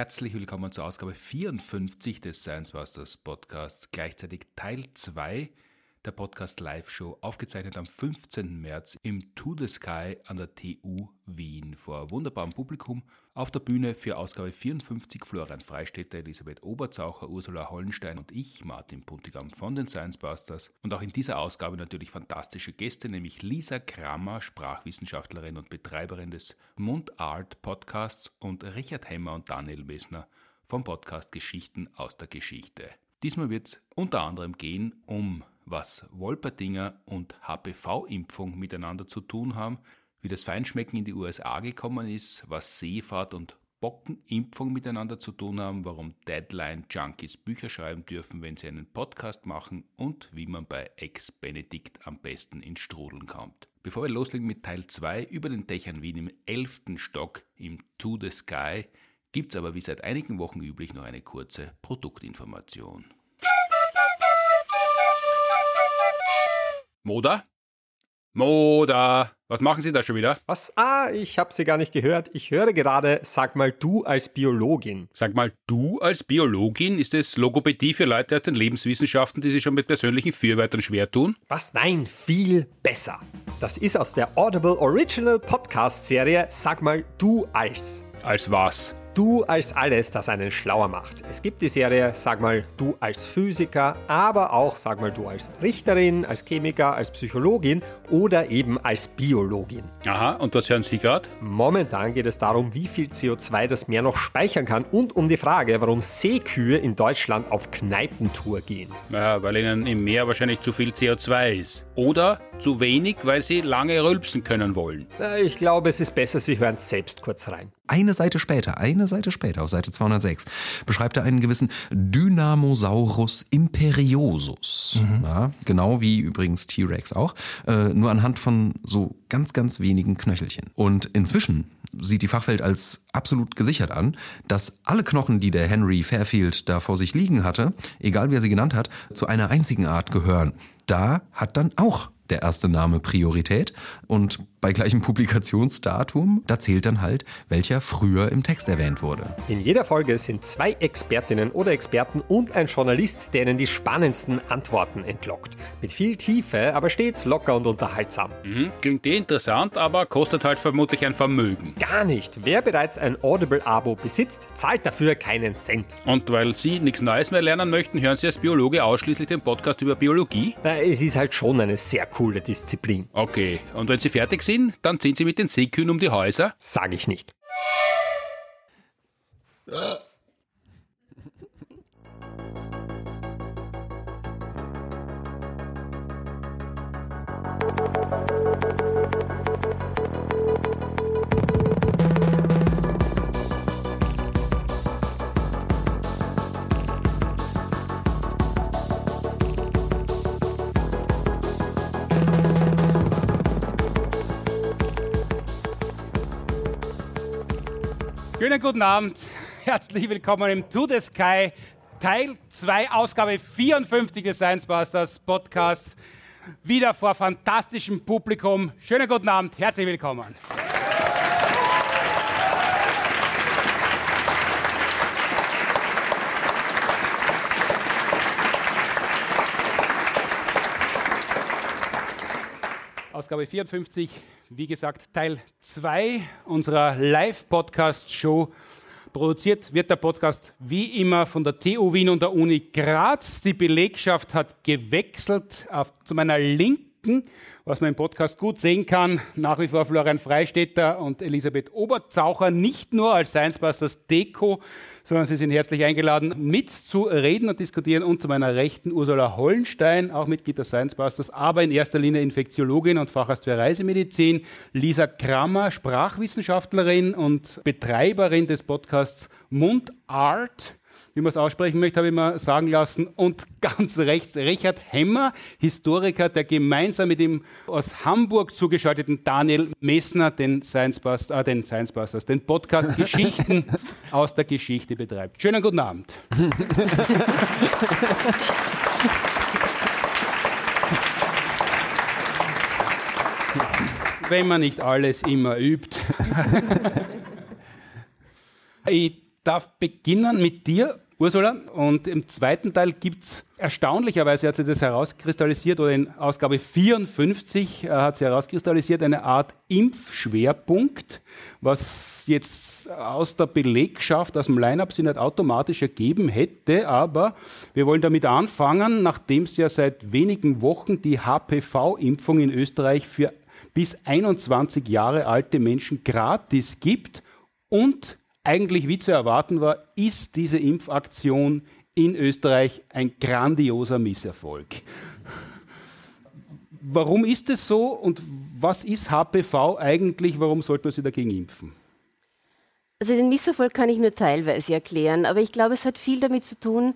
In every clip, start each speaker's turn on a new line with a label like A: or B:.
A: Herzlich willkommen zur Ausgabe 54 des Science Busters Podcasts, gleichzeitig Teil 2 der Podcast Live-Show, aufgezeichnet am 15. März im To the Sky an der TU Wien vor wunderbarem Publikum. Auf der Bühne für Ausgabe 54 Florian Freistetter, Elisabeth Oberzaucher, Ursula Hollenstein und ich, Martin Puntigam von den Science Busters. Und auch in dieser Ausgabe natürlich fantastische Gäste, nämlich Lisa Kramer, Sprachwissenschaftlerin und Betreiberin des Mundart Podcasts und Richard Hemmer und Daniel Messner vom Podcast Geschichten aus der Geschichte. Diesmal wird es unter anderem gehen um was Wolpertinger und HPV-Impfung miteinander zu tun haben, wie das Feinschmecken in die USA gekommen ist, was Seefahrt und Bockenimpfung miteinander zu tun haben, warum Deadline-Junkies Bücher schreiben dürfen, wenn sie einen Podcast machen und wie man bei Ex-Benedikt am besten ins Strudeln kommt. Bevor wir loslegen mit Teil 2 über den Dächern Wien im 11. Stock im To the Sky, gibt es aber wie seit einigen Wochen üblich noch eine kurze Produktinformation. Moda? Moda, was machen Sie da schon wieder?
B: Was? Ah, ich habe Sie gar nicht gehört. Ich höre gerade, sag mal du als Biologin.
A: Sag mal du als Biologin? Ist es Logopädie für Leute aus den Lebenswissenschaften, die sich schon mit persönlichen Fürweitern schwer tun?
B: Was? Nein, viel besser. Das ist aus der Audible Original Podcast Serie Sag mal du als.
A: Als was?
B: Du als alles, das einen schlauer macht. Es gibt die Serie, sag mal, du als Physiker, aber auch, sag mal, du als Richterin, als Chemiker, als Psychologin oder eben als Biologin.
A: Aha, und was hören Sie gerade?
B: Momentan geht es darum, wie viel CO2 das Meer noch speichern kann und um die Frage, warum Seekühe in Deutschland auf Kneipentour gehen.
A: Ja, weil ihnen im Meer wahrscheinlich zu viel CO2 ist. Oder zu wenig, weil sie lange rülpsen können wollen.
B: Ich glaube, es ist besser, Sie hören selbst kurz rein.
C: Eine Seite später, eine Seite später, auf Seite 206, beschreibt er einen gewissen Dynamosaurus imperiosus. Mhm. Ja, genau wie übrigens T-Rex auch, äh, nur anhand von so ganz, ganz wenigen Knöchelchen. Und inzwischen sieht die Fachwelt als absolut gesichert an, dass alle Knochen, die der Henry Fairfield da vor sich liegen hatte, egal wie er sie genannt hat, zu einer einzigen Art gehören. Da hat dann auch der erste Name Priorität und bei gleichem Publikationsdatum, da zählt dann halt, welcher früher im Text erwähnt wurde.
B: In jeder Folge sind zwei Expertinnen oder Experten und ein Journalist, der ihnen die spannendsten Antworten entlockt. Mit viel Tiefe, aber stets locker und unterhaltsam.
A: Mhm, klingt eh interessant, aber kostet halt vermutlich ein Vermögen.
B: Gar nicht. Wer bereits ein Audible-Abo besitzt, zahlt dafür keinen Cent.
A: Und weil Sie nichts Neues mehr lernen möchten, hören Sie als Biologe ausschließlich den Podcast über Biologie?
B: Na, es ist halt schon eine sehr coole Disziplin.
A: Okay, und wenn Sie fertig sind, dann ziehen Sie mit den Seekühen um die Häuser?
B: Sag ich nicht.
A: Schönen guten Abend. Herzlich willkommen im To the Sky, Teil 2, Ausgabe 54 des Science Busters Podcasts. Wieder vor fantastischem Publikum. Schönen guten Abend. Herzlich willkommen. Ausgabe 54, wie gesagt, Teil 2 unserer Live-Podcast-Show. Produziert wird der Podcast wie immer von der TU Wien und der Uni Graz. Die Belegschaft hat gewechselt auf, zu meiner Linken, was man im Podcast gut sehen kann. Nach wie vor Florian Freistetter und Elisabeth Oberzaucher, nicht nur als Science Busters Deko, sondern Sie sind herzlich eingeladen, mitzureden und diskutieren. Und zu meiner Rechten Ursula Hollenstein, auch Mitglied der Science Busters, aber in erster Linie Infektiologin und Facharzt für Reisemedizin. Lisa Krammer, Sprachwissenschaftlerin und Betreiberin des Podcasts Mundart wie man es aussprechen möchte, habe ich mir sagen lassen. Und ganz rechts Richard Hemmer, Historiker, der gemeinsam mit dem aus Hamburg zugeschalteten Daniel Messner den Science, Busters, äh, den Science Busters, den Podcast Geschichten aus der Geschichte betreibt. Schönen guten Abend. Wenn man nicht alles immer übt. ich
D: darf beginnen mit dir, Ursula. Und im zweiten Teil gibt es erstaunlicherweise, hat sich das herauskristallisiert, oder in Ausgabe 54 äh, hat sie herauskristallisiert, eine Art Impfschwerpunkt, was jetzt aus der Belegschaft, aus dem Line-Up sich nicht automatisch ergeben hätte. Aber wir wollen damit anfangen, nachdem es ja seit wenigen Wochen die HPV-Impfung in Österreich für bis 21 Jahre alte Menschen gratis gibt und eigentlich wie zu erwarten war, ist diese Impfaktion in Österreich ein grandioser Misserfolg. Warum ist es so und was ist HPV eigentlich? Warum sollte man sich dagegen impfen?
E: Also den Misserfolg kann ich nur teilweise erklären, aber ich glaube, es hat viel damit zu tun,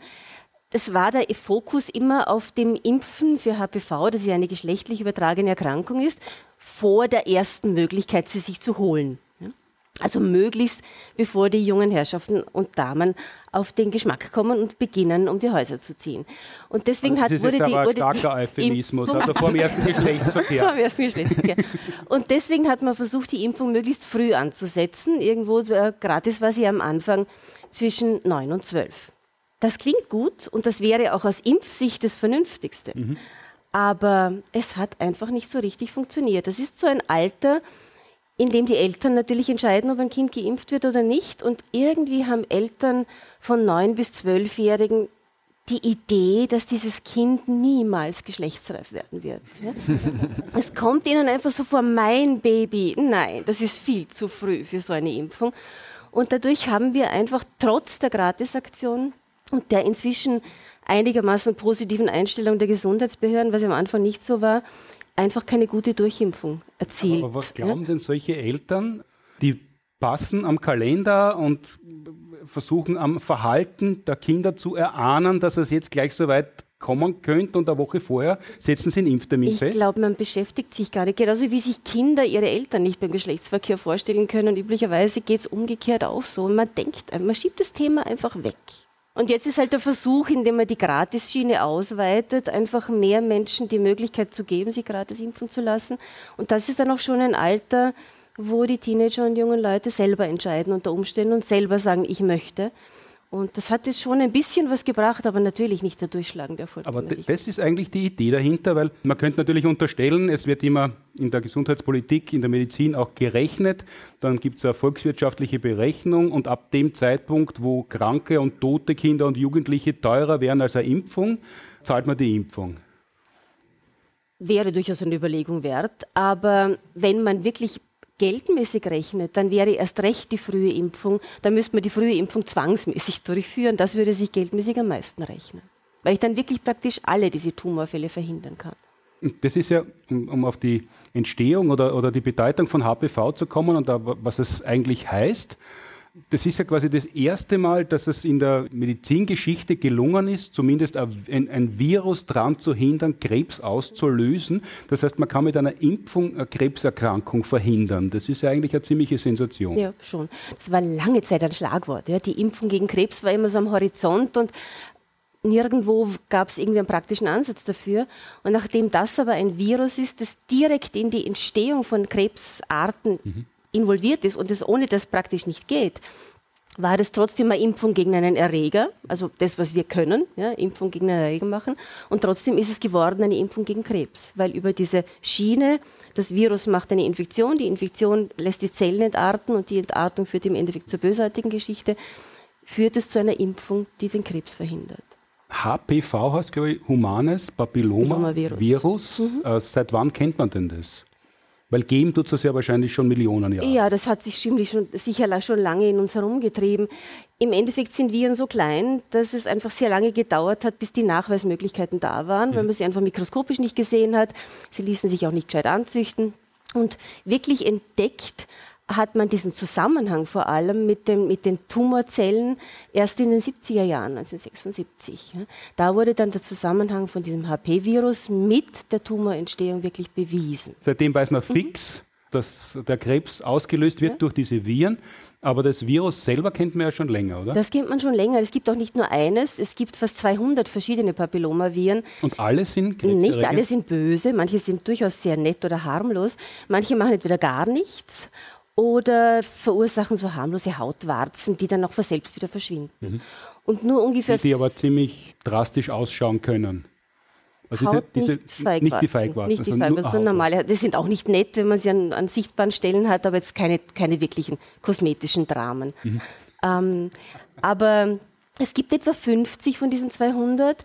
E: es war der Fokus immer auf dem Impfen für HPV, das ja eine geschlechtlich übertragene Erkrankung ist, vor der ersten Möglichkeit, sie sich zu holen. Also möglichst bevor die jungen Herrschaften und Damen auf den Geschmack kommen und beginnen, um die Häuser zu ziehen. Und deswegen
D: also
E: hat, wurde
D: jetzt
E: die.
D: Aber ein starker Euphemismus, also vor dem ersten Geschlechtsverkehr.
E: vor dem ersten Geschlechtsverkehr. Und deswegen hat man versucht, die Impfung möglichst früh anzusetzen. Irgendwo, äh, gratis war sie am Anfang zwischen 9 und 12. Das klingt gut und das wäre auch aus Impfsicht das Vernünftigste. Mhm. Aber es hat einfach nicht so richtig funktioniert. Das ist so ein Alter, in dem die Eltern natürlich entscheiden, ob ein Kind geimpft wird oder nicht. Und irgendwie haben Eltern von neun bis zwölfjährigen die Idee, dass dieses Kind niemals geschlechtsreif werden wird. Es kommt ihnen einfach so vor, mein Baby. Nein, das ist viel zu früh für so eine Impfung. Und dadurch haben wir einfach trotz der Gratisaktion und der inzwischen einigermaßen positiven Einstellung der Gesundheitsbehörden, was am Anfang nicht so war, einfach keine gute Durchimpfung erzielt.
D: Aber was glauben ja? denn solche Eltern, die passen am Kalender und versuchen am Verhalten der Kinder zu erahnen, dass es jetzt gleich so weit kommen könnte und eine Woche vorher setzen sie einen Impftermin
E: ich
D: fest?
E: Ich glaube, man beschäftigt sich gar nicht. Genauso wie sich Kinder ihre Eltern nicht beim Geschlechtsverkehr vorstellen können. Üblicherweise geht es umgekehrt auch so. Und man denkt, man schiebt das Thema einfach weg. Und jetzt ist halt der Versuch, indem man die Gratisschiene ausweitet, einfach mehr Menschen die Möglichkeit zu geben, sich gratis impfen zu lassen. Und das ist dann auch schon ein Alter, wo die Teenager und jungen Leute selber entscheiden unter Umständen und selber sagen, ich möchte. Und das hat jetzt schon ein bisschen was gebracht, aber natürlich nicht der durchschlagende Erfolg.
D: Aber das ist eigentlich die Idee dahinter, weil man könnte natürlich unterstellen, es wird immer in der Gesundheitspolitik, in der Medizin auch gerechnet. Dann gibt es eine volkswirtschaftliche Berechnung und ab dem Zeitpunkt, wo kranke und tote Kinder und Jugendliche teurer wären als eine Impfung, zahlt man die Impfung
E: wäre durchaus eine Überlegung wert. Aber wenn man wirklich geldmäßig rechnet, dann wäre erst recht die frühe Impfung, dann müsste man die frühe Impfung zwangsmäßig durchführen. Das würde sich geldmäßig am meisten rechnen. Weil ich dann wirklich praktisch alle diese Tumorfälle verhindern kann.
D: Das ist ja, um auf die Entstehung oder, oder die Bedeutung von HPV zu kommen und da, was es eigentlich heißt das ist ja quasi das erste Mal, dass es in der Medizingeschichte gelungen ist, zumindest ein, ein, Virus daran zu hindern, Krebs auszulösen. Das heißt, man kann mit einer Impfung eine Krebserkrankung verhindern. Das ist ja eigentlich eine ziemliche Sensation.
E: Ja, schon. Das war lange Zeit ein Schlagwort. Ja. Die Impfung gegen Krebs war immer so am Horizont und nirgendwo gab es irgendwie einen praktischen Ansatz dafür. Und nachdem das aber ein Virus ist, das direkt in die Entstehung von Krebsarten mhm involviert ist und es ohne das praktisch nicht geht, war das trotzdem eine Impfung gegen einen Erreger, also das, was wir können, ja, Impfung gegen einen Erreger machen. Und trotzdem ist es geworden eine Impfung gegen Krebs, weil über diese Schiene, das Virus macht eine Infektion, die Infektion lässt die Zellen entarten und die Entartung führt im Endeffekt zur bösartigen Geschichte, führt es zu einer Impfung, die den Krebs verhindert.
D: HPV heißt, glaube ich, Humanes Papilloma-Virus. Virus. Mhm. Äh, seit wann kennt man denn das? Weil geben tut es ja wahrscheinlich schon Millionen Jahre.
E: Ja, das hat sich stimmlich schon, sicher schon lange in uns herumgetrieben. Im Endeffekt sind Viren so klein, dass es einfach sehr lange gedauert hat, bis die Nachweismöglichkeiten da waren, mhm. weil man sie einfach mikroskopisch nicht gesehen hat. Sie ließen sich auch nicht gescheit anzüchten. Und wirklich entdeckt hat man diesen Zusammenhang vor allem mit, dem, mit den Tumorzellen erst in den 70er Jahren, 1976. Da wurde dann der Zusammenhang von diesem HP-Virus mit der Tumorentstehung wirklich bewiesen.
D: Seitdem weiß man mhm. fix, dass der Krebs ausgelöst wird ja. durch diese Viren. Aber das Virus selber kennt man ja schon länger, oder?
E: Das kennt man schon länger. Es gibt auch nicht nur eines, es gibt fast 200 verschiedene Papillomaviren.
D: Und alle sind
E: Nicht alle sind böse, manche sind durchaus sehr nett oder harmlos, manche machen entweder gar nichts oder verursachen so harmlose Hautwarzen, die dann auch von selbst wieder verschwinden. Mhm. Und nur ungefähr.
D: Die, die aber ziemlich drastisch ausschauen können.
E: Also Haut diese, nicht, Feigwarzen, nicht die Feigwarzen. Nicht die Feigwarzen, also normale. Die sind auch nicht nett, wenn man sie an, an, sichtbaren Stellen hat, aber jetzt keine, keine wirklichen kosmetischen Dramen. Mhm. Ähm, aber es gibt etwa 50 von diesen 200,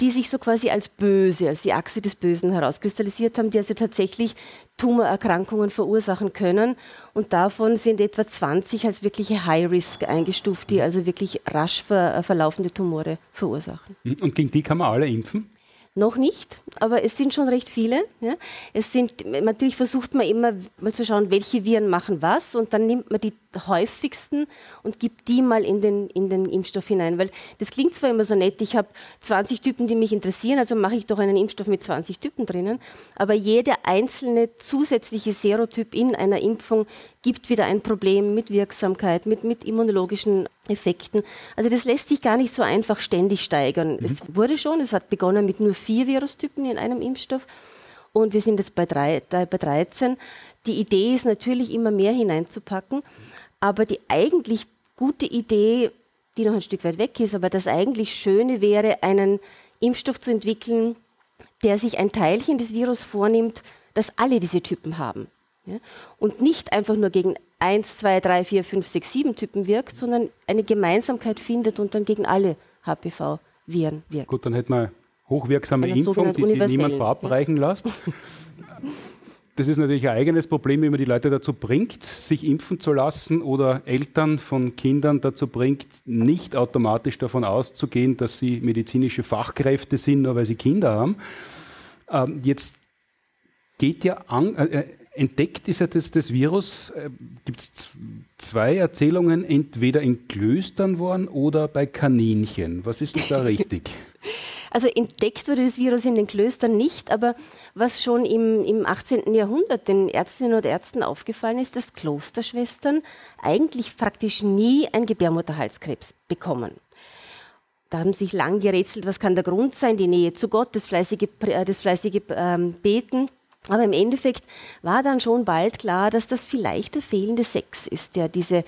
E: die sich so quasi als böse, als die Achse des Bösen herauskristallisiert haben, die also tatsächlich Tumorerkrankungen verursachen können. Und davon sind etwa 20 als wirkliche High Risk eingestuft, die also wirklich rasch ver verlaufende Tumore verursachen.
D: Und gegen die kann man alle impfen?
E: Noch nicht, aber es sind schon recht viele. Ja. Es sind, natürlich versucht man immer mal zu schauen, welche Viren machen was und dann nimmt man die häufigsten und gibt die mal in den, in den Impfstoff hinein. Weil das klingt zwar immer so nett, ich habe 20 Typen, die mich interessieren, also mache ich doch einen Impfstoff mit 20 Typen drinnen, aber jeder einzelne zusätzliche Serotyp in einer Impfung gibt wieder ein Problem mit Wirksamkeit, mit, mit immunologischen Effekten. Also das lässt sich gar nicht so einfach ständig steigern. Mhm. Es wurde schon, es hat begonnen mit nur vier Virustypen in einem Impfstoff und wir sind jetzt bei, drei, bei 13. Die Idee ist natürlich immer mehr hineinzupacken, aber die eigentlich gute Idee, die noch ein Stück weit weg ist, aber das eigentlich Schöne wäre, einen Impfstoff zu entwickeln, der sich ein Teilchen des Virus vornimmt, das alle diese Typen haben. Ja? Und nicht einfach nur gegen 1, 2, 3, 4, 5, 6, 7 Typen wirkt, sondern eine Gemeinsamkeit findet und dann gegen alle HPV-Viren wirkt.
D: Gut, dann hätten wir hochwirksame Impfung, die sich niemand verabreichen ja. lässt. Das ist natürlich ein eigenes Problem, wie man die Leute dazu bringt, sich impfen zu lassen oder Eltern von Kindern dazu bringt, nicht automatisch davon auszugehen, dass sie medizinische Fachkräfte sind, nur weil sie Kinder haben. Ähm, jetzt geht ja an, äh, entdeckt ist ja das, das Virus, äh, gibt es zwei Erzählungen, entweder in Klöstern worden oder bei Kaninchen. Was ist denn da richtig?
E: Also entdeckt wurde das Virus in den Klöstern nicht, aber was schon im, im 18. Jahrhundert den Ärztinnen und Ärzten aufgefallen ist, dass Klosterschwestern eigentlich praktisch nie ein Gebärmutterhalskrebs bekommen. Da haben sich lang gerätselt, was kann der Grund sein, die Nähe zu Gott, das fleißige, äh, das fleißige ähm, Beten. Aber im Endeffekt war dann schon bald klar, dass das vielleicht der fehlende Sex ist, der diese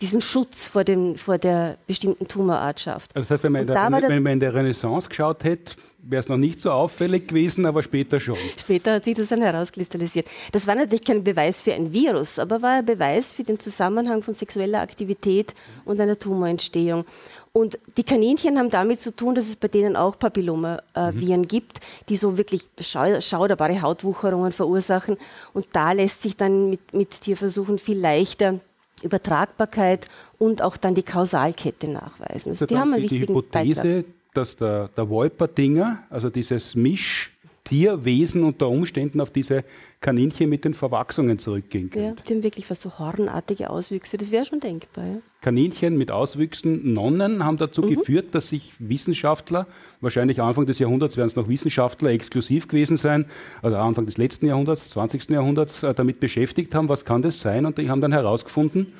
E: diesen Schutz vor, dem, vor der bestimmten Tumorart schafft.
D: Also das heißt, wenn man, in der, wenn man in der Renaissance geschaut hätte, wäre es noch nicht so auffällig gewesen, aber später schon.
E: Später hat sich das dann herauskristallisiert. Das war natürlich kein Beweis für ein Virus, aber war ein Beweis für den Zusammenhang von sexueller Aktivität und einer Tumorentstehung. Und die Kaninchen haben damit zu tun, dass es bei denen auch Papillomaviren mhm. gibt, die so wirklich schauderbare Hautwucherungen verursachen. Und da lässt sich dann mit, mit Tierversuchen viel leichter Übertragbarkeit und auch dann die Kausalkette nachweisen.
D: Also, also die haben einen die, die Hypothese, Beitrag. dass der, der Wolperdinger, also dieses Misch Tierwesen unter Umständen auf diese Kaninchen mit den Verwachsungen zurückgehen könnte. Ja,
E: die haben wirklich was so hornartige Auswüchse, das wäre schon denkbar. Ja.
D: Kaninchen mit Auswüchsen, Nonnen haben dazu mhm. geführt, dass sich Wissenschaftler, wahrscheinlich Anfang des Jahrhunderts werden es noch Wissenschaftler exklusiv gewesen sein, oder Anfang des letzten Jahrhunderts, 20. Jahrhunderts, äh, damit beschäftigt haben, was kann das sein? Und die haben dann herausgefunden,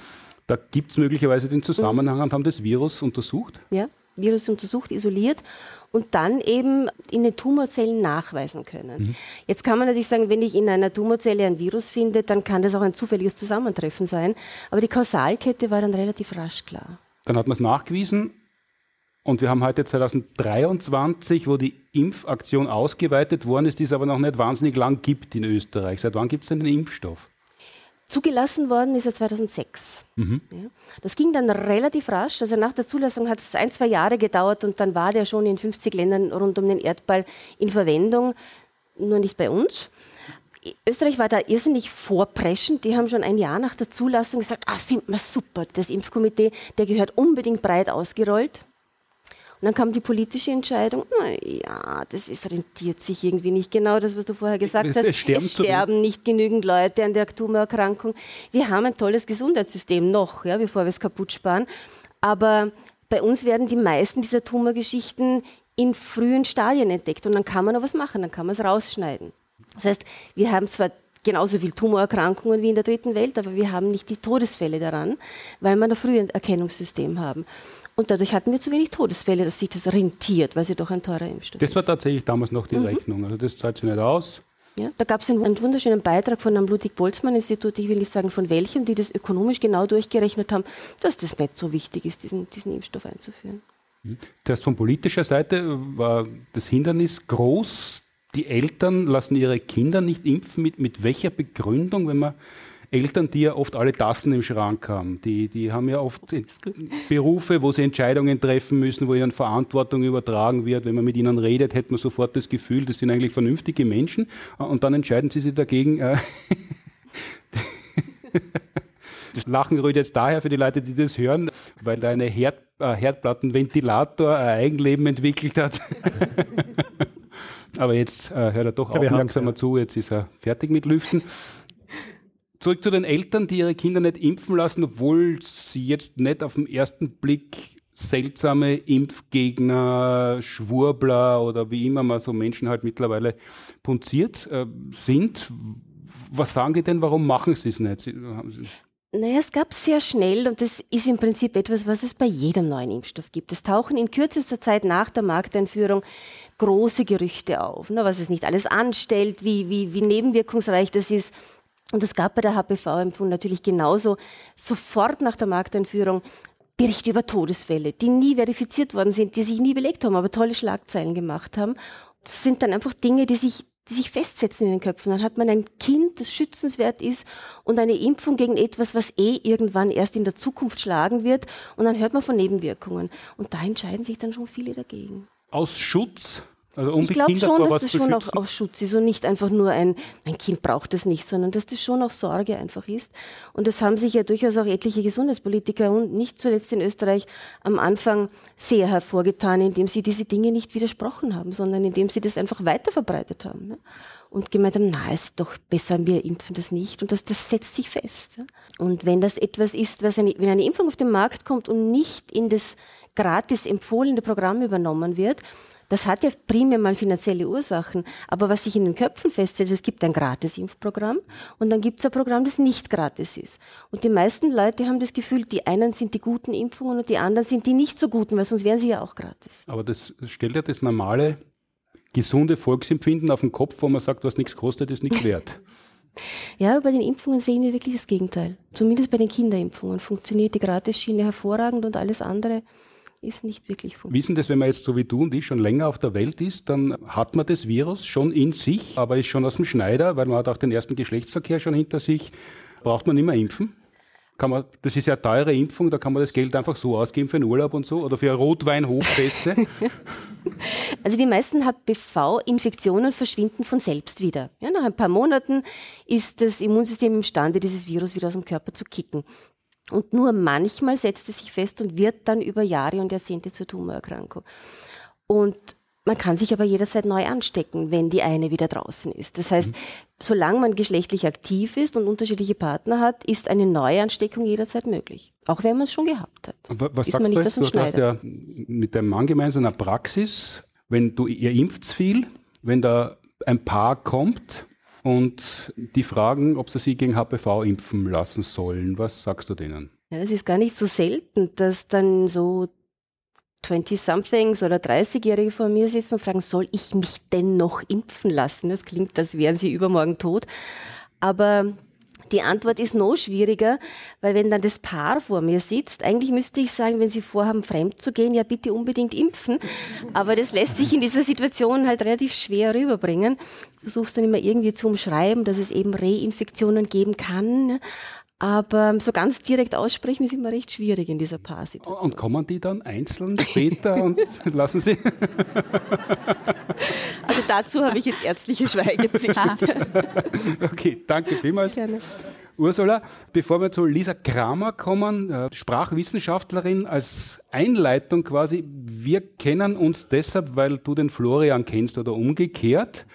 D: da gibt es möglicherweise den Zusammenhang mhm. und haben das Virus untersucht.
E: Ja, Virus untersucht, isoliert und dann eben in den Tumorzellen nachweisen können. Mhm. Jetzt kann man natürlich sagen, wenn ich in einer Tumorzelle ein Virus finde, dann kann das auch ein zufälliges Zusammentreffen sein. Aber die Kausalkette war dann relativ rasch klar.
D: Dann hat man es nachgewiesen und wir haben heute 2023, wo die Impfaktion ausgeweitet worden ist, die es aber noch nicht wahnsinnig lang gibt in Österreich. Seit wann gibt es denn den Impfstoff?
E: Zugelassen worden ist er 2006. Mhm. Ja. Das ging dann relativ rasch. Also nach der Zulassung hat es ein, zwei Jahre gedauert und dann war der schon in 50 Ländern rund um den Erdball in Verwendung, nur nicht bei uns. Österreich war da irrsinnig vorpreschend. Die haben schon ein Jahr nach der Zulassung gesagt, ah, finden wir super, das Impfkomitee, der gehört unbedingt breit ausgerollt. Und dann kam die politische Entscheidung, ja, das ist, rentiert sich irgendwie nicht genau, das, was du vorher gesagt es, hast. Es sterben, es sterben nicht genügend Leute an der Tumorerkrankung. Wir haben ein tolles Gesundheitssystem noch, ja, bevor wir es kaputt sparen. Aber bei uns werden die meisten dieser Tumorgeschichten in frühen Stadien entdeckt und dann kann man noch was machen, dann kann man es rausschneiden. Das heißt, wir haben zwar genauso viele Tumorerkrankungen wie in der dritten Welt, aber wir haben nicht die Todesfälle daran, weil wir ein frühes Erkennungssystem haben. Und dadurch hatten wir zu wenig Todesfälle, dass sich das rentiert, weil sie doch ein teurer Impfstoff
D: Das war tatsächlich damals noch die mhm. Rechnung. Also das zahlt sich nicht aus.
E: Ja, da gab es einen, einen, wunderschönen Beitrag von einem Ludwig-Boltzmann-Institut, ich will nicht sagen von welchem, die das ökonomisch genau durchgerechnet haben, dass das nicht so wichtig ist, diesen, diesen Impfstoff einzuführen.
D: Zuerst von politischer Seite war das Hindernis groß. Die Eltern lassen ihre Kinder nicht impfen. Mit, mit welcher Begründung, wenn man Eltern, die ja oft alle Tassen im Schrank haben, die, die haben ja oft Berufe, wo sie Entscheidungen treffen müssen, wo ihnen Verantwortung übertragen wird. Wenn man mit ihnen redet, hat man sofort das Gefühl, das sind eigentlich vernünftige Menschen und dann entscheiden sie sich dagegen. Äh das Lachen rührt jetzt daher für die Leute, die das hören, weil da eine Herd, äh, Herdplattenventilator ein Eigenleben entwickelt hat. Aber jetzt äh, hört er doch aufmerksamer zu, jetzt ist er fertig mit Lüften. Zurück zu den Eltern, die ihre Kinder nicht impfen lassen, obwohl sie jetzt nicht auf den ersten Blick seltsame Impfgegner, Schwurbler oder wie immer man so Menschen halt mittlerweile punziert äh, sind. Was sagen die denn, warum machen sie es nicht? Sie,
E: naja, es gab sehr schnell, und das ist im Prinzip etwas, was es bei jedem neuen Impfstoff gibt. Es tauchen in kürzester Zeit nach der Markteinführung große Gerüchte auf, ne, was es nicht alles anstellt, wie, wie, wie nebenwirkungsreich das ist. Und es gab bei der HPV-Impfung natürlich genauso sofort nach der Markteinführung Berichte über Todesfälle, die nie verifiziert worden sind, die sich nie belegt haben, aber tolle Schlagzeilen gemacht haben. Das sind dann einfach Dinge, die sich, die sich festsetzen in den Köpfen. Dann hat man ein Kind, das schützenswert ist und eine Impfung gegen etwas, was eh irgendwann erst in der Zukunft schlagen wird. Und dann hört man von Nebenwirkungen. Und da entscheiden sich dann schon viele dagegen.
D: Aus Schutz also
E: ich glaube schon, dass das schon auch aus Schutz ist und nicht einfach nur ein, mein Kind braucht das nicht, sondern dass das schon auch Sorge einfach ist. Und das haben sich ja durchaus auch etliche Gesundheitspolitiker und nicht zuletzt in Österreich am Anfang sehr hervorgetan, indem sie diese Dinge nicht widersprochen haben, sondern indem sie das einfach weiter verbreitet haben. Ne? Und gemeint haben, na, es ist doch besser, wir impfen das nicht. Und das, das setzt sich fest. Und wenn das etwas ist, was eine, wenn eine Impfung auf den Markt kommt und nicht in das gratis empfohlene Programm übernommen wird, das hat ja primär mal finanzielle Ursachen. Aber was sich in den Köpfen feststellt, es gibt ein Gratis-Impfprogramm und dann gibt es ein Programm, das nicht gratis ist. Und die meisten Leute haben das Gefühl, die einen sind die guten Impfungen und die anderen sind die nicht so guten, weil sonst wären sie ja auch gratis.
D: Aber das stellt ja das normale, gesunde Volksempfinden auf den Kopf, wo man sagt, was nichts kostet, ist nichts wert.
E: Ja, bei den Impfungen sehen wir wirklich das Gegenteil. Zumindest bei den Kinderimpfungen funktioniert die Gratisschiene hervorragend und alles andere ist nicht wirklich
D: funktioniert. Wissen das, wenn man jetzt so wie du und ich schon länger auf der Welt ist, dann hat man das Virus schon in sich, aber ist schon aus dem Schneider, weil man hat auch den ersten Geschlechtsverkehr schon hinter sich. Braucht man nicht mehr impfen? Kann man, das ist ja eine teure Impfung, da kann man das Geld einfach so ausgeben für einen Urlaub und so oder für Rotwein-Hochfeste.
E: Also die meisten HPV-Infektionen verschwinden von selbst wieder. Ja, nach ein paar Monaten ist das Immunsystem imstande, dieses Virus wieder aus dem Körper zu kicken. Und nur manchmal setzt es sich fest und wird dann über Jahre und Jahrzehnte zur Tumorerkrankung. Und man kann sich aber jederzeit neu anstecken, wenn die eine wieder draußen ist. Das heißt, mhm. solange man geschlechtlich aktiv ist und unterschiedliche Partner hat, ist eine Neuansteckung jederzeit möglich. Auch wenn man es schon gehabt hat.
D: Was ist sagst man nicht du? Du hast ja mit deinem Mann gemeinsam eine Praxis. Wenn du, ihr impft viel, wenn da ein Paar kommt, und die fragen, ob sie sich gegen HPV impfen lassen sollen. Was sagst du denen?
E: Ja, das ist gar nicht so selten, dass dann so 20-somethings oder 30-Jährige vor mir sitzen und fragen, soll ich mich denn noch impfen lassen? Das klingt, als wären sie übermorgen tot. Aber die Antwort ist noch schwieriger, weil wenn dann das Paar vor mir sitzt, eigentlich müsste ich sagen, wenn sie vorhaben, fremd zu gehen, ja bitte unbedingt impfen. Aber das lässt sich in dieser Situation halt relativ schwer rüberbringen. Du versuchst dann immer irgendwie zu umschreiben, dass es eben Reinfektionen geben kann. Aber so ganz direkt aussprechen ist immer recht schwierig in dieser Paarsituation.
D: Und kommen die dann einzeln später und lassen sie?
E: Also dazu habe ich jetzt ärztliche Schweigepflicht.
D: okay, danke vielmals. Gerne. Ursula, bevor wir zu Lisa Kramer kommen, äh, Sprachwissenschaftlerin als Einleitung quasi. Wir kennen uns deshalb, weil du den Florian kennst oder umgekehrt.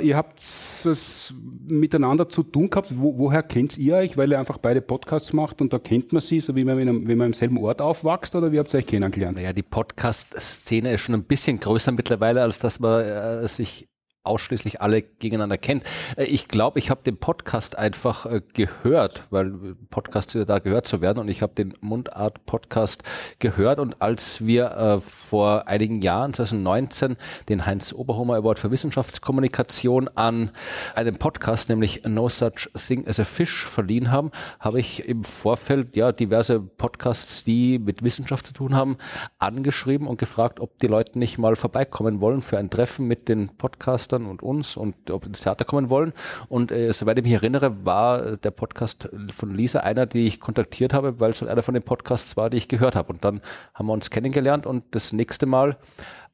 D: Ihr habt es miteinander zu tun gehabt. Wo, woher kennt ihr euch? Weil ihr einfach beide Podcasts macht und da kennt man sie, so wie man, einem, wenn man im selben Ort aufwächst oder wie habt ihr euch kennengelernt?
F: Naja, die Podcast-Szene ist schon ein bisschen größer mittlerweile, als dass man äh, sich ausschließlich alle gegeneinander kennt. Äh, ich glaube, ich habe den Podcast einfach äh, gehört, weil Podcast ist ja da gehört zu werden. Und ich habe den Mundart-Podcast gehört. Und als wir äh, vor einigen Jahren, 2019, den Heinz Oberhomer Award für Wissenschaftskommunikation an einem Podcast, nämlich No Such Thing as a Fish verliehen haben, habe ich im Vorfeld ja diverse Podcasts, die mit Wissenschaft zu tun haben, angeschrieben und gefragt, ob die Leute nicht mal vorbeikommen wollen für ein Treffen mit den Podcastern und uns und ob ins Theater kommen wollen. Und äh, soweit ich mich erinnere, war der Podcast von Lisa einer, die ich kontaktiert habe, weil es einer von den Podcasts war, die ich gehört habe. Und dann haben wir uns kennengelernt und das nächste Mal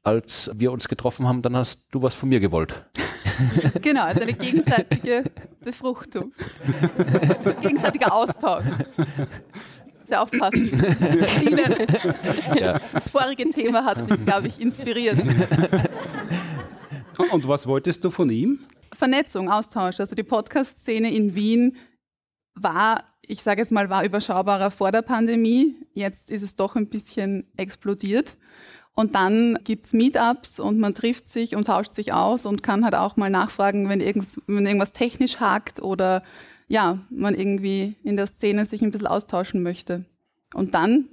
F: als wir uns getroffen haben, dann hast du was von mir gewollt.
G: genau, also eine gegenseitige Befruchtung. Gegenseitiger Austausch. Sehr aufpassen. ja. Das vorige Thema hat mich, glaube ich, inspiriert.
D: Und was wolltest du von ihm?
G: Vernetzung, Austausch. Also die Podcast-Szene in Wien war, ich sage jetzt mal, war überschaubarer vor der Pandemie. Jetzt ist es doch ein bisschen explodiert. Und dann gibt's Meetups und man trifft sich und tauscht sich aus und kann halt auch mal nachfragen, wenn, irgends, wenn irgendwas technisch hakt oder ja, man irgendwie in der Szene sich ein bisschen austauschen möchte. Und dann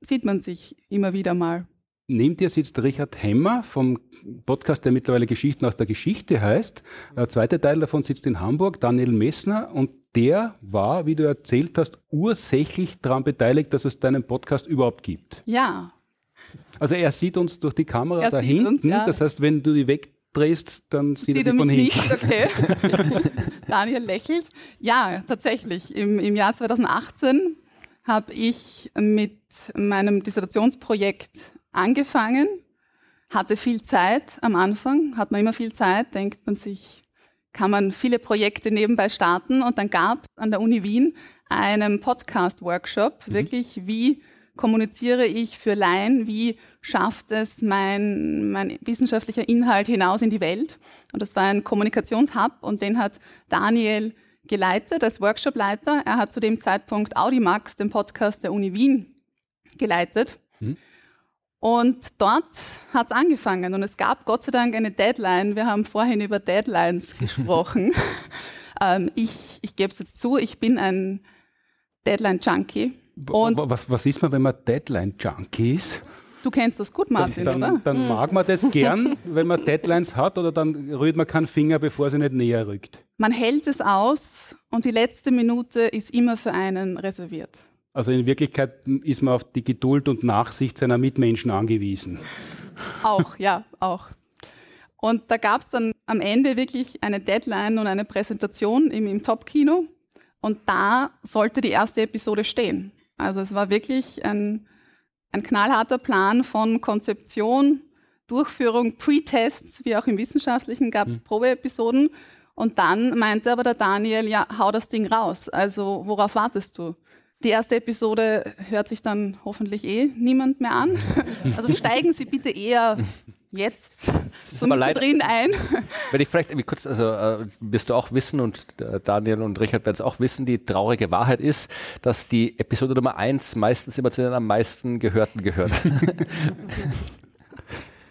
G: sieht man sich immer wieder mal.
D: Neben dir sitzt Richard Hemmer vom Podcast, der mittlerweile Geschichten aus der Geschichte heißt. Der zweite Teil davon sitzt in Hamburg, Daniel Messner, und der war, wie du erzählt hast, ursächlich daran beteiligt, dass es deinen Podcast überhaupt gibt.
G: Ja.
D: Also er sieht uns durch die Kamera er da hinten. Uns, ja. Das heißt, wenn du die wegdrehst, dann sieht, sieht er dich von hinten. Nicht, okay.
G: Daniel lächelt. Ja, tatsächlich. Im, im Jahr 2018 habe ich mit meinem Dissertationsprojekt angefangen, hatte viel Zeit am Anfang, hat man immer viel Zeit, denkt man sich, kann man viele Projekte nebenbei starten und dann gab es an der Uni Wien einen Podcast-Workshop, mhm. wirklich wie kommuniziere ich für Laien, wie schafft es mein, mein wissenschaftlicher Inhalt hinaus in die Welt. Und das war ein Kommunikationshub und den hat Daniel geleitet als Workshopleiter. Er hat zu dem Zeitpunkt Audimax, den Podcast der Uni Wien, geleitet. Und dort hat es angefangen und es gab Gott sei Dank eine Deadline. Wir haben vorhin über Deadlines gesprochen. ähm, ich ich gebe es jetzt zu, ich bin ein Deadline-Junkie.
D: Was, was ist man, wenn man Deadline-Junkie ist?
G: Du kennst das gut, Martin,
D: dann,
G: oder?
D: Dann mag man das gern, wenn man Deadlines hat, oder dann rührt man keinen Finger, bevor sie nicht näher rückt.
G: Man hält es aus und die letzte Minute ist immer für einen reserviert.
D: Also in Wirklichkeit ist man auf die Geduld und Nachsicht seiner Mitmenschen angewiesen.
G: Auch, ja, auch. Und da gab es dann am Ende wirklich eine Deadline und eine Präsentation im, im Top-Kino. Und da sollte die erste Episode stehen. Also es war wirklich ein, ein knallharter Plan von Konzeption, Durchführung, Pre-Tests, wie auch im Wissenschaftlichen gab es mhm. Probeepisoden. Und dann meinte aber der Daniel, ja, hau das Ding raus. Also worauf wartest du? Die erste Episode hört sich dann hoffentlich eh niemand mehr an. Also steigen Sie bitte eher jetzt so drin ein.
F: Wenn ich vielleicht irgendwie kurz, also äh, wirst du auch wissen und äh, Daniel und Richard werden es auch wissen, die traurige Wahrheit ist, dass die Episode Nummer eins meistens immer zu den am meisten gehörten gehört.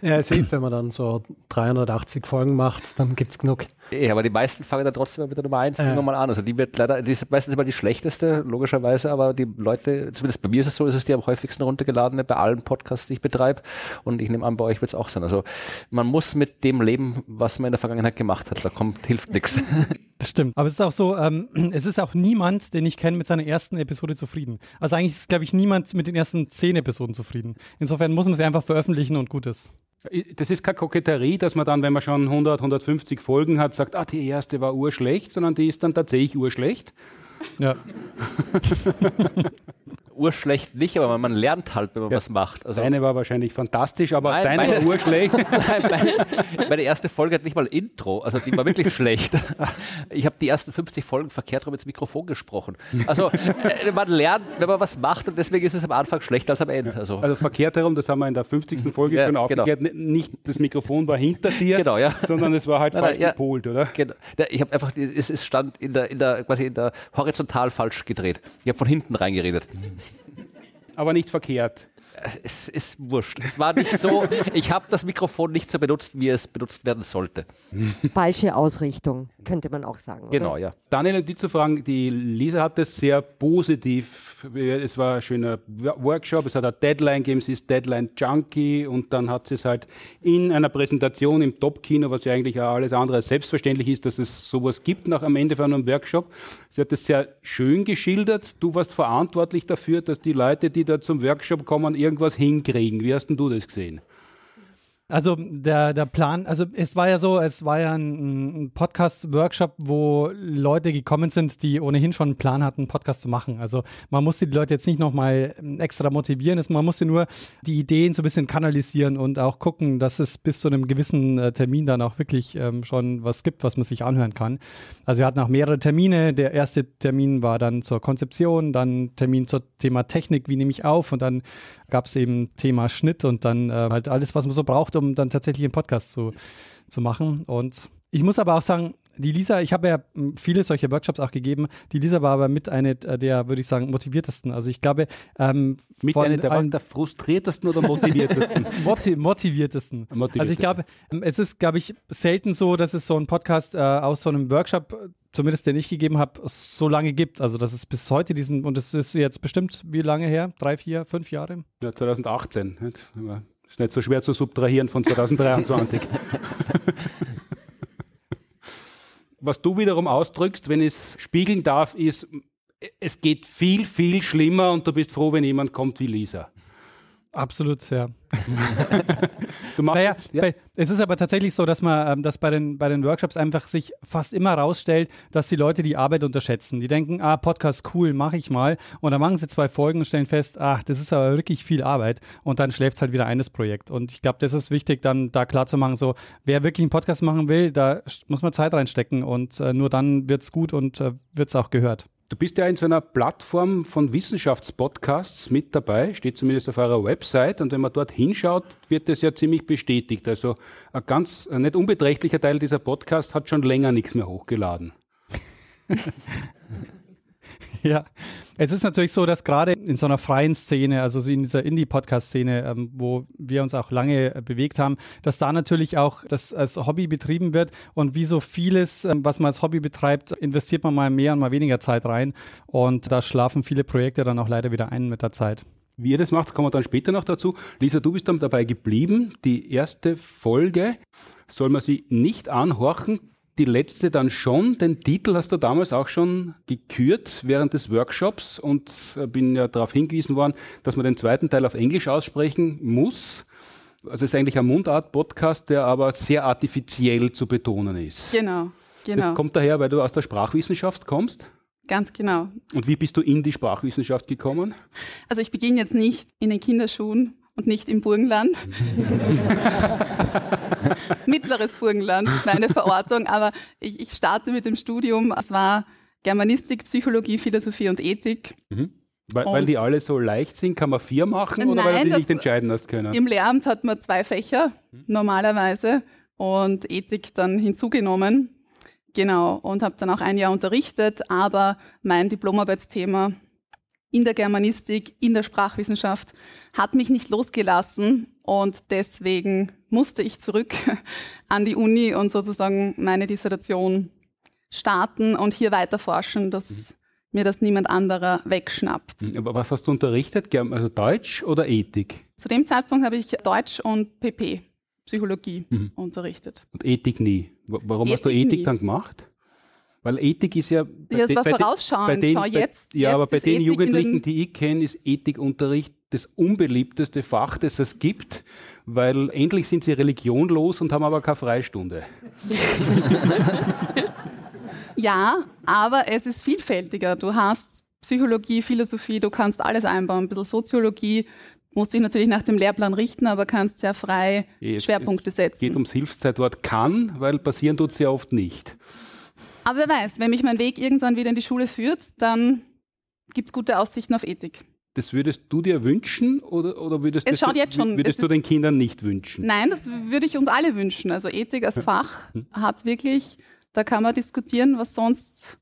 H: Ja, es hilft, wenn man dann so 380 Folgen macht, dann gibt es genug.
F: Ja, aber die meisten fangen dann trotzdem mit der Nummer 1 ja. nochmal an. Also die wird leider, die ist meistens immer die schlechteste, logischerweise, aber die Leute, zumindest bei mir ist es so, ist es die am häufigsten runtergeladene bei allen Podcasts, die ich betreibe. Und ich nehme an, bei euch wird es auch sein. Also man muss mit dem leben, was man in der Vergangenheit gemacht hat. Da kommt, hilft nichts.
H: Das stimmt. Aber es ist auch so, ähm, es ist auch niemand, den ich kenne, mit seiner ersten Episode zufrieden. Also eigentlich ist, glaube ich, niemand mit den ersten zehn Episoden zufrieden. Insofern muss man sie einfach veröffentlichen und gut ist.
D: Das ist keine Koketterie, dass man dann, wenn man schon 100, 150 Folgen hat, sagt, ah, die erste war urschlecht, sondern die ist dann tatsächlich urschlecht.
H: Ja.
F: urschlecht nicht, aber man lernt halt, wenn man ja, was macht.
D: Also deine war wahrscheinlich fantastisch, aber Nein, deine meine, war urschlecht. Nein,
F: meine, meine, erste Folge hat nicht mal Intro, also die war wirklich schlecht. Ich habe die ersten 50 Folgen verkehrt rum ins Mikrofon gesprochen. Also äh, man lernt, wenn man was macht und deswegen ist es am Anfang schlechter als am Ende. Also,
D: also verkehrt herum, das haben wir in der 50. Folge ja, schon genau. aufgeklärt. Nicht das Mikrofon war hinter dir, genau, ja. sondern es war halt nein, falsch nein, gepolt, oder?
F: Genau. Ich habe einfach, es stand in der, in der, quasi in der horizontal falsch gedreht. Ich habe von hinten reingeredet.
D: Aber nicht verkehrt.
F: Es ist wurscht. Es war nicht so, ich habe das Mikrofon nicht so benutzt, wie es benutzt werden sollte.
I: Falsche Ausrichtung, könnte man auch sagen.
F: Genau,
I: oder?
F: ja.
D: Daniel, um die zu fragen, die Lisa hat es sehr positiv, es war ein schöner Workshop, es hat eine Deadline gegeben, sie ist Deadline-Junkie und dann hat sie es halt in einer Präsentation im Top-Kino, was ja eigentlich auch alles andere als selbstverständlich ist, dass es sowas gibt nach am Ende von einem Workshop. Sie hat es sehr schön geschildert. Du warst verantwortlich dafür, dass die Leute, die da zum Workshop kommen, irgendwas hinkriegen. Wie hast denn du das gesehen?
H: Also der, der Plan, also es war ja so, es war ja ein, Podcast-Workshop, wo Leute gekommen sind, die ohnehin schon einen Plan hatten, einen Podcast zu machen. Also man musste die Leute jetzt nicht nochmal extra motivieren, man musste nur die Ideen so ein bisschen kanalisieren und auch gucken, dass es bis zu einem gewissen äh, Termin dann auch wirklich ähm, schon was gibt, was man sich anhören kann. Also wir hatten auch mehrere Termine. Der erste Termin war dann zur Konzeption, dann Termin zum Thema Technik, wie nehme ich auf und dann gab es eben Thema Schnitt und dann äh, halt alles, was man so braucht, um dann tatsächlich einen Podcast zu, zu machen. Und ich muss aber auch sagen, die Lisa, ich habe ja viele solche Workshops auch gegeben. Die Lisa war aber mit einer der, würde ich sagen, motiviertesten. Also ich glaube, ähm,
D: Mit einer der,
H: allen-
D: der frustriertesten oder motiviertesten?
H: Motiv motiviertesten.
D: Motiviertesten.
H: Also ich glaube, ähm, es ist, glaube ich, selten so, dass es so einen Podcast äh, aus so einem Workshop, zumindest den ich gegeben habe, so lange gibt. Also dass es bis heute diesen, und es ist jetzt bestimmt wie lange her? Drei, vier, fünf Jahre?
D: Ja, 2018. Ist nicht so schwer zu subtrahieren von 2023. Was du wiederum ausdrückst, wenn ich es spiegeln darf, ist, es geht viel, viel schlimmer und du bist froh, wenn jemand kommt wie Lisa.
H: Absolut, ja.
D: Du machst
H: Naja,
D: ja,
H: bei, es ist aber tatsächlich so, dass man, ähm, dass bei den, bei den Workshops einfach sich fast immer rausstellt, dass die Leute die Arbeit unterschätzen. Die denken, ah, Podcast cool, mache ich mal. Und dann machen sie zwei Folgen und stellen fest, ach, das ist aber wirklich viel Arbeit. Und dann schläft es halt wieder ein, das Projekt. Und ich glaube, das ist wichtig, dann da klar zu machen, so, wer wirklich einen Podcast machen will, da muss man Zeit reinstecken und äh, nur dann wird's gut und äh, wird's auch gehört.
D: Du bist ja in so einer Plattform von Wissenschaftspodcasts mit dabei, steht zumindest auf eurer Website. Und wenn man dort hinschaut, wird das ja ziemlich bestätigt. Also ein ganz ein nicht unbeträchtlicher Teil dieser Podcasts hat schon länger nichts mehr hochgeladen.
H: Ja, es ist natürlich so, dass gerade in so einer freien Szene, also so in dieser Indie-Podcast-Szene, ähm, wo wir uns auch lange äh, bewegt haben, dass da natürlich auch das als Hobby betrieben wird und wie so vieles, ähm, was man als Hobby betreibt, investiert man mal mehr und mal weniger Zeit rein und da schlafen viele Projekte dann auch leider wieder ein mit der Zeit.
D: Wie ihr das macht, kommen wir dann später noch dazu. Lisa, du bist dann dabei geblieben. Die erste Folge soll man sie nicht anhorchen. Die letzte dann schon. Den Titel hast du damals auch schon gekürt während des Workshops und äh, bin ja darauf hingewiesen worden, dass man den zweiten Teil auf Englisch aussprechen muss. Also es ist eigentlich ein Mundart-Podcast, der aber sehr artifiziell zu betonen ist.
G: Genau, genau.
D: Das kommt daher, weil du aus der Sprachwissenschaft kommst.
G: Ganz genau.
D: Und wie bist du in die Sprachwissenschaft gekommen?
G: Also ich beginne jetzt nicht in den Kinderschuhen und nicht im Burgenland. Mittleres Burgenland, meine Verortung, aber ich, ich starte mit dem Studium. Es war Germanistik, Psychologie, Philosophie und Ethik.
D: Weil, weil
G: Und-
D: die alle so leicht sind, kann man vier machen oder weil du
G: Nein,
D: die nicht entscheiden hast können?
G: Im Lehramt hat man zwei Fächer normalerweise und Ethik dann hinzugenommen. Genau, und habe dann auch ein Jahr unterrichtet, aber mein Diplomarbeitsthema in der Germanistik, in der Sprachwissenschaft hat mich nicht losgelassen und deswegen musste ich zurück an die Uni und sozusagen meine Dissertation starten und hier weiter forschen, dass mir das niemand anderer wegschnappt.
D: Aber was hast du unterrichtet? Also Deutsch oder Ethik?
G: Zu dem Zeitpunkt habe ich Deutsch und PP, Psychologie, unterrichtet.
D: Und Ethik nie. Wa- Warum hast du
G: Ethik
D: Ethik
G: nie.
D: dann gemacht? Weil Ethik ist ja. bei
G: Ja,
D: den-
G: war vorausschauend.
D: den-
G: Schau,
D: bei-
G: jetzt-
D: ja,
G: jetzt
D: aber bei den
G: Ethik
D: Jugendlichen,
G: den-
D: die ich kenne, ist Ethikunterricht das unbeliebteste Fach, das es gibt, weil endlich sind sie religionlos und haben aber keine Freistunde.
G: Ja, aber es ist vielfältiger. Du hast Psychologie, Philosophie, du kannst alles einbauen. Ein bisschen Soziologie, musst dich natürlich nach dem Lehrplan richten, aber kannst sehr frei
D: Es-
G: Schwerpunkte
D: Es
G: setzen.
D: geht ums Hilfszeitwort kann, weil passieren tut es ja oft nicht.
G: Aber wer weiß, wenn mich mein Weg irgendwann wieder in die Schule führt, dann gibt es gute Aussichten auf Ethik.
D: Das würdest du dir wünschen oder, oder würdest,
G: Es
D: das,
G: schon-
D: würdest
G: es
D: du den Kindern nicht wünschen?
G: Nein, das würde ich uns alle wünschen. Also Ethik als Fach hat wirklich, da kann man diskutieren, was sonst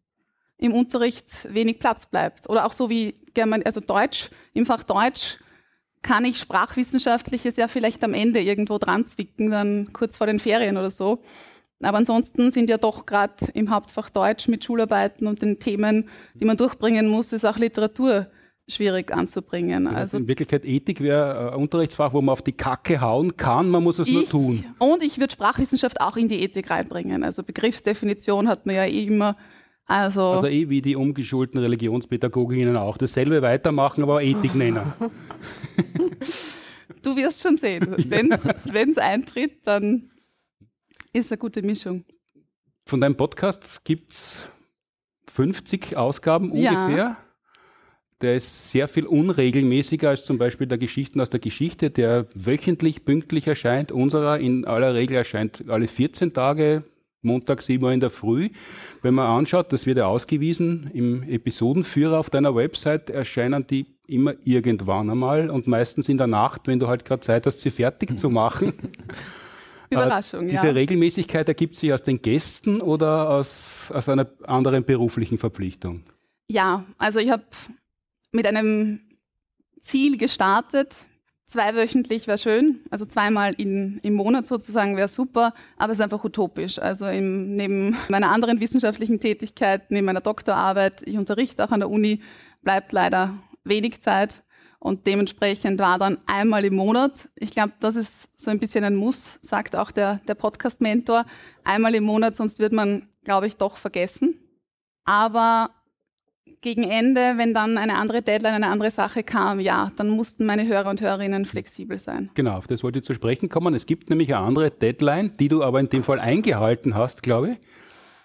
G: im Unterricht wenig Platz bleibt. Oder auch so wie German, also Deutsch, im Fach Deutsch, kann ich Sprachwissenschaftliches ja vielleicht am Ende irgendwo dran zwicken, dann kurz vor den Ferien oder so. Aber ansonsten sind ja doch gerade im Hauptfach Deutsch mit Schularbeiten und den Themen, die man durchbringen muss, ist auch Literatur schwierig anzubringen.
D: Also in Wirklichkeit Ethik wäre ein Unterrichtsfach, wo man auf die Kacke hauen kann, man muss es ich, nur tun.
G: Und ich würde Sprachwissenschaft auch in die Ethik reinbringen. Also Begriffsdefinition hat man ja eh immer. Also,
D: also eh wie die umgeschulten Religionspädagoginnen auch. Dasselbe weitermachen, aber Ethik nennen.
G: du wirst schon sehen. Wenn es eintritt, dann ist eine gute Mischung.
D: Von deinem Podcast gibt es 50 Ausgaben ungefähr. Ja. Der ist sehr viel unregelmäßiger als zum Beispiel der Geschichten aus der Geschichte, der wöchentlich pünktlich erscheint. Unserer in aller Regel erscheint alle 14 Tage, Montag 7 Uhr in der Früh. Wenn man anschaut, das wird ja ausgewiesen, im Episodenführer auf deiner Website erscheinen die immer irgendwann einmal und meistens in der Nacht, wenn du halt gerade Zeit hast, sie fertig zu machen.
G: Überraschung,
D: Diese ja. Regelmäßigkeit ergibt sich aus den Gästen oder aus, aus einer anderen beruflichen Verpflichtung?
G: Ja, also ich habe mit einem Ziel gestartet. Zweiwöchentlich wäre schön, also zweimal in, im Monat sozusagen wäre super, aber es ist einfach utopisch. Also im, neben meiner anderen wissenschaftlichen Tätigkeit, neben meiner Doktorarbeit, ich unterrichte auch an der Uni, bleibt leider wenig Zeit. Und dementsprechend war dann einmal im Monat, ich glaube, das ist so ein bisschen ein Muss, sagt auch der, der Podcast-Mentor, einmal im Monat, sonst wird man, glaube ich, doch vergessen. Aber gegen Ende, wenn dann eine andere Deadline, eine andere Sache kam, ja, dann mussten meine Hörer und Hörerinnen flexibel sein.
D: Genau, auf das wollte ich zu sprechen kommen. Es gibt nämlich eine andere Deadline, die du aber in dem Fall eingehalten hast, glaube ich.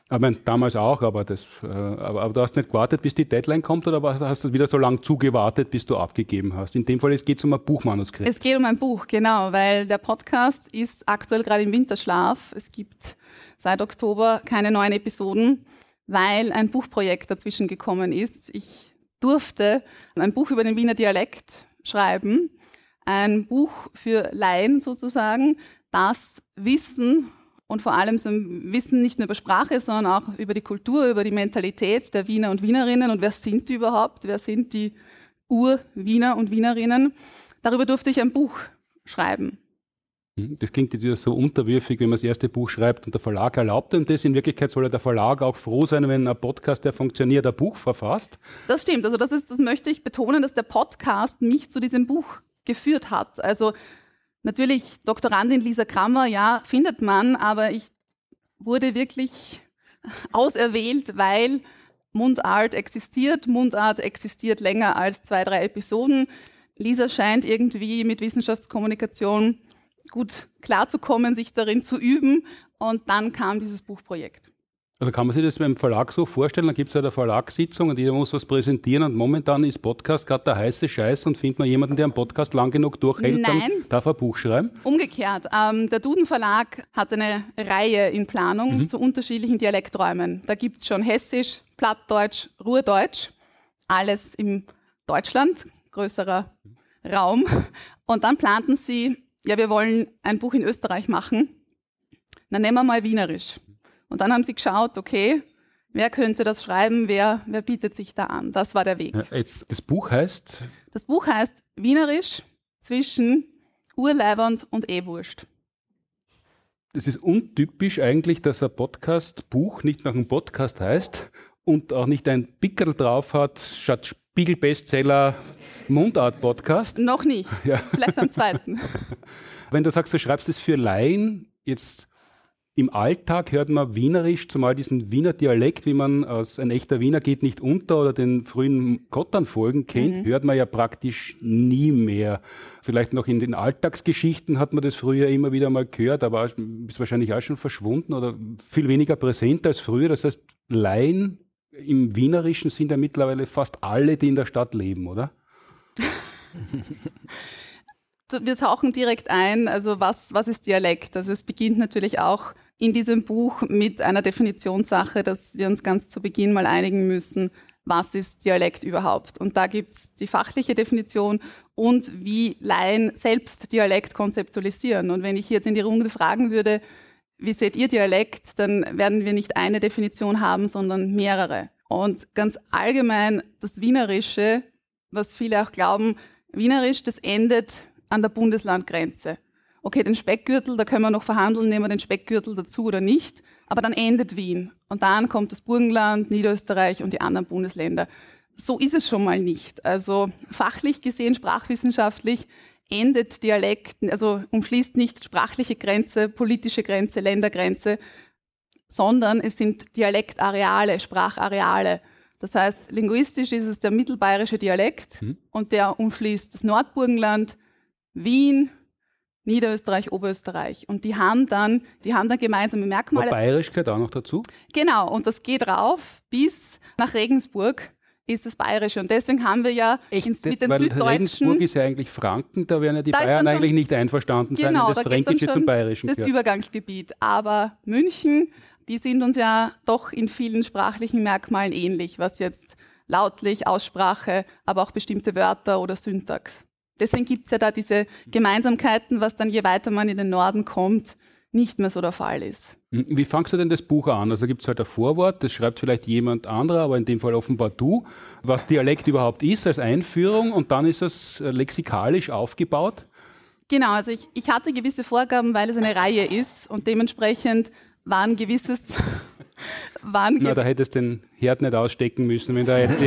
D: Aber damals auch, aber, das, äh, aber, aber, du hast nicht gewartet, bis die Deadline kommt oder hast du wieder so lange zugewartet, bis du abgegeben hast? In dem Fall geht es um ein Buchmanuskript.
G: Es geht um ein Buch, genau, weil der Podcast ist aktuell gerade im Winterschlaf. Es gibt seit Oktober keine neuen Episoden, weil ein Buchprojekt dazwischen gekommen ist. Ich durfte ein Buch über den Wiener Dialekt schreiben, ein Buch für Laien sozusagen, das Wissen und vor allem so ein Wissen nicht nur über Sprache, sondern auch über die Kultur, über die Mentalität der Wiener und Wienerinnen und wer sind die überhaupt, wer sind die Ur-Wiener und Wienerinnen. Darüber durfte ich ein Buch schreiben.
D: Hm, das klingt jetzt so unterwürfig, wenn man das erste Buch schreibt und der Verlag erlaubt ihm das. In Wirklichkeit soll der Verlag auch froh sein, wenn ein Podcast, der funktioniert, ein Buch verfasst.
G: Das stimmt. Also das ist, das möchte ich betonen, dass der Podcast mich zu diesem Buch geführt hat. Also Natürlich, Doktorandin Lisa Krammer, ja, findet man, aber ich wurde wirklich auserwählt, weil Mundart existiert. Mundart existiert länger als zwei, drei Episoden. Lisa scheint irgendwie mit Wissenschaftskommunikation gut klarzukommen, sich darin zu üben. Und dann kam dieses Buchprojekt.
D: Also kann man sich das beim Verlag so vorstellen, dann gibt es ja eine Verlagssitzung und jeder muss was präsentieren und momentan ist Podcast gerade der heiße Scheiß und findet man jemanden, der einen Podcast lang genug durchhält, Nein. dann darf er ein Buch schreiben?
G: Umgekehrt. Ähm, der Duden Verlag hat eine Reihe in Planung mhm. zu unterschiedlichen Dialekträumen. Da gibt es schon Hessisch, Plattdeutsch, Ruhrdeutsch, alles im Deutschland, größerer Raum. Und dann planten sie, ja, wir wollen ein Buch in Österreich machen. Dann nehmen wir mal Wienerisch. Und dann haben sie geschaut, okay, wer könnte das schreiben, wer, wer bietet sich da an. Das war der Weg.
D: Jetzt, das Buch heißt?
G: Das Buch heißt Wienerisch zwischen Urleibernd und E-Wurst.
D: Das ist untypisch eigentlich, dass ein Podcast-Buch nicht nach einem Podcast heißt und auch nicht ein Pickel drauf hat, statt Spiegel-Bestseller Mundart-Podcast.
G: Noch nicht. Ja. Vielleicht am zweiten.
D: Wenn du sagst, du schreibst es für Laien, jetzt im Alltag hört man Wienerisch, zumal diesen Wiener Dialekt, wie man aus ein echter Wiener geht nicht unter oder den frühen Kotternfolgen kennt, mhm. hört man ja praktisch nie mehr. Vielleicht noch in den Alltagsgeschichten hat man das früher immer wieder mal gehört, aber ist wahrscheinlich auch schon verschwunden oder viel weniger präsent als früher. Das heißt, Laien im Wienerischen sind ja mittlerweile fast alle, die in der Stadt leben, oder?
G: wir tauchen direkt ein, also was, was ist Dialekt? Also es beginnt natürlich auch in diesem Buch mit einer Definitionssache, dass wir uns ganz zu Beginn mal einigen müssen, was ist Dialekt überhaupt? Und da gibt es die fachliche Definition und wie Laien selbst Dialekt konzeptualisieren. Und wenn ich jetzt in die Runde fragen würde, wie seht ihr Dialekt, dann werden wir nicht eine Definition haben, sondern mehrere. Und ganz allgemein das Wienerische, was viele auch glauben, Wienerisch, das endet an der Bundeslandgrenze. Okay, den Speckgürtel, da können wir noch verhandeln, nehmen wir den Speckgürtel dazu oder nicht, aber dann endet Wien. Und dann kommt das Burgenland, Niederösterreich und die anderen Bundesländer. So ist es schon mal nicht. Also fachlich gesehen, sprachwissenschaftlich endet Dialekt, also umschließt nicht sprachliche Grenze, politische Grenze, Ländergrenze, sondern es sind Dialektareale, Sprachareale. Das heißt, linguistisch ist es der mittelbayerische Dialekt mhm. und der umschließt das Nordburgenland, Wien, Niederösterreich, Oberösterreich. Und die haben dann, die haben dann gemeinsame Merkmale.
D: Aber Bayerisch gehört auch noch dazu?
G: Genau, und das geht rauf bis nach Regensburg ist das Bayerische. Und deswegen haben wir ja
D: Echt? Ins, mit den Weil Süddeutschen... Regensburg ist ja eigentlich Franken, da werden ja die Bayern eigentlich nicht einverstanden
G: genau, sein,
D: wenn das
G: da
D: Fränkische zum Bayerischen
G: das
D: gehört.
G: Übergangsgebiet. Aber München, die sind uns ja doch in vielen sprachlichen Merkmalen ähnlich, was jetzt lautlich, Aussprache, aber auch bestimmte Wörter oder Syntax. Deswegen gibt es ja da diese Gemeinsamkeiten, was dann je weiter man in den Norden kommt, nicht mehr so der Fall ist.
D: Hm, wie fangst du denn das Buch an? Also gibt es halt ein Vorwort, das schreibt vielleicht jemand anderer, aber in dem Fall offenbar du, was Dialekt überhaupt ist als Einführung und dann ist es äh, lexikalisch aufgebaut.
G: Genau, also ich, ich hatte gewisse Vorgaben, weil es eine Reihe ist und dementsprechend war ein gewisses.
D: Waren Na, da hättest den Herd nicht ausstecken müssen, wenn da jetzt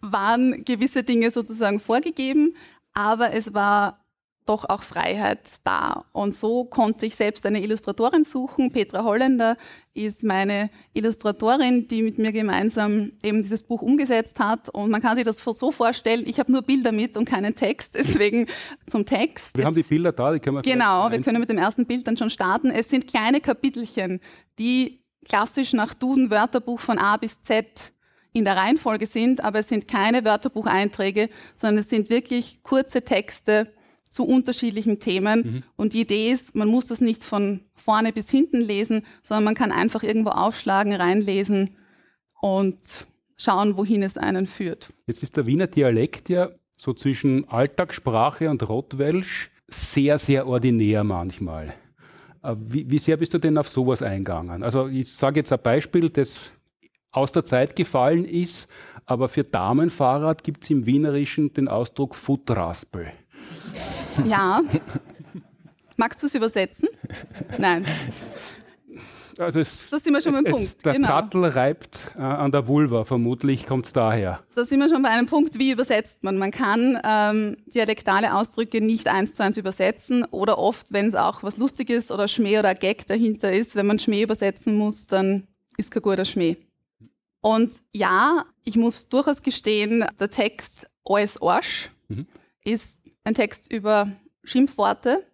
G: waren gewisse Dinge sozusagen vorgegeben, aber es war doch auch Freiheit da. Und so konnte ich selbst eine Illustratorin suchen. Petra Holländer ist meine Illustratorin, die mit mir gemeinsam eben dieses Buch umgesetzt hat. Und man kann sich das so vorstellen, ich habe nur Bilder mit und keinen Text. Deswegen zum Text.
D: Wir haben die Bilder da, die können wir
G: Genau, wir können mit dem ersten Bild dann schon starten. Es sind kleine Kapitelchen, die klassisch nach Duden Wörterbuch von A bis Z in der Reihenfolge sind, aber es sind keine Wörterbucheinträge, sondern es sind wirklich kurze Texte zu unterschiedlichen Themen. Mhm. Und die Idee ist, man muss das nicht von vorne bis hinten lesen, sondern man kann einfach irgendwo aufschlagen, reinlesen und schauen, wohin es einen führt.
D: Jetzt ist der Wiener Dialekt ja so zwischen Alltagssprache und Rottwelsch sehr, sehr ordinär manchmal. Äh, wie, wie, sehr bist du denn auf sowas eingegangen? Also ich sage jetzt ein Beispiel, das aus der Zeit gefallen ist, aber für Damenfahrrad gibt es im Wienerischen den Ausdruck Futtraspel.
G: Ja. Magst du es übersetzen? Nein.
D: Also es,
G: das sind wir schon beim Punkt.
D: der genau. Sattel reibt äh, an der Vulva, vermutlich kommt es daher.
G: Da sind wir schon bei einem Punkt, wie übersetzt man? Man kann ähm, dialektale Ausdrücke nicht eins zu eins übersetzen oder oft, wenn es auch was Lustiges oder Schmäh oder Gag dahinter ist, wenn man Schmäh übersetzen muss, dann ist kein guter Schmäh. Und ja, ich muss durchaus gestehen, der Text Alles Arsch mhm. ist ein Text über Schimpfworte,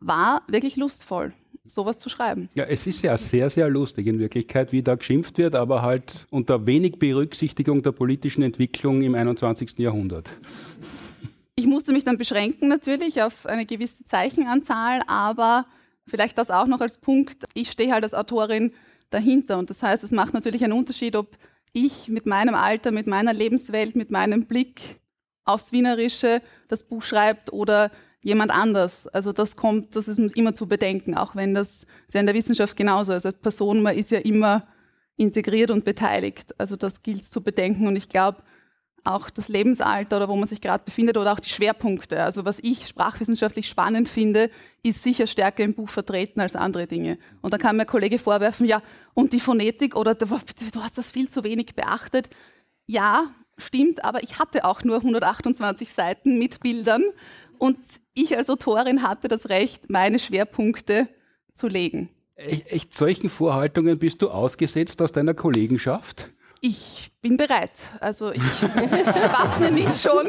G: war wirklich lustvoll, sowas zu schreiben.
D: Ja, es ist ja sehr, sehr lustig in Wirklichkeit, wie da geschimpft wird, aber halt unter wenig Berücksichtigung der politischen Entwicklung im 21. Jahrhundert.
G: Ich musste mich dann beschränken natürlich auf eine gewisse Zeichenanzahl, aber vielleicht das auch noch als Punkt. Ich stehe halt als Autorin dahinter. Und das heißt, es macht natürlich einen Unterschied, ob ich mit meinem Alter, mit meiner Lebenswelt, mit meinem Blick aufs Wienerische das Buch schreibt oder jemand anders. Also das kommt, das ist immer zu bedenken, auch wenn das ist ja in der Wissenschaft genauso. Also als Person, man ist ja immer integriert und beteiligt. Also das gilt zu bedenken. Und ich glaube, auch das Lebensalter oder wo man sich gerade befindet oder auch die Schwerpunkte. Also was ich sprachwissenschaftlich spannend finde, ist sicher stärker im Buch vertreten als andere Dinge. Und da kann mir ein Kollege vorwerfen, ja, und die Phonetik oder du hast das viel zu wenig beachtet. Ja, stimmt, aber ich hatte auch nur 128 Seiten mit Bildern und ich als Autorin hatte das Recht, meine Schwerpunkte zu legen.
D: Echt solchen Vorhaltungen bist du ausgesetzt aus deiner Kollegenschaft?
G: Ich bin bereit. Also ich wappne mich schon.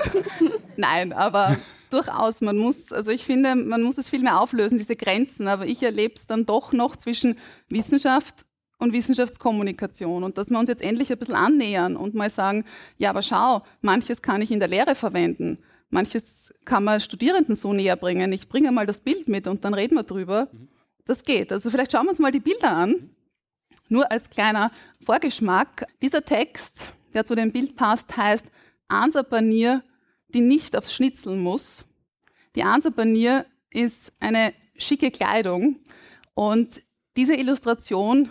G: Nein, aber durchaus, man muss, also ich finde, man muss es viel mehr auflösen, diese Grenzen, aber ich erlebe es dann doch noch zwischen Wissenschaft und Wissenschaftskommunikation und dass wir uns jetzt endlich ein bisschen annähern und mal sagen, ja, aber schau, manches kann ich in der Lehre verwenden, manches kann man Studierenden so näher bringen. Ich bringe mal das Bild mit und dann reden wir drüber. Das geht. Also vielleicht schauen wir uns mal die Bilder an. Nur als kleiner Vorgeschmack, dieser Text, der zu dem Bild passt, heißt Ansapanier, die nicht aufs Schnitzeln muss. Die Ansapanier ist eine schicke Kleidung und diese Illustration,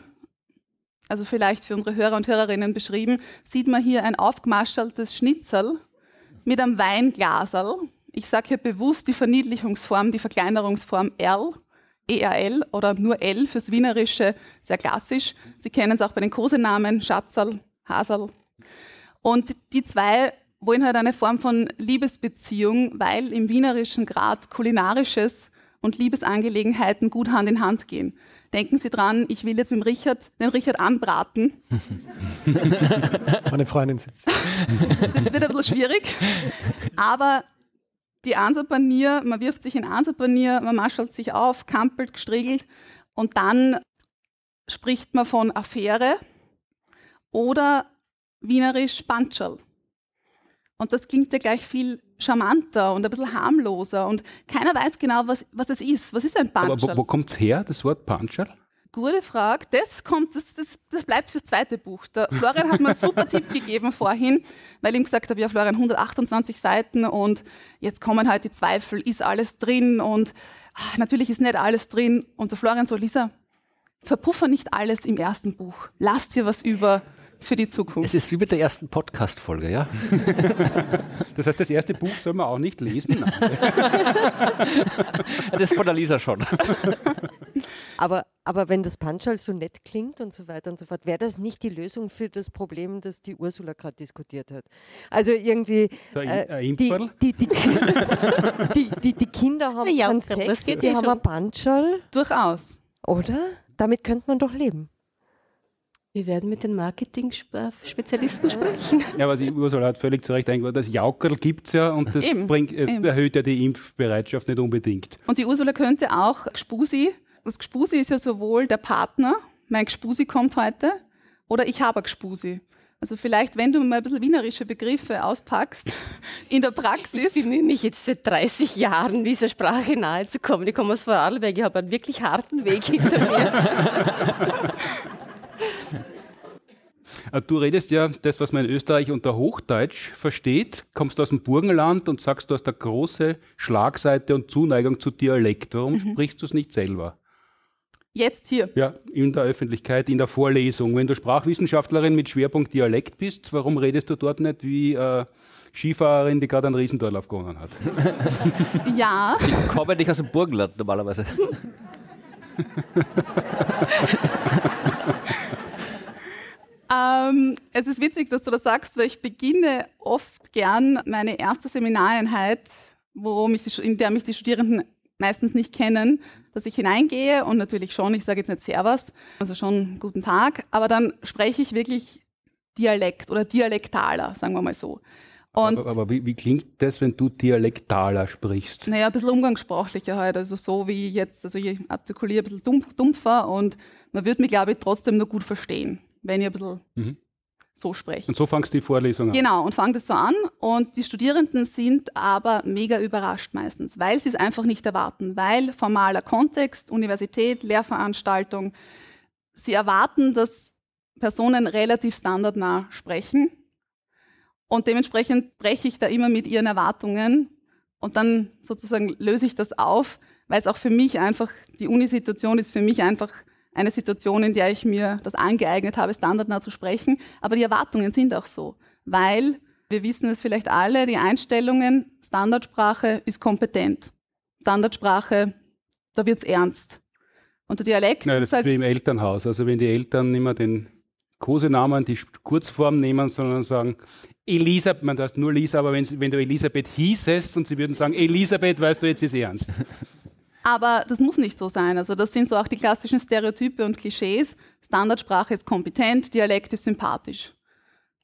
G: also vielleicht für unsere Hörer und Hörerinnen beschrieben, sieht man hier ein aufgemascheltes Schnitzel mit einem Weinglaserl. Ich sage hier bewusst die Verniedlichungsform, die Verkleinerungsform L, ERL oder nur L fürs Wienerische, sehr klassisch. Sie kennen es auch bei den Kosenamen, Schatzerl, Haserl. Und die zwei wollen halt eine Form von Liebesbeziehung, weil im Wienerischen Grad kulinarisches und Liebesangelegenheiten gut Hand in Hand gehen. Denken Sie dran, ich will jetzt mit dem Richard, den Richard anbraten.
H: Meine Freundin sitzt.
G: Das wird ein bisschen schwierig. Aber die Ansapanier, man wirft sich in Ansapanier, man maschelt sich auf, kampelt, gestriegelt und dann spricht man von Affäre oder wienerisch Pantscherl. Und das klingt ja gleich viel charmanter und ein bisschen harmloser und keiner weiß genau, was, was es ist. Was ist ein Pantscherl?
D: Aber wo, wo kommt es her, das Wort Pantscherl?
G: Gute Frage. Das kommt, das, das, das bleibt fürs zweite Buch. Der Florian hat mir einen super Tipp gegeben vorhin, weil ich ihm gesagt habe, ja Florian, 128 Seiten und jetzt kommen halt die Zweifel, ist alles drin und ach, natürlich ist nicht alles drin. Und der Florian so, Lisa, verpuffer nicht alles im ersten Buch. Lass dir was über für die Zukunft.
F: Es ist wie mit der ersten Podcast-Folge, ja?
D: Das heißt, das erste Buch soll man auch nicht lesen?
F: das ist von der Lisa schon.
I: Aber, aber wenn das Panschal so nett klingt und so weiter und so fort, wäre das nicht die Lösung für das Problem, das die Ursula gerade diskutiert hat? Also irgendwie äh, die, die, die, die, die, die Kinder haben
E: Ja,
I: Sex,
E: geht
I: die
E: eh
I: haben ein Panschal,
G: Durchaus.
I: oder? Damit könnte man doch leben.
E: Wir werden mit den Marketing-Spezialisten sprechen.
D: Ja, aber die Ursula hat völlig zu Recht eingebaut, das Jaukerl gibt es ja und das
G: Eben,
D: bringt, es
G: eben.
D: erhöht ja die Impfbereitschaft nicht unbedingt.
G: Und die Ursula könnte auch Gspusi, das Gspusi ist ja sowohl der Partner, mein Gspusi kommt heute, oder ich habe ein Gspusi. Also vielleicht, wenn du mal ein bisschen wienerische Begriffe auspackst in der Praxis.
E: Ich bin nicht jetzt seit 30 Jahren dieser Sprache nahe zu kommen. Ich komme aus Vorarlberg, ich habe einen wirklich harten Weg hinter mir.
D: Äh, Du redest ja das, was man in Österreich unter Hochdeutsch versteht, kommst aus dem Burgenland und sagst, du hast eine große Schlagseite und Zuneigung zu Dialekt. Warum
G: Mhm.
D: sprichst du es nicht selber?
G: Jetzt hier.
D: Ja, in der Öffentlichkeit, in der Vorlesung. Wenn du Sprachwissenschaftlerin mit Schwerpunkt Dialekt bist, warum redest du dort nicht wie äh, Skifahrerin, die gerade einen Riesendorlauf gewonnen hat?
G: Ja,
F: Ich komme nicht aus dem Burgenland normalerweise.
G: ähm, es ist witzig, dass du das sagst, weil ich beginne oft gern meine erste Seminareinheit, die, in der mich die Studierenden meistens nicht kennen, dass ich hineingehe und natürlich schon, ich sage jetzt nicht Servus, also schon guten Tag, aber dann spreche ich wirklich Dialekt oder dialektaler, sagen wir mal so. Und
D: aber aber wie, wie klingt das, wenn du dialektaler sprichst?
G: naja, ein bisschen umgangssprachlicher halt, also so wie jetzt, also ich artikuliere ein bisschen dumpf, dumpfer und man wird mich, glaube ich, trotzdem nur gut verstehen, wenn ich ein bisschen
D: Mhm.
G: so spreche.
D: Und so fangst die Vorlesung an.
G: Genau, und fangt es so an. Und die Studierenden sind aber mega überrascht meistens, weil sie es einfach nicht erwarten, weil formaler Kontext, Universität, Lehrveranstaltung, sie erwarten, dass Personen relativ standardnah sprechen. Und dementsprechend breche ich da immer mit ihren Erwartungen und dann sozusagen löse ich das auf, weil es auch für mich einfach, die Unisituation ist für mich einfach eine Situation, in der ich mir das angeeignet habe, standardnah zu sprechen. Aber die Erwartungen sind auch so, weil wir wissen es vielleicht alle, die Einstellungen, Standardsprache ist kompetent. Standardsprache, da wird's ernst. Und der Dialekt
D: Ja, das
G: ist
D: ist
G: halt
D: wie im Elternhaus. Also wenn die Eltern nicht mehr den Kosenamen, die Kurzform nehmen, sondern sagen, Elisabeth, man heißt nur Lisa, aber wenn, wenn du Elisabeth hießest und sie würden sagen, Elisabeth, weißt du, jetzt ist ernst.
G: Aber das muss nicht so sein. Also das sind so auch die klassischen Stereotype und Klischees. Standardsprache ist kompetent, Dialekt ist sympathisch.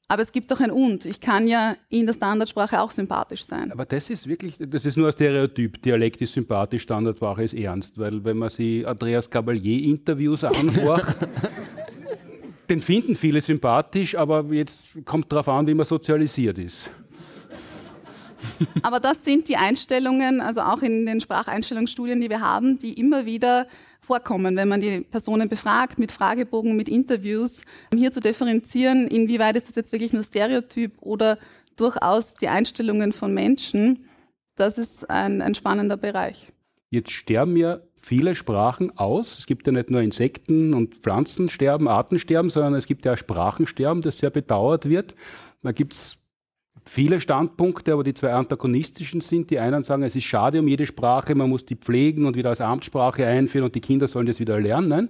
G: Aber es gibt auch ein Und. Ich kann ja in der Standardsprache auch sympathisch sein.
D: Aber das ist wirklich, das ist nur ein Stereotyp. Dialekt ist sympathisch, Standardwache ist ernst. Weil wenn man sich Andreas Gabalier-Interviews anhört, den finden viele sympathisch, aber jetzt kommt darauf an, wie man sozialisiert ist.
G: Aber das sind die Einstellungen, also auch in den Spracheinstellungsstudien, die wir haben, die immer wieder vorkommen, wenn man die Personen befragt, mit Fragebogen, mit Interviews, um hier zu differenzieren, inwieweit ist das jetzt wirklich nur Stereotyp oder durchaus die Einstellungen von Menschen. Das ist ein, ein spannender Bereich.
D: Jetzt sterben ja viele Sprachen aus. Es gibt ja nicht nur Insekten und Pflanzensterben, Artensterben, sondern es gibt ja auch Sprachensterben, das sehr bedauert wird. Da gibt es viele Standpunkte, aber die zwei antagonistischen sind. Die einen sagen, es ist schade um jede Sprache, man muss die pflegen und wieder als Amtssprache einführen und die Kinder sollen das wieder lernen.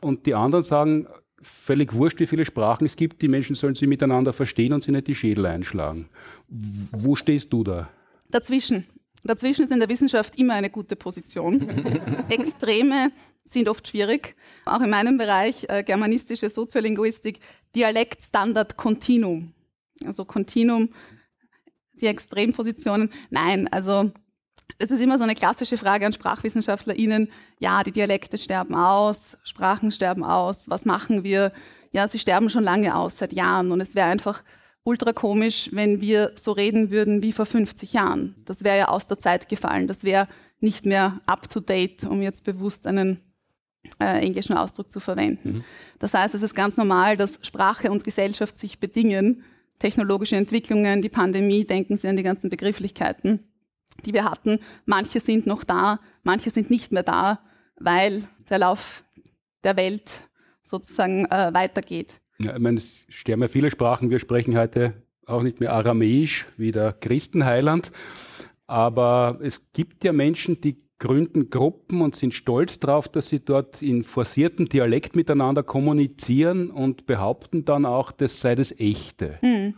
D: Und die anderen sagen, völlig wurscht, wie viele Sprachen es gibt, die Menschen sollen sie miteinander verstehen und sie nicht die Schädel einschlagen. Wo stehst du da?
G: Dazwischen. Dazwischen ist in der Wissenschaft immer eine gute Position. Extreme sind oft schwierig. Auch in meinem Bereich, äh, germanistische Soziolinguistik, Dialekt, Standard, Kontinuum. Also Kontinuum, die Extrempositionen. Nein, also es ist immer so eine klassische Frage an SprachwissenschaftlerInnen. Ja, die Dialekte sterben aus, Sprachen sterben aus, was machen wir? Ja, sie sterben schon lange aus, seit Jahren. Und es wäre einfach ultra komisch, wenn wir so reden würden wie vor 50 Jahren. Das wäre ja aus der Zeit gefallen. Das wäre nicht mehr up to date, um jetzt bewusst einen äh, englischen Ausdruck zu verwenden. Mhm. Das heißt, es ist ganz normal, dass Sprache und Gesellschaft sich bedingen. Technologische Entwicklungen, die Pandemie, denken Sie an die ganzen Begrifflichkeiten, die wir hatten. Manche sind noch da, manche sind nicht mehr da, weil der Lauf der Welt sozusagen äh, weitergeht.
D: Ja, ich meine, es sterben ja viele Sprachen. Wir sprechen heute auch nicht mehr Aramäisch wie der Christenheiland. Aber es gibt ja Menschen, die gründen Gruppen und sind stolz darauf, dass sie dort in forciertem Dialekt miteinander kommunizieren und behaupten dann auch, das sei das Echte. Mhm.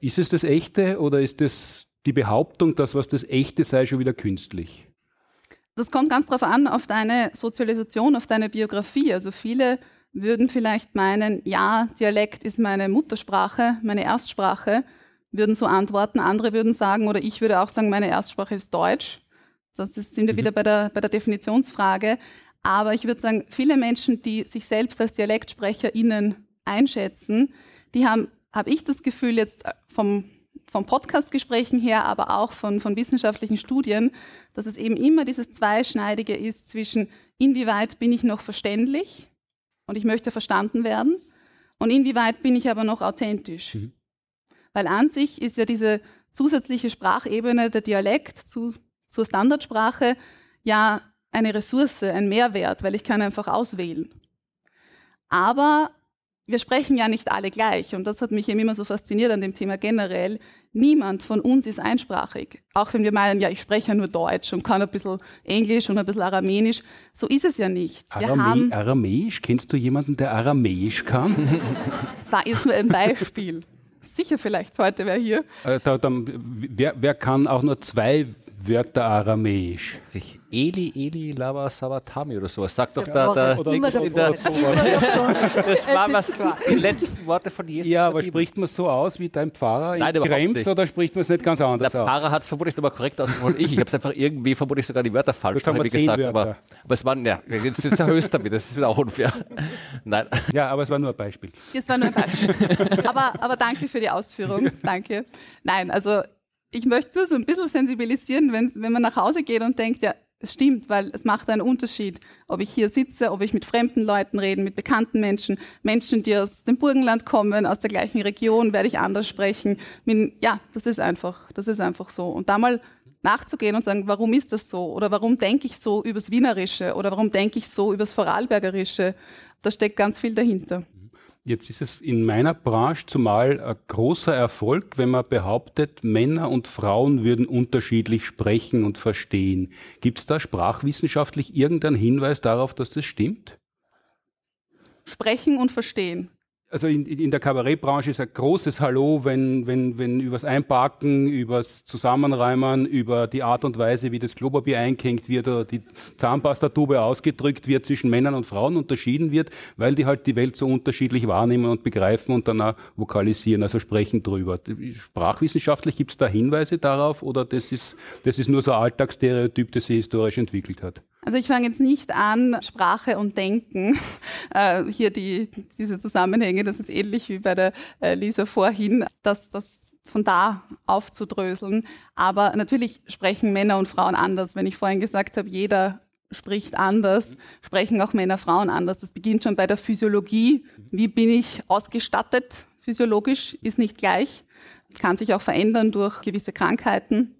D: Ist es das Echte oder ist es die Behauptung, dass was das Echte sei, schon wieder künstlich?
G: Das kommt ganz darauf an, auf deine Sozialisation, auf deine Biografie. Also viele würden vielleicht meinen, ja, Dialekt ist meine Muttersprache, meine Erstsprache, würden so antworten. Andere würden sagen, oder ich würde auch sagen, meine Erstsprache ist Deutsch. Das ist, sind wir mhm. wieder bei der, bei der Definitionsfrage. Aber ich würde sagen, viele Menschen, die sich selbst als DialektsprecherInnen einschätzen, die haben, habe ich das Gefühl jetzt vom, vom Podcast-Gesprächen her, aber auch von, von wissenschaftlichen Studien, dass es eben immer dieses Zweischneidige ist zwischen, inwieweit bin ich noch verständlich und ich möchte verstanden werden. Und inwieweit bin ich aber noch authentisch? Mhm. Weil an sich ist ja diese zusätzliche Sprachebene, der Dialekt zu, zur Standardsprache, ja eine Ressource, ein Mehrwert, weil ich kann einfach auswählen. Aber wir sprechen ja nicht alle gleich und das hat mich eben immer so fasziniert an dem Thema generell. Niemand von uns ist einsprachig. Auch wenn wir meinen, ja, ich spreche ja nur Deutsch und kann ein bisschen Englisch und ein bisschen Aramäisch. So ist es ja nicht.
D: Wir Arame haben Aramäisch? Kennst du jemanden, der Aramäisch kann?
G: das war jetzt nur ein Beispiel. Sicher vielleicht heute wer hier.
D: Äh, da, dann, wer, wer kann auch nur zwei Wörter aramäisch.
F: Sich Eli, Eli, Lava, Savatami oder sowas. Sagt doch ja, da, da Dings in der. das war was, die letzten Worte von Jesus.
D: Ja, aber spricht man so aus wie dein Pfarrer
F: Nein,
D: in Krems oder spricht man es nicht ganz anders
F: Der Pfarrer hat es vermutlich aber korrekt ausgesprochen. Ich, ich habe es einfach irgendwie vermutlich sogar die Wörter falsch
D: das haben wir gesagt. Wörter.
F: Aber, aber es waren, ja, jetzt, jetzt erhöhst damit, das ist wieder auch unfair.
D: Nein. Ja, aber es war nur ein Beispiel.
G: Es war nur ein Beispiel. aber, aber danke für die Ausführung. Danke. Nein, also ich möchte nur so ein bisschen sensibilisieren, wenn, wenn man nach Hause geht und denkt, ja, es stimmt, weil es macht einen Unterschied, ob ich hier sitze, ob ich mit fremden Leuten rede, mit bekannten Menschen, Menschen, die aus dem Burgenland kommen, aus der gleichen Region, werde ich anders sprechen. Ja, das ist einfach, das ist einfach so. Und da mal nachzugehen und sagen, warum ist das so? Oder warum denke ich so übers Wienerische? Oder warum denke ich so übers Vorarlbergerische? Da steckt ganz viel dahinter.
D: Jetzt ist es in meiner Branche zumal ein großer Erfolg, wenn man behauptet, Männer und Frauen würden unterschiedlich sprechen und verstehen. Gibt es da sprachwissenschaftlich irgendeinen Hinweis darauf, dass das stimmt?
G: Sprechen und verstehen
D: also in, in der Kabarettbranche ist ein großes Hallo, wenn, wenn, wenn übers Einpacken, übers Zusammenreimen, über die Art und Weise, wie das Klopapier eingehängt wird oder die Zahnpastatube ausgedrückt wird, zwischen Männern und Frauen unterschieden wird, weil die halt die Welt so unterschiedlich wahrnehmen und begreifen und dann auch vokalisieren, also sprechen drüber. Sprachwissenschaftlich gibt es da Hinweise darauf oder das ist, das ist nur so ein Alltagsstereotyp, das sich historisch entwickelt hat?
G: Also ich fange jetzt nicht an, Sprache und Denken, äh, hier die, diese Zusammenhänge, das ist ähnlich wie bei der äh, Lisa vorhin, das, das von da aufzudröseln. Aber natürlich sprechen Männer und Frauen anders. Wenn ich vorhin gesagt habe, jeder spricht anders, sprechen auch Männer, Frauen anders. Das beginnt schon bei der Physiologie. Wie bin ich ausgestattet? Physiologisch ist nicht gleich. Das kann sich auch verändern durch gewisse Krankheiten.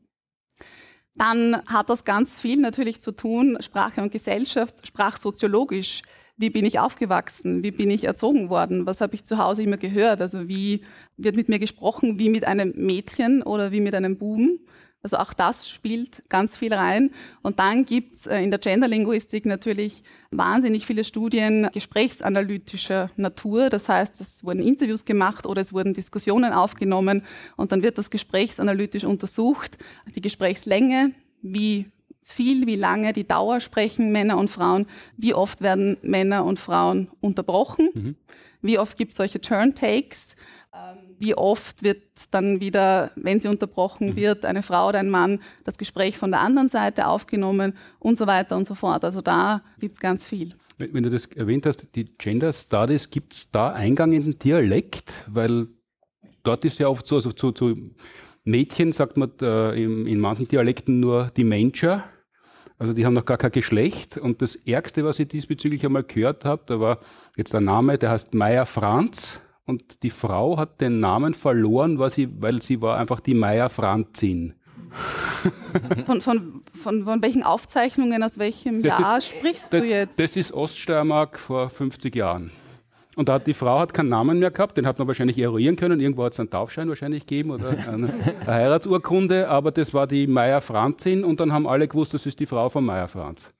G: Dann hat das ganz viel natürlich zu tun, Sprache und Gesellschaft, sprachsoziologisch. wie bin ich aufgewachsen, wie bin ich erzogen worden, was habe ich zu Hause immer gehört, also wie wird mit mir gesprochen, wie mit einem Mädchen oder wie mit einem Buben. Also auch das spielt ganz viel rein. Und dann gibt's äh, in der Genderlinguistik natürlich wahnsinnig viele Studien gesprächsanalytischer Natur. Das heißt, es wurden Interviews gemacht oder es wurden Diskussionen aufgenommen und dann wird das gesprächsanalytisch untersucht. Die Gesprächslänge, wie viel, wie lange, die Dauer sprechen Männer und Frauen, wie oft werden Männer und Frauen unterbrochen, mhm. wie oft gibt es solche Turn-Takes, wie oft wird dann wieder, wenn sie unterbrochen mhm. wird, eine Frau oder ein Mann das Gespräch von der anderen Seite aufgenommen und so weiter und so fort. Also da gibt es ganz viel.
D: Wenn, wenn, du das erwähnt hast, die Gender Studies, gibt es da Eingang in den Dialekt? Weil dort ist ja oft so, also zu, zu Mädchen sagt man äh, in, in manchen Dialekten nur die Menscher. Also die haben noch gar kein Geschlecht. Und das Ärgste, was ich diesbezüglich einmal gehört habe, da war jetzt ein Name, der heißt Meier Franz. Und die Frau hat den Namen verloren, weil sie, weil sie war einfach die Meier Franzin.
G: Von, von, von, von welchen Aufzeichnungen, aus welchem das Jahr ist, sprichst
D: das,
G: du jetzt?
D: Das ist Oststeiermark vor 50 Jahren. Und da hat die Frau hat keinen Namen mehr gehabt, den hat man wahrscheinlich eruieren können. Irgendwo hat es einen Taufschein wahrscheinlich gegeben oder eine, eine Heiratsurkunde, aber das war die Meier Franzin und dann haben alle gewusst, das ist die Frau von Meier Franz.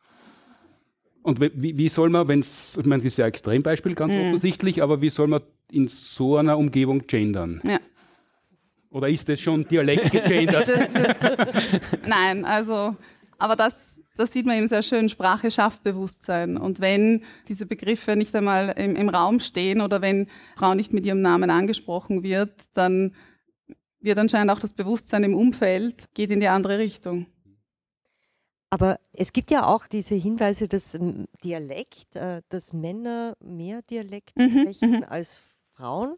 D: Und wie, wie soll man, wenn es, ich meine, das ist ja ein Extrembeispiel, ganz mhm. offensichtlich, aber wie soll man in so einer Umgebung gendern? Ja. Oder ist das schon Dialekt gegendert?
G: nein, also, aber das, das sieht man eben sehr schön, Sprache schafft Bewusstsein. Und wenn diese Begriffe nicht einmal im, im Raum stehen oder wenn Frau nicht mit ihrem Namen angesprochen wird, dann wird anscheinend auch das Bewusstsein im Umfeld geht in die andere Richtung.
I: Aber es gibt ja auch diese Hinweise, dass Dialekt, äh, dass Männer mehr Dialekt mhm, sprechen mhm. als Frauen.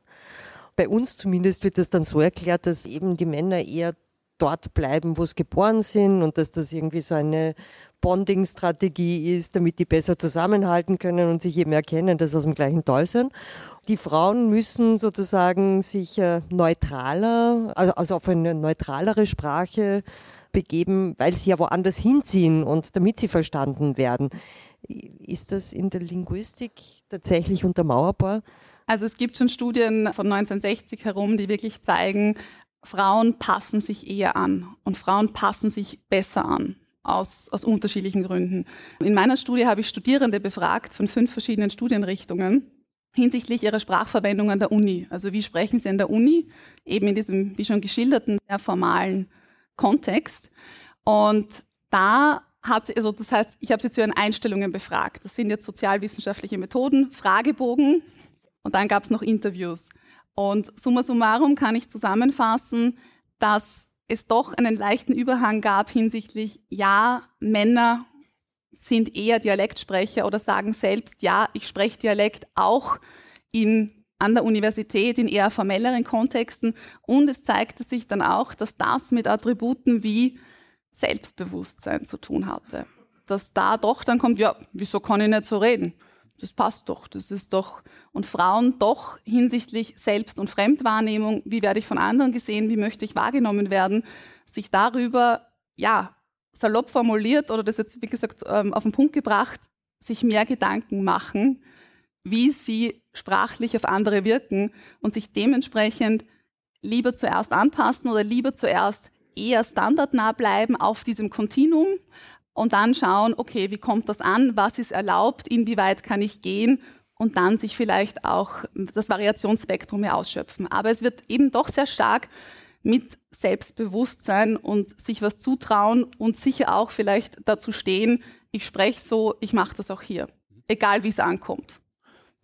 I: Bei uns zumindest wird das dann so erklärt, dass eben die Männer eher dort bleiben, wo sie geboren sind und dass das irgendwie so eine Bonding-Strategie ist, damit die besser zusammenhalten können und sich eben erkennen, dass sie aus dem gleichen Tal sind. Die Frauen müssen sozusagen sich äh, neutraler, also, also auf eine neutralere Sprache begeben, weil sie ja woanders hinziehen und damit sie verstanden werden. Ist das in der Linguistik tatsächlich untermauerbar?
G: Also es gibt schon Studien von 1960 herum, die wirklich zeigen, Frauen passen sich eher an und Frauen passen sich besser an aus, aus unterschiedlichen Gründen. In meiner Studie habe ich Studierende befragt von fünf verschiedenen Studienrichtungen hinsichtlich ihrer Sprachverwendung an der Uni. Also wie sprechen sie an der Uni, eben in diesem, wie schon geschilderten, sehr formalen Kontext. Und da hat sie, also das heißt, ich habe sie zu ihren Einstellungen befragt. Das sind jetzt sozialwissenschaftliche Methoden, Fragebogen und dann gab es noch Interviews. Und summa summarum kann ich zusammenfassen, dass es doch einen leichten Überhang gab hinsichtlich, ja, Männer sind eher Dialektsprecher oder sagen selbst, ja, ich spreche Dialekt auch in, an der Universität in eher formelleren Kontexten. Und es zeigte sich dann auch, dass das mit Attributen wie Selbstbewusstsein zu tun hatte. Dass da doch dann kommt, ja, wieso kann ich nicht so reden? das passt doch, das ist doch, und Frauen doch hinsichtlich Selbst- und Fremdwahrnehmung, wie werde ich von anderen gesehen, wie möchte ich wahrgenommen werden, sich darüber, ja, salopp formuliert oder das jetzt, wie gesagt, ähm, auf den Punkt gebracht, sich mehr Gedanken machen, wie sie sprachlich auf andere wirken und sich dementsprechend lieber zuerst anpassen oder lieber zuerst eher standardnah bleiben auf diesem Kontinuum, und dann schauen, okay, wie kommt das an, was ist erlaubt, inwieweit kann ich gehen und dann sich vielleicht auch das Variationsspektrum mehr ausschöpfen. Aber es wird eben doch sehr stark mit Selbstbewusstsein und sich was zutrauen und sicher auch vielleicht dazu stehen, ich spreche so, ich mache das auch hier, egal wie es ankommt.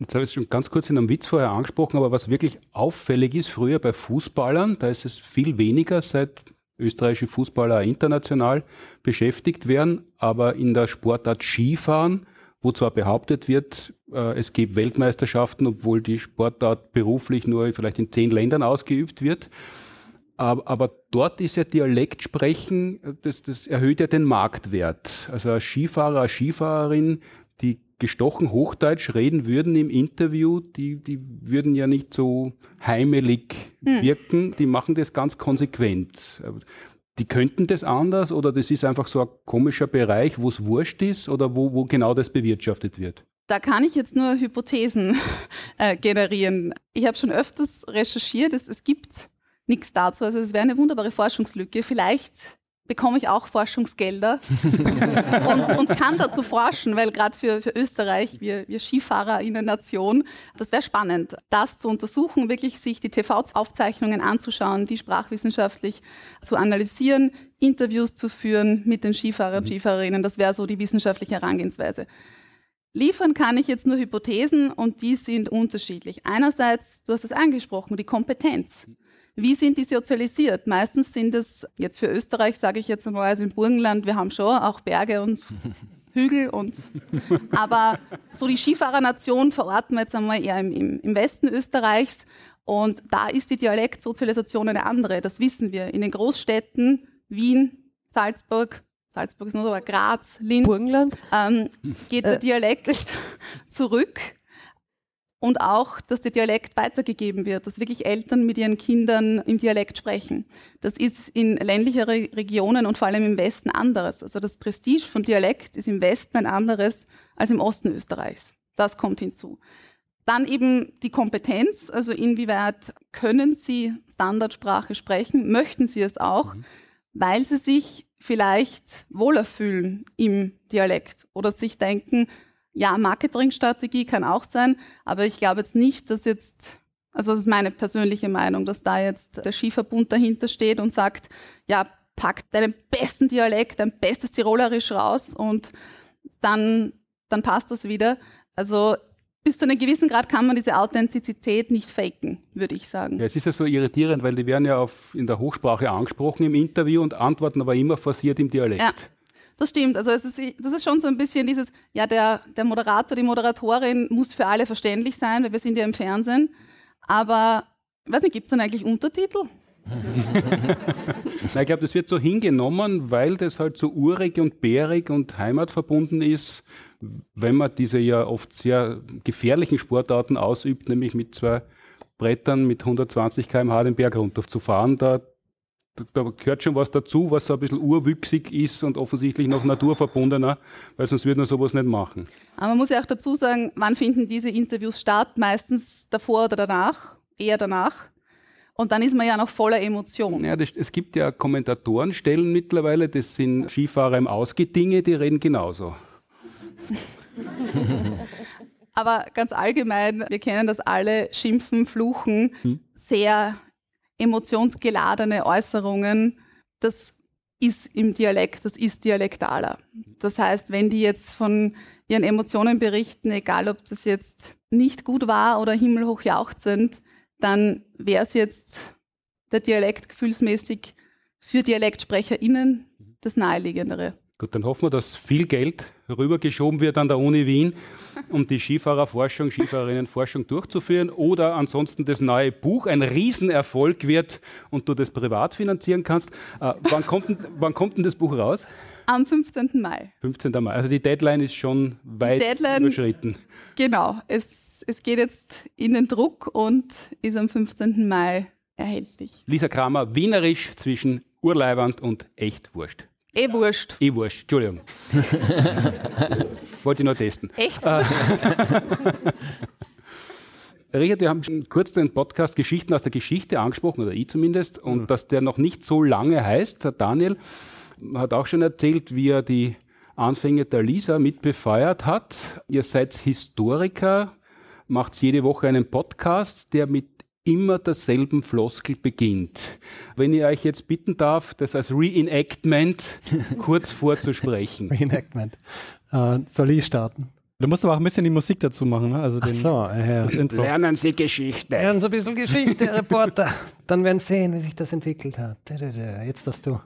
D: Jetzt habe ich es schon ganz kurz in einem Witz vorher angesprochen, aber was wirklich auffällig ist, früher bei Fußballern, da ist es viel weniger seit österreichische Fußballer international beschäftigt werden, aber in der Sportart Skifahren, wo zwar behauptet wird, äh, es gibt Weltmeisterschaften, obwohl die Sportart beruflich nur vielleicht in zehn Ländern ausgeübt wird, aber, dort ist ja Dialektsprechen, das, das erhöht ja den Marktwert. Also ein Skifahrer, eine Skifahrerin, die gestochen Hochdeutsch reden würden im Interview, die, die würden ja nicht so heimelig hm. wirken, die machen das ganz konsequent. Die könnten das anders oder das ist einfach so ein komischer Bereich, wo es wurscht ist oder wo, wo genau das bewirtschaftet wird?
G: Da kann ich jetzt nur Hypothesen äh, generieren. Ich habe schon öfters recherchiert, es, es gibt nichts dazu. Also es wäre eine wunderbare Forschungslücke. Vielleicht bekomme ich auch Forschungsgelder und, und, kann dazu forschen, weil gerade für, für Österreich, wir, wir Skifahrer in der Nation, das wäre spannend, das zu untersuchen, wirklich sich die TV-Aufzeichnungen anzuschauen, die sprachwissenschaftlich zu analysieren, Interviews zu führen mit den Skifahrern und Skifahrerinnen. Das wäre so die wissenschaftliche Herangehensweise. Liefern kann ich jetzt nur Hypothesen und die sind unterschiedlich. Einerseits, du hast es angesprochen, die Kompetenz. Wie sind die sozialisiert? Meistens sind es, jetzt für Österreich sage ich jetzt einmal, also im Burgenland, wir haben schon auch Berge und Hügel und, aber so die Skifahrernation verorten wir jetzt einmal eher im, im, Westen Österreichs und da ist die Dialektsozialisation eine andere, das wissen wir. In den Großstädten, Wien, Salzburg, Salzburg ist nur so, Graz, Linz,
I: Burgenland,
G: ähm, geht der äh. Dialekt zurück und auch, dass der Dialekt weitergegeben wird, dass wirklich Eltern mit ihren Kindern im Dialekt sprechen. Das ist in ländlicheren Regionen und vor allem im Westen anderes. Also das Prestige von Dialekt ist im Westen ein anderes als im Osten Österreichs. Das kommt hinzu. Dann eben die Kompetenz, also inwieweit können Sie Standardsprache sprechen, möchten Sie es auch, mhm. weil Sie sich vielleicht wohler fühlen im Dialekt oder sich denken, ja, Marketingstrategie kann auch sein, aber ich glaube jetzt nicht, dass jetzt, also das ist meine persönliche Meinung, dass da jetzt der Skiverbund dahinter steht und sagt, ja, pack deinen besten Dialekt, dein bestes Tirolerisch raus und dann, dann passt das wieder. Also bis zu einem gewissen Grad kann man diese Authentizität nicht faken, würde ich sagen.
D: Ja, es ist ja so irritierend, weil die werden ja auf, in der Hochsprache angesprochen im Interview und antworten aber immer forciert im Dialekt. Ja.
G: Das stimmt. Also es ist, das ist schon so ein bisschen dieses, ja, der, der Moderator, die Moderatorin muss für alle verständlich sein, weil wir sind ja im Fernsehen. Aber, ich weiß nicht, gibt es dann eigentlich Untertitel?
D: Ich glaube, das wird so hingenommen, weil das halt so urig und bärig und heimatverbunden ist, wenn man diese ja oft sehr gefährlichen Sportarten ausübt, nämlich mit zwei Brettern mit 120 km/h den Berg runter zu fahren. Da da gehört schon was dazu, was so ein bisschen urwüchsig ist und offensichtlich noch naturverbundener, weil sonst würde man sowas nicht machen.
G: Aber man muss ja auch dazu sagen, wann finden diese Interviews statt? Meistens davor oder danach, eher danach. Und dann ist man ja noch voller Emotion.
D: Ja, das, es gibt ja Kommentatorenstellen mittlerweile, das sind Skifahrer im Ausgedinge, die reden genauso.
G: Aber ganz allgemein, wir kennen das alle, schimpfen, fluchen, hm. sehr emotionsgeladene Äußerungen, das ist im Dialekt, das ist dialektaler. Das heißt, wenn die jetzt von ihren Emotionen berichten, egal ob das jetzt nicht gut war oder himmelhoch jauchzend, dann wäre es jetzt der Dialekt gefühlsmäßig für DialektsprecherInnen das Naheliegendere.
D: Gut, dann hoffen wir, dass viel Geld rübergeschoben wird an der Uni Wien, um die Skifahrerforschung, Skifahrerinnenforschung durchzuführen oder ansonsten das neue Buch ein Riesenerfolg wird und du das privat finanzieren kannst. Äh, wann, kommt denn, wann kommt denn das Buch raus?
G: Am 15. Mai.
D: 15. Mai. Also die Deadline ist schon weit Deadline, überschritten.
G: Genau. Es, es geht jetzt in den Druck und ist am 15. Mai erhältlich.
D: Lisa Kramer, Wienerisch zwischen Urleiwand und echt wurscht.
G: Eh wurscht.
D: Eh wurscht, Entschuldigung. Wollte ich nur testen.
G: Echt?
D: Äh, Richard, wir haben kurz den Podcast Geschichten aus der Geschichte angesprochen, oder ich zumindest, und mhm. dass der noch nicht so lange heißt. Daniel hat auch schon erzählt, wie er die Anfänge der Lisa mitbefeuert hat. Ihr seid Historiker, macht jede Woche einen Podcast, der mit immer derselben Floskel beginnt. Wenn ich euch jetzt bitten darf, das als Reenactment kurz vorzusprechen.
H: Reenactment. Äh, soll ich starten? Du musst aber auch ein bisschen die Musik dazu machen, ne? Also den,
D: so, ja. das Intro. Lernen Sie Geschichte.
H: Lernen Sie ein bisschen Geschichte, Reporter. Dann werden Sie sehen, wie sich das entwickelt hat. Jetzt darfst du.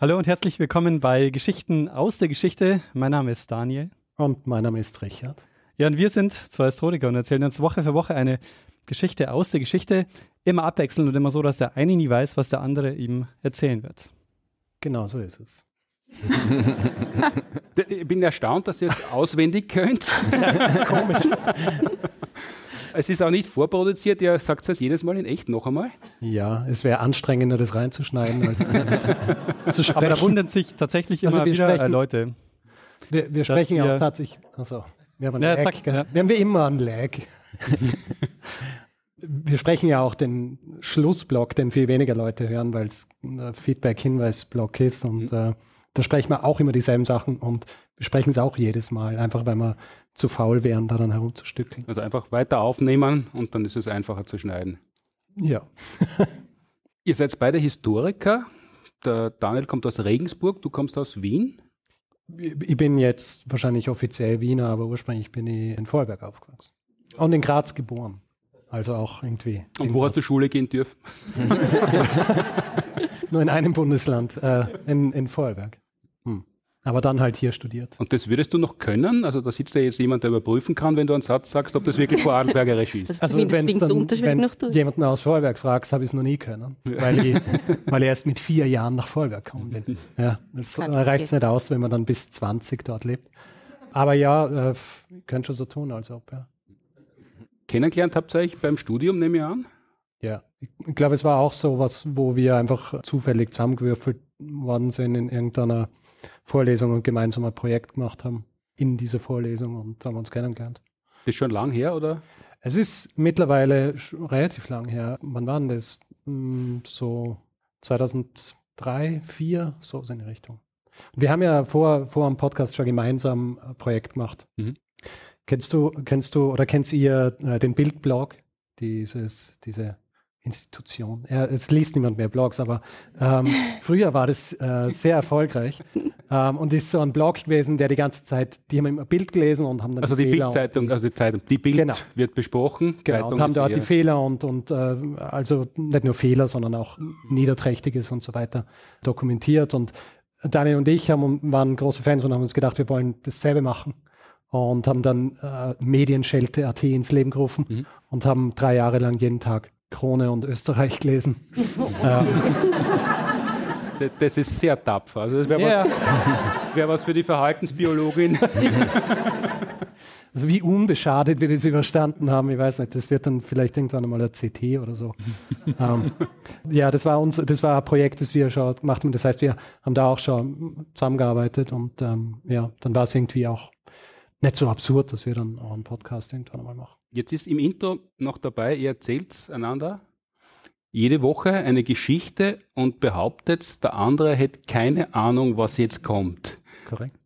H: Hallo und herzlich willkommen bei Geschichten aus der Geschichte. Mein Name ist Daniel.
J: Und mein Name ist Richard.
H: Ja, und wir sind zwei Historiker und erzählen uns Woche für Woche eine Geschichte aus der Geschichte immer abwechselnd und immer so, dass der eine nie weiß, was der andere ihm erzählen wird.
J: Genau so ist es.
D: ich bin erstaunt, dass ihr es auswendig könnt. Komisch. Es ist auch nicht vorproduziert, ihr sagt es jedes Mal in echt noch einmal.
J: Ja, es wäre anstrengender, das reinzuschneiden, als
H: zu sprechen. Aber da wundern sich tatsächlich also immer also wieder äh, Leute.
J: Wir, wir sprechen ja auch tatsächlich. Achso. Wir haben,
H: Ja,
J: einen Lag,
H: sag-
J: gell?
H: ja.
J: wir haben wie immer einen Lag. Wir sprechen ja auch den Schlussblock, den viel weniger Leute hören, weil es ein Feedback-Hinweis-Block ist. Und äh, da sprechen wir auch immer dieselben Sachen und wir sprechen es auch jedes Mal, einfach weil wir zu faul wären, da dann herumzustückeln.
D: Also einfach weiter aufnehmen und dann ist es einfacher zu schneiden.
J: Ja.
D: Ihr seid beide Historiker. Der Daniel kommt aus Regensburg, du kommst aus Wien.
J: Ich bin jetzt wahrscheinlich offiziell Wiener, aber ursprünglich bin ich in Vorarlberg aufgewachsen. Und in Graz geboren. Also auch irgendwie.
D: Und wo hast du Schule gehen dürfen?
J: Nur in einem Bundesland, äh, in, in Vorarlberg. Hm. Aber dann halt hier studiert.
D: Und das würdest du noch können? Also da sitzt ja jetzt jemand, der überprüfen kann, wenn du einen Satz sagst, ob das wirklich Vorarlbergerisch ist.
E: Also zumindest
J: wenn's
E: klingt so unterschwellig noch
J: wenn's
E: durch.
J: jemanden aus Vorarlberg fragst, habe ich es noch nie können. Weil, ich, weil ich erst mit vier Jahren nach Vorarlberg gekommen bin. Ja, das reicht es nicht aus, wenn man dann bis 20 dort lebt. Aber ja, äh, könnt schon so tun, als ob, ja.
D: Kennengelernt habt ihr euch beim Studium, nehme ich an?
J: Ja, ich, glaube, es war auch so was, wo wir einfach zufällig zusammengewürfelt worden sind in irgendeiner Vorlesung und gemeinsam ein Projekt gemacht haben in dieser Vorlesung und haben uns kennengelernt.
D: Das ist schon lang her, oder?
J: Es ist mittlerweile relativ lang her. Wann war denn das? Hm, So 2003, 2004, so in die Richtung. Wir haben ja vor, vor dem Podcast schon gemeinsam ein Projekt gemacht.
D: Mhm.
J: Kennst du, kennst du oder kennst ihr äh, den Bildblog? Dieses, diese Institution. Ja, es liest niemand mehr Blogs, aber ähm, früher war das äh, sehr erfolgreich ähm, und ist so ein Blog gewesen, der die ganze Zeit, die haben immer Bild gelesen und haben dann
D: Also die
J: und
D: Bildzeitung, also die Zeitung, die Bild
J: Genau.
D: wird besprochen.
J: Genau,
D: Zeitung
J: und haben dort die Fehler und, und äh, also nicht nur Fehler, sondern auch Niederträchtiges und so weiter dokumentiert. Und Daniel und ich haben, waren große Fans und haben uns gedacht, wir wollen dasselbe machen. Und haben dann äh, Medienschelte.at ins Leben gerufen
D: Mhm.
J: und haben drei Jahre lang jeden Tag Krone und Österreich gelesen. ähm,
D: Das- Das ist sehr tapfer. Also das wäre
J: ja,
D: was, wär was für die Verhaltensbiologin.
J: also wie unbeschadet wir das überstanden haben, ich weiß nicht, das wird dann vielleicht irgendwann einmal ein CT oder so. ähm, ja, das war, uns, das war ein Projekt, das wir schon gemacht haben. Das heißt, wir haben da auch schon zusammengearbeitet und ähm, ja, dann war es irgendwie auch nicht so absurd, dass wir dann auch einen Podcast irgendwann einmal machen.
D: Jetzt ist im Intro noch dabei, ihr erzählt einander jede Woche eine Geschichte und behauptet, der andere hätte keine Ahnung, was jetzt kommt.
J: Korrekt?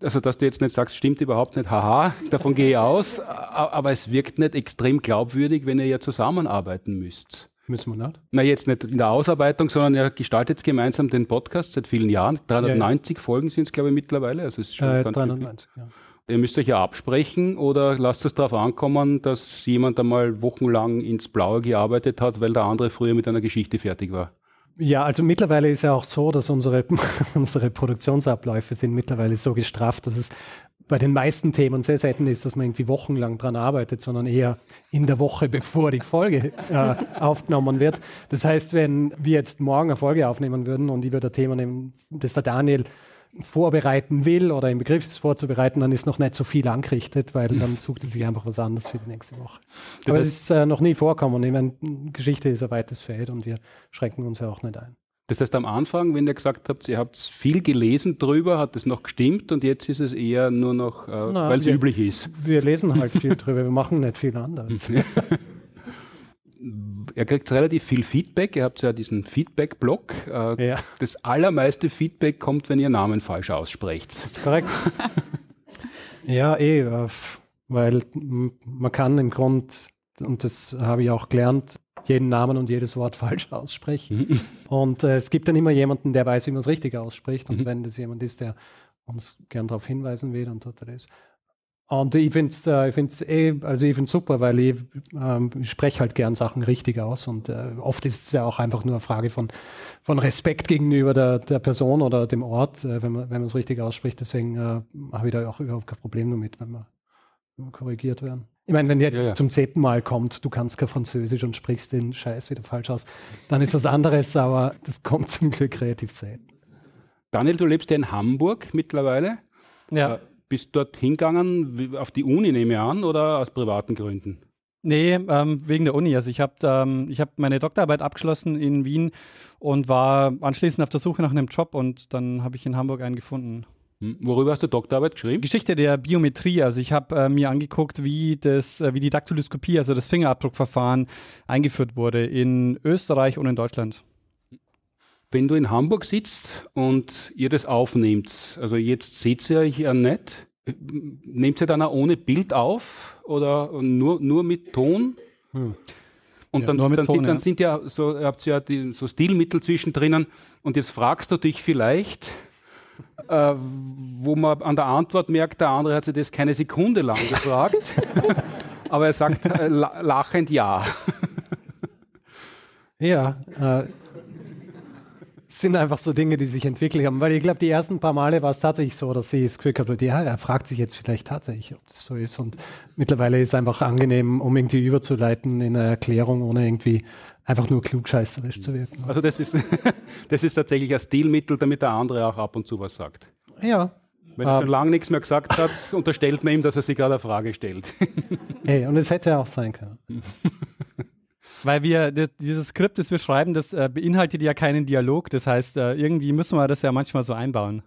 D: Also, dass du jetzt nicht sagst, stimmt überhaupt nicht, haha, davon gehe ich aus, aber es wirkt nicht extrem glaubwürdig, wenn ihr ja zusammenarbeiten müsst.
J: Müssen wir nicht?
D: Na, jetzt nicht in der Ausarbeitung, sondern ihr gestaltet gemeinsam den Podcast seit vielen Jahren. 390 Folgen sind es, glaube ich, mittlerweile. Also ist schon
J: Äh,
D: ganz
J: 390, ja.
D: Ihr müsst euch ja absprechen oder lasst es darauf ankommen, dass jemand einmal wochenlang ins Blaue gearbeitet hat, weil der andere früher mit einer Geschichte fertig war.
J: Ja, also mittlerweile ist ja auch so, dass unsere, unsere Produktionsabläufe sind mittlerweile so gestrafft, dass es bei den meisten Themen sehr selten ist, dass man irgendwie wochenlang dran arbeitet, sondern eher in der Woche, bevor die Folge äh, aufgenommen wird. Das heißt, wenn wir jetzt morgen eine Folge aufnehmen würden und ich würde ein Thema nehmen, das der Daniel vorbereiten will oder im Begriff ist vorzubereiten, dann ist noch nicht so viel angerichtet, weil dann sucht er sich einfach was anderes für die nächste Woche. Aber es ist äh, noch nie vorkommen. Ich meine, Geschichte ist ein weites Feld und wir schränken uns ja auch nicht ein.
D: Das heißt, am Anfang, wenn ihr gesagt habt, ihr habt viel gelesen drüber, hat es noch gestimmt und jetzt ist es eher nur noch, äh, weil es üblich ist.
J: Wir lesen halt viel drüber, wir machen nicht viel anderes.
D: Ihr kriegt relativ viel Feedback. Ihr habt ja diesen Feedback-Blog. Äh,
J: Ja.
D: Das allermeiste Feedback kommt, wenn ihr Namen falsch aussprecht.
J: Das ist korrekt. ja, eh, äh, weil man kann im Grund, und das habe ich auch gelernt, jeden Namen und jedes Wort falsch aussprechen. Und äh, es gibt dann immer jemanden, der weiß, wie man es richtig ausspricht. Und
D: Mhm.
J: wenn das jemand ist, der uns gern darauf hinweisen will, dann tut er das. Und ich finde es äh, ich find's eh, also ich find's super, weil ich, ähm, spreche halt gern Sachen richtig aus und äh, oft ist es ja auch einfach nur eine Frage von, von Respekt gegenüber der, der Person oder dem Ort, äh, wenn man wenn man es richtig ausspricht. Deswegen äh, habe ich da auch überhaupt kein Problem damit, wenn wir, wenn wir korrigiert werden. Ich meine, wenn jetzt
D: Ja, ja.
J: zum zehnten Mal kommt, du kannst kein Französisch und sprichst den Scheiß wieder falsch aus, dann ist was anderes, aber das kommt zum Glück relativ selten.
D: Daniel, du lebst ja in Hamburg mittlerweile.
H: Ja.
D: Äh, bist dort hingegangen, auf die Uni nehme ich an, oder aus privaten Gründen?
H: Nee, ähm, wegen der Uni. Also ich habe ähm, ich hab meine Doktorarbeit abgeschlossen in Wien und war anschließend auf der Suche nach einem Job und dann habe ich in Hamburg einen gefunden.
D: Hm. Worüber hast du Doktorarbeit geschrieben?
H: Geschichte der Biometrie. Also ich habe äh, mir angeguckt, wie das, äh, wie die Daktyloskopie, also das Fingerabdruckverfahren, eingeführt wurde in Österreich und in Deutschland.
D: Wenn du in Hamburg sitzt und ihr das aufnehmt, also jetzt seht ihr euch ja nicht, nehmt ihr dann auch ohne Bild auf oder nur, nur mit Ton? Hm. Und ja, dann, dann, Ton, sind, dann ja. sind ja so, ihr habt ja die, so Stilmittel zwischendrin und jetzt fragst du dich vielleicht, äh, wo man an der Antwort merkt, der andere hat sich das keine Sekunde lang gefragt, aber er sagt äh, lachend ja.
J: Ja, äh, sind einfach so Dinge, die sich entwickelt haben. Weil ich glaube, die ersten paar Male war es tatsächlich so, dass sie das Gefühl gehabt ja, er fragt sich jetzt vielleicht tatsächlich, ob das so ist. Und mittlerweile ist es einfach angenehm, um irgendwie überzuleiten in eine Erklärung, ohne irgendwie einfach nur klugscheißerisch zu wirken.
D: Also das ist, das ist tatsächlich ein Stilmittel, damit der andere auch ab und zu was sagt.
J: Ja.
D: Wenn er schon ähm. lange nichts mehr gesagt hat, unterstellt man ihm, dass er sich gerade eine Frage stellt.
J: Hey, und es hätte auch sein können.
H: Weil wir, dieses Skript, das wir schreiben, das äh, beinhaltet ja keinen Dialog. Das heißt, äh, irgendwie müssen wir das ja manchmal so einbauen.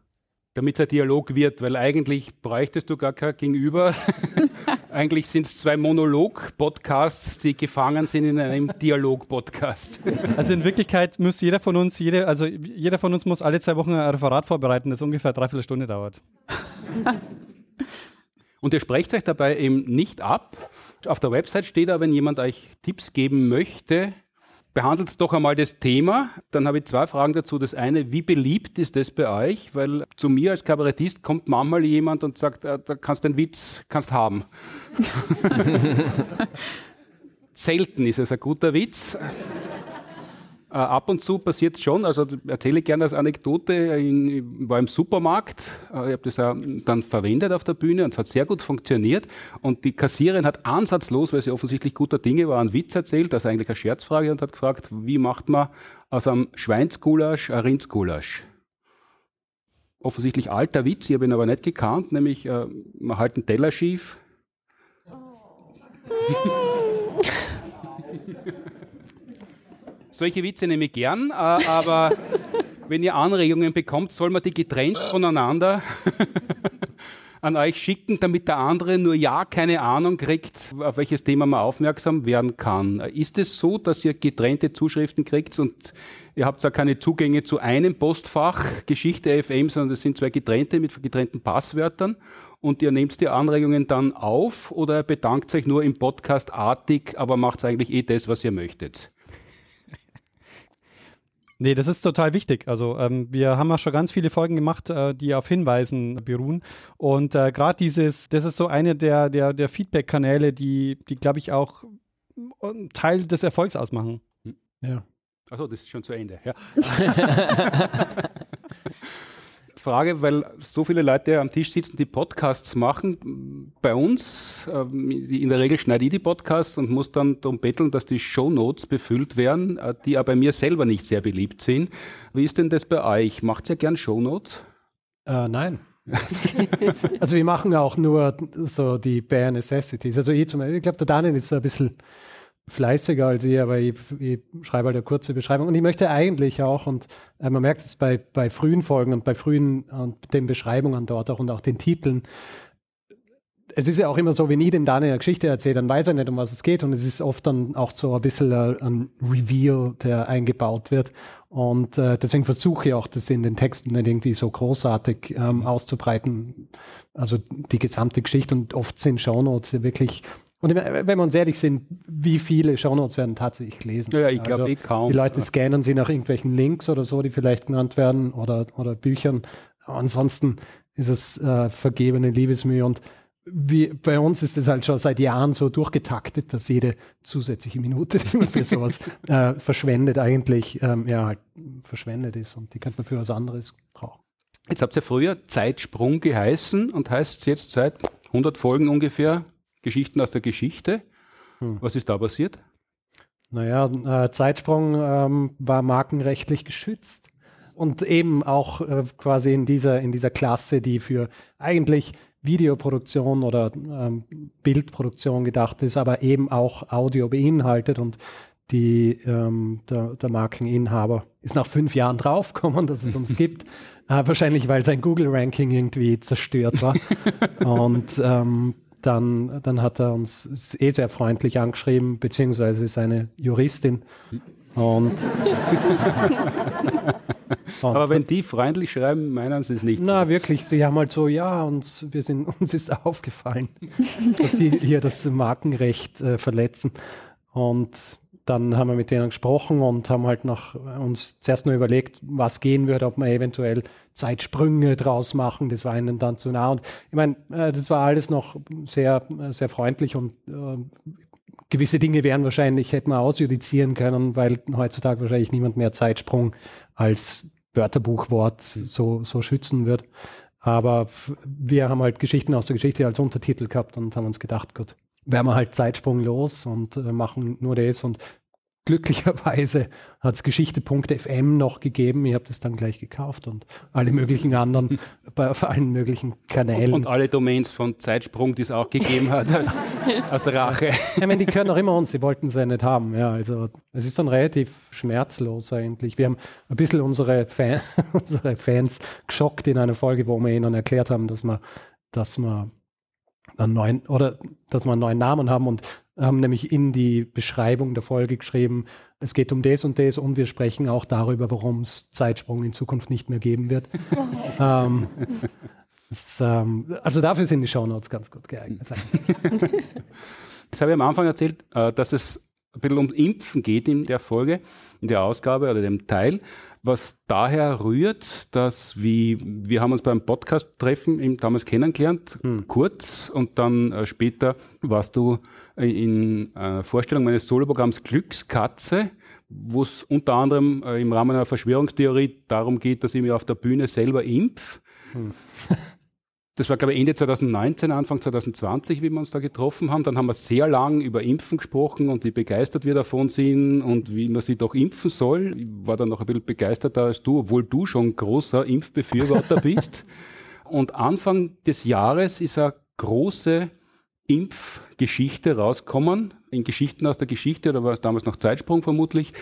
D: Damit es ein Dialog wird, weil eigentlich bräuchtest du gar kein Gegenüber. eigentlich sind es zwei Monolog-Podcasts, die gefangen sind in einem Dialog-Podcast.
H: Also in Wirklichkeit muss jeder von uns, jede, also jeder von uns muss alle zwei Wochen ein Referat vorbereiten, das ungefähr dreiviertel Stunde dauert.
D: Und ihr sprecht euch dabei eben nicht ab, auf der Website steht aber, wenn jemand euch Tipps geben möchte, behandelt doch einmal das Thema. Dann habe ich zwei Fragen dazu. Das eine, wie beliebt ist das bei euch? Weil zu mir als Kabarettist kommt manchmal jemand und sagt, äh, da kannst du einen Witz, kannst haben. Selten ist es ein guter Witz. Äh, ab und zu passiert es schon, also erzähle ich gerne als Anekdote, ich war im Supermarkt, äh, ich habe das auch dann verwendet auf der Bühne und es hat sehr gut funktioniert und die Kassiererin hat ansatzlos, weil sie offensichtlich guter Dinge war, einen Witz erzählt, also eigentlich eine Scherzfrage und hat gefragt, wie macht man aus einem Schweinsgulasch ein Rindsgulasch? Offensichtlich alter Witz, ich habe ihn aber nicht gekannt, nämlich äh, man hält einen Teller schief. Oh. Solche Witze nehme ich gern, äh, aber wenn ihr Anregungen bekommt, soll man die getrennt voneinander an euch schicken, damit der andere nur ja keine Ahnung kriegt, auf welches Thema man aufmerksam werden kann. Ist es so, dass ihr getrennte Zuschriften kriegt und ihr habt zwar keine Zugänge zu einem Postfach Geschichte FM, sondern es sind zwei getrennte mit getrennten Passwörtern und ihr nehmt die Anregungen dann auf oder bedankt euch nur im Podcast artig, aber macht eigentlich eh das, was ihr möchtet?
H: Nee, das ist total wichtig. Also ähm, wir haben ja schon ganz viele Folgen gemacht, äh, die auf Hinweisen beruhen. Und äh, gerade dieses, das ist so eine der, der, der Feedback-Kanäle, die, die glaube ich, auch Teil des Erfolgs ausmachen.
D: Ja. Achso, das ist schon zu Ende. Ja. Frage, weil so viele Leute am Tisch sitzen, die Podcasts machen. Bei uns, ähm, in der Regel schneide ich die Podcasts und muss dann darum betteln, dass die Shownotes befüllt werden, äh, die aber bei mir selber nicht sehr beliebt sind. Wie ist denn das bei euch? Macht ihr gern Shownotes?
J: Äh, nein. also wir machen auch nur so die Bare Necessities. Also ich, ich glaube, der Daniel ist so ein bisschen fleißiger als ich, aber ich, ich, schreibe halt eine kurze Beschreibung. Und ich möchte eigentlich auch, und äh, man merkt es bei, bei frühen Folgen und bei frühen und den Beschreibungen dort auch und auch den Titeln, es ist ja auch immer so, wenn ich dem Daniel eine Geschichte erzähle, dann weiß er nicht, um was es geht. Und es ist oft dann auch so ein bisschen äh, ein Reveal, der eingebaut wird. Und äh, deswegen versuche ich auch, das in den Texten nicht irgendwie so großartig ähm, auszubreiten. Also die gesamte Geschichte. Und oft sind Shownotes wirklich und wenn wir uns ehrlich sind, wie viele Shownotes werden tatsächlich gelesen?
D: Ja, ich glaube also, eh kaum.
J: Die Leute scannen sie nach irgendwelchen Links oder so, die vielleicht genannt werden oder, oder Büchern. Ansonsten ist es äh, vergebene Liebesmühe und wie, bei uns ist es halt schon seit Jahren so durchgetaktet, dass jede zusätzliche Minute, die man für sowas äh, verschwendet, eigentlich ähm, ja, halt verschwendet ist und die könnte man für was anderes brauchen.
D: Jetzt habt ihr früher Zeitsprung geheißen und heißt jetzt seit 100 Folgen ungefähr Geschichten aus der Geschichte. Hm. Was ist da passiert?
J: Naja, äh, Zeitsprung ähm, war markenrechtlich geschützt und eben auch äh, quasi in dieser, in dieser Klasse, die für eigentlich Videoproduktion oder ähm, Bildproduktion gedacht ist, aber eben auch Audio beinhaltet. Und die, ähm, der, der Markeninhaber ist nach fünf Jahren draufgekommen, dass es uns gibt. Äh, wahrscheinlich, weil sein Google-Ranking irgendwie zerstört war. Und ähm, dann, dann hat er uns eh sehr freundlich angeschrieben, beziehungsweise seine Juristin. Und,
D: und Aber wenn die freundlich schreiben, meinen sie es nicht.
J: Na, so. wirklich, sie haben halt so, ja, und wir sind, uns ist aufgefallen, dass die hier das Markenrecht äh, verletzen. Und dann haben wir mit denen gesprochen und haben halt nach uns zuerst nur überlegt, was gehen würde, ob wir eventuell Zeitsprünge draus machen. Das war ihnen dann zu nah. Und ich meine, äh, das war alles noch sehr, sehr freundlich und äh, gewisse Dinge wären wahrscheinlich, hätten wir ausjudizieren können, weil heutzutage wahrscheinlich niemand mehr Zeitsprung als Wörterbuchwort so, so schützen wird. Aber wir haben halt Geschichten aus der Geschichte als Untertitel gehabt und haben uns gedacht, gut, wären wir halt zeitsprunglos und äh, machen nur das. Und glücklicherweise hat es Geschichte.fm noch gegeben. Ich habe das dann gleich gekauft und alle möglichen anderen, bei, auf allen möglichen Kanälen.
D: Und, und alle Domains von Zeitsprung, die es auch gegeben hat, als, als Rache.
J: Ich meine, die können auch immer uns, sie wollten es ja nicht haben. Ja, also es ist dann relativ schmerzlos eigentlich. Wir haben ein bisschen unsere, Fan, unsere Fans geschockt in einer Folge, wo wir ihnen erklärt haben, dass wir, dass wir einen neuen oder dass wir einen neuen Namen haben und haben nämlich in die Beschreibung der Folge geschrieben, es geht um das und das und wir sprechen auch darüber, warum es Zeitsprung in Zukunft nicht mehr geben wird. ähm, das, ähm, also dafür sind die Shownotes ganz gut geeignet.
D: Das habe ich am Anfang erzählt, äh, dass es ein bisschen um Impfen geht in der Folge, in der Ausgabe oder dem Teil, was daher rührt, dass wie, wir haben uns beim Podcast-Treffen damals kennengelernt, hm. kurz, und dann äh, später warst du in äh, Vorstellung meines Soloprogramms Glückskatze, wo es unter anderem äh, im Rahmen einer Verschwörungstheorie darum geht, dass ich mich auf der Bühne selber impf. Hm. Das war, glaube ich, Ende 2019, Anfang 2020, wie wir uns da getroffen haben. Dann haben wir sehr lang über Impfen gesprochen und wie begeistert wir davon sind und wie man sich doch impfen soll. Ich war dann noch ein bisschen begeisterter als du, obwohl du schon großer Impfbefürworter bist. Und Anfang des Jahres ist eine große Impfgeschichte rauskommen, in Geschichten aus der Geschichte, oder war es damals noch Zeitsprung vermutlich,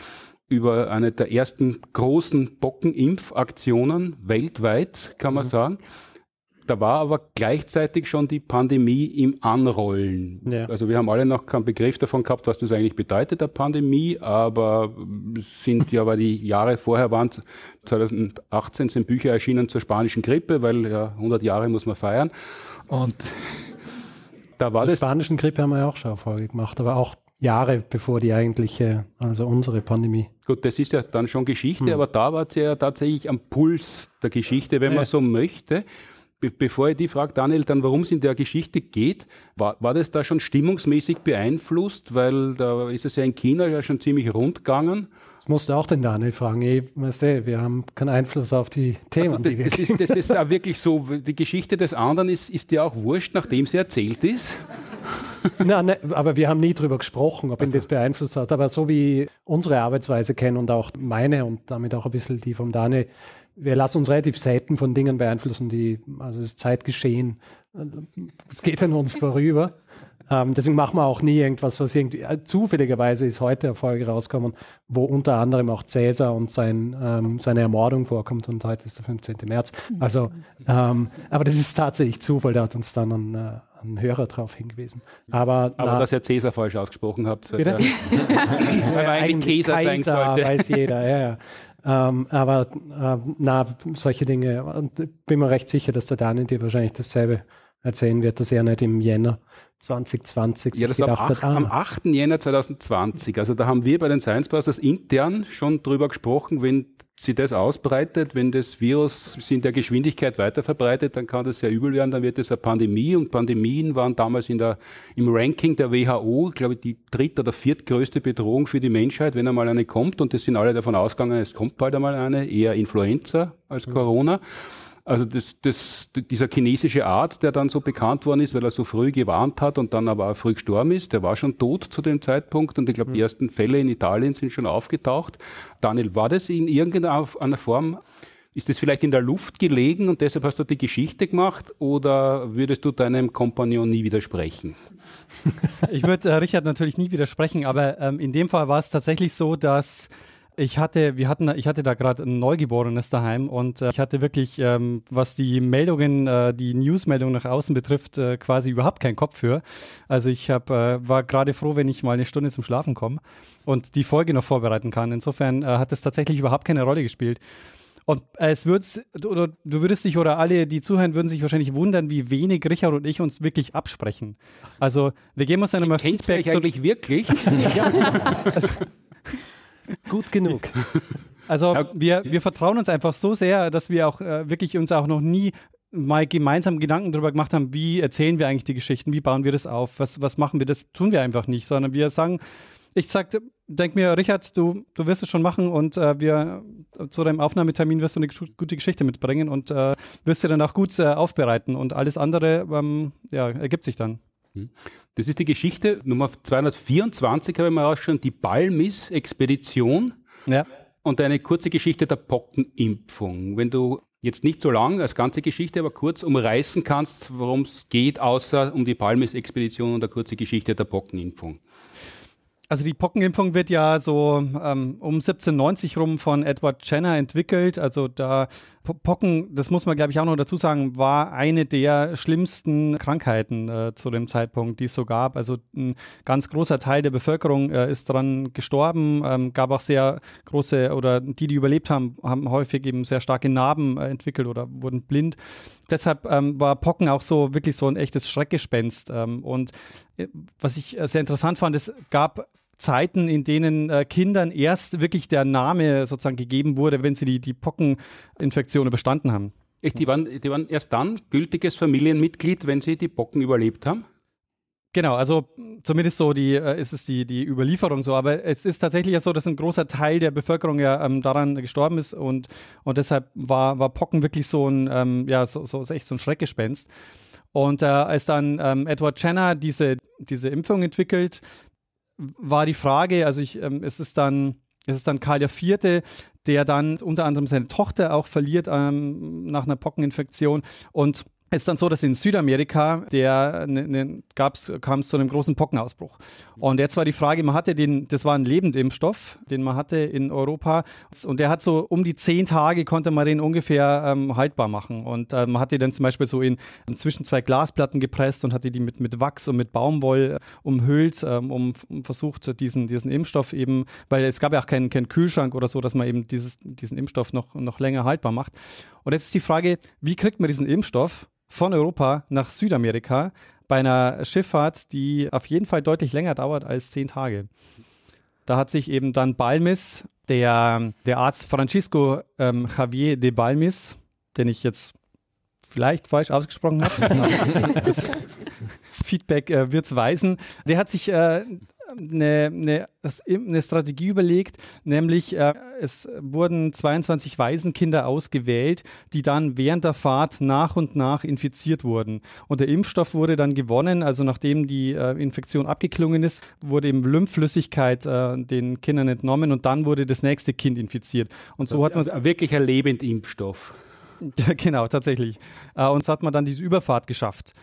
D: über eine der ersten großen Bockenimpfaktionen weltweit, kann man mhm. sagen. Da war aber gleichzeitig schon die Pandemie im Anrollen. Ja. Also wir haben alle noch keinen Begriff davon gehabt, was das eigentlich bedeutet, der Pandemie, aber es sind ja, weil die Jahre vorher waren, 2018 sind Bücher erschienen zur spanischen Grippe, weil ja 100 Jahre muss man feiern. Und
J: da war Zur das. spanischen Grippe haben wir ja auch schon Erfolge gemacht, aber auch Jahre bevor die eigentliche, also unsere Pandemie.
D: Gut, das ist ja dann schon Geschichte, hm. aber da war es ja tatsächlich am Puls der Geschichte, wenn ja. man so möchte. Be bevor ich die frage, Daniel, dann warum es in der Geschichte geht, war, war das da schon stimmungsmäßig beeinflusst? Weil da ist es ja in China ja schon ziemlich rund gegangen.
J: Das musst du auch den Daniel fragen. Ich, weißt du, wir haben keinen Einfluss auf die Themen. Also
D: das, die das, ist, das, das ist auch wirklich so. Die Geschichte des anderen ist, ist dir auch wurscht, nachdem sie erzählt ist.
J: Nein, ne, aber wir haben nie darüber gesprochen, ob ihn das beeinflusst hat. Aber so wie unsere Arbeitsweise kennen und auch meine und damit auch ein bisschen die vom Daniel, wir lassen uns relativ selten von Dingen beeinflussen, die, also das Zeitgeschehen, es geht an uns vorüber. Ähm, deswegen machen wir auch nie irgendwas, was irgendwie, äh, zufälligerweise ist heute eine Folge rausgekommen, wo unter anderem auch Cäsar und sein, ähm, seine Ermordung vorkommt und heute ist der 15. März. Also, ähm, aber das ist tatsächlich Zufall, da hat uns dann ein, äh, ein Hörer drauf hingewiesen. Aber,
D: aber na, dass ihr Cäsar falsch ausgesprochen habt.
J: Bitte? Weil eigentlich Käser sein sollte. weiß jeder, ja, ja. Ähm, aber äh, na, solche Dinge, und bin mir recht sicher, dass der Daniel dir wahrscheinlich dasselbe erzählen wird, dass er nicht im Jänner 2020
D: ja, das war am 8, ah. am 8. Jänner 2020. Also da haben wir bei den Science Busters intern schon drüber gesprochen, wenn sich das ausbreitet, wenn das Virus sich in der Geschwindigkeit weiter verbreitet, dann kann das sehr übel werden, dann wird es eine Pandemie und Pandemien waren damals in der, im Ranking der WHO, glaube ich, die dritt- oder viertgrößte Bedrohung für die Menschheit, wenn einmal eine kommt und es sind alle davon ausgegangen, es kommt bald einmal eine, eher Influenza als mhm. Also das, das, dieser chinesische Arzt, der dann so bekannt worden ist, weil er so früh gewarnt hat und dann aber auch früh gestorben ist, der war schon tot zu dem Zeitpunkt und ich glaube, die ersten Fälle in Italien sind schon aufgetaucht. Daniel, war das in irgendeiner Form Ist das vielleicht in der Luft gelegen und deshalb hast du die Geschichte gemacht oder würdest du deinem Kompagnon nie widersprechen?
H: Ich würde äh, Richard natürlich nie widersprechen, aber ähm, in dem Fall war es tatsächlich so, dass ich hatte, wir hatten, ich hatte da gerade ein Neugeborenes daheim und äh, ich hatte wirklich, ähm, was die Meldungen, äh, die Newsmeldungen nach außen betrifft, äh, quasi überhaupt keinen Kopf für. Also ich hab, äh, war gerade froh, wenn ich mal eine Stunde zum Schlafen komme und die Folge noch vorbereiten kann. Insofern äh, hat es tatsächlich überhaupt keine Rolle gespielt. Und es wird, oder du würdest dich, oder alle, die zuhören, würden sich wahrscheinlich wundern, wie wenig Richard und ich uns wirklich absprechen. Also, wir geben uns dann immer
D: Kennt ihr
H: Feedback.
D: euch eigentlich wirklich?
J: Gut genug.
H: Also wir, wir vertrauen uns einfach so sehr, dass wir auch äh, wirklich uns auch noch nie mal gemeinsam Gedanken darüber gemacht haben, wie erzählen wir eigentlich die Geschichten, wie bauen wir das auf, was, was machen wir, das tun wir einfach nicht, sondern wir sagen, ich sag, denk mir, Richard, du, du wirst es schon machen und äh, wir zu deinem Aufnahmetermin wirst du eine gute Geschichte mitbringen und äh, wirst sie dann auch gut äh, aufbereiten und alles andere ähm, ja, ergibt sich dann.
D: Das ist die Geschichte Nummer 224, habe ich mal rausschauen, die Balmis-Expedition
H: Ja.
D: und eine kurze Geschichte der Pockenimpfung. Wenn du jetzt nicht so lang als ganze Geschichte, aber kurz umreißen kannst, worum es geht, außer um die Balmis-Expedition und eine kurze Geschichte der Pockenimpfung.
H: Also die Pockenimpfung wird ja so ähm, um 1790 rum von Edward Jenner entwickelt. Also da Pocken, das muss man glaube ich auch noch dazu sagen, war eine der schlimmsten Krankheiten äh, zu dem Zeitpunkt, die es so gab. Also ein ganz großer Teil der Bevölkerung äh, ist daran gestorben. Ähm, gab auch sehr große oder die, die überlebt haben, haben häufig eben sehr starke Narben äh, entwickelt oder wurden blind. Deshalb ähm, war Pocken auch so wirklich so ein echtes Schreckgespenst. Ähm, und äh, was ich äh, sehr interessant fand, es gab Zeiten, in denen äh, Kindern erst wirklich der Name sozusagen gegeben wurde, wenn sie die, die Pockeninfektion überstanden haben.
D: Echt, die waren, die waren erst dann gültiges Familienmitglied, wenn sie die Pocken überlebt haben?
H: Genau, also zumindest so die, äh, ist es die, die Überlieferung so, aber es ist tatsächlich ja so, dass ein großer Teil der Bevölkerung ja ähm, daran gestorben ist und, und deshalb war, war Pocken wirklich so ein, ähm, ja, so, so ist echt so ein Schreckgespenst. Und äh, als dann ähm, Edward Jenner diese, diese Impfung entwickelt, war die Frage, also ich, ähm, es ist dann, es ist dann Karl IV., der dann unter anderem seine Tochter auch verliert ähm, nach einer Pockeninfektion und ist dann so, dass in Südamerika der ne, ne, gab's, kam es zu einem großen Pockenausbruch. Und jetzt war die Frage, man hatte den, das war ein Lebendimpfstoff, den man hatte in Europa. Und der hat so um die zehn Tage konnte man den ungefähr ähm, haltbar machen. Und äh, man hatte den zum Beispiel so in zwischen zwei Glasplatten gepresst und hatte die mit, mit Wachs und mit Baumwoll umhüllt, ähm, um, um versucht, diesen, diesen Impfstoff eben, weil es gab ja auch keinen, keinen Kühlschrank oder so, dass man eben dieses, diesen Impfstoff noch, noch länger haltbar macht. Und jetzt ist die Frage, wie kriegt man diesen Impfstoff von Europa nach Südamerika bei einer Schifffahrt, die auf jeden Fall deutlich länger dauert als zehn Tage. Da hat sich eben dann Balmis, der, der Arzt Francisco ähm, Javier de Balmis, den ich jetzt vielleicht falsch ausgesprochen habe, Feedback äh, es weisen, der hat sich äh, eine, eine, eine Strategie überlegt, nämlich äh, es wurden 22 Waisenkinder ausgewählt, die dann während der Fahrt nach und nach infiziert wurden. Und der Impfstoff wurde dann gewonnen, also nachdem die äh, Infektion abgeklungen ist, wurde eben Lymphflüssigkeit äh, den Kindern entnommen und dann wurde das nächste Kind infiziert. Und so hat man
D: Also wirklich ein Lebendimpfstoff.
H: genau, tatsächlich. Äh, und so hat man dann diese Überfahrt geschafft.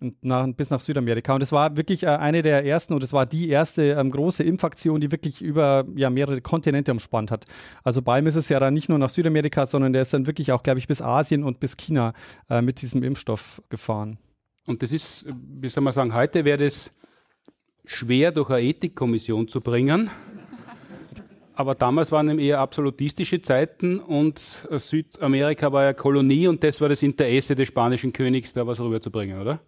H: Und nach, bis nach Südamerika. Und es war wirklich äh, eine der ersten, und es war die erste ähm, große Impfaktion, die wirklich über ja, mehrere Kontinente umspannt hat. Also Balm ist es ja dann nicht nur nach Südamerika, sondern der ist dann wirklich auch, glaube ich, bis Asien und bis China äh, mit diesem Impfstoff gefahren.
D: Und das ist, wie soll man sagen, heute wäre das schwer durch eine Ethikkommission zu bringen. Aber damals waren eben eher absolutistische Zeiten und äh, Südamerika war ja Kolonie und das war das Interesse des spanischen Königs, da was rüberzubringen, oder?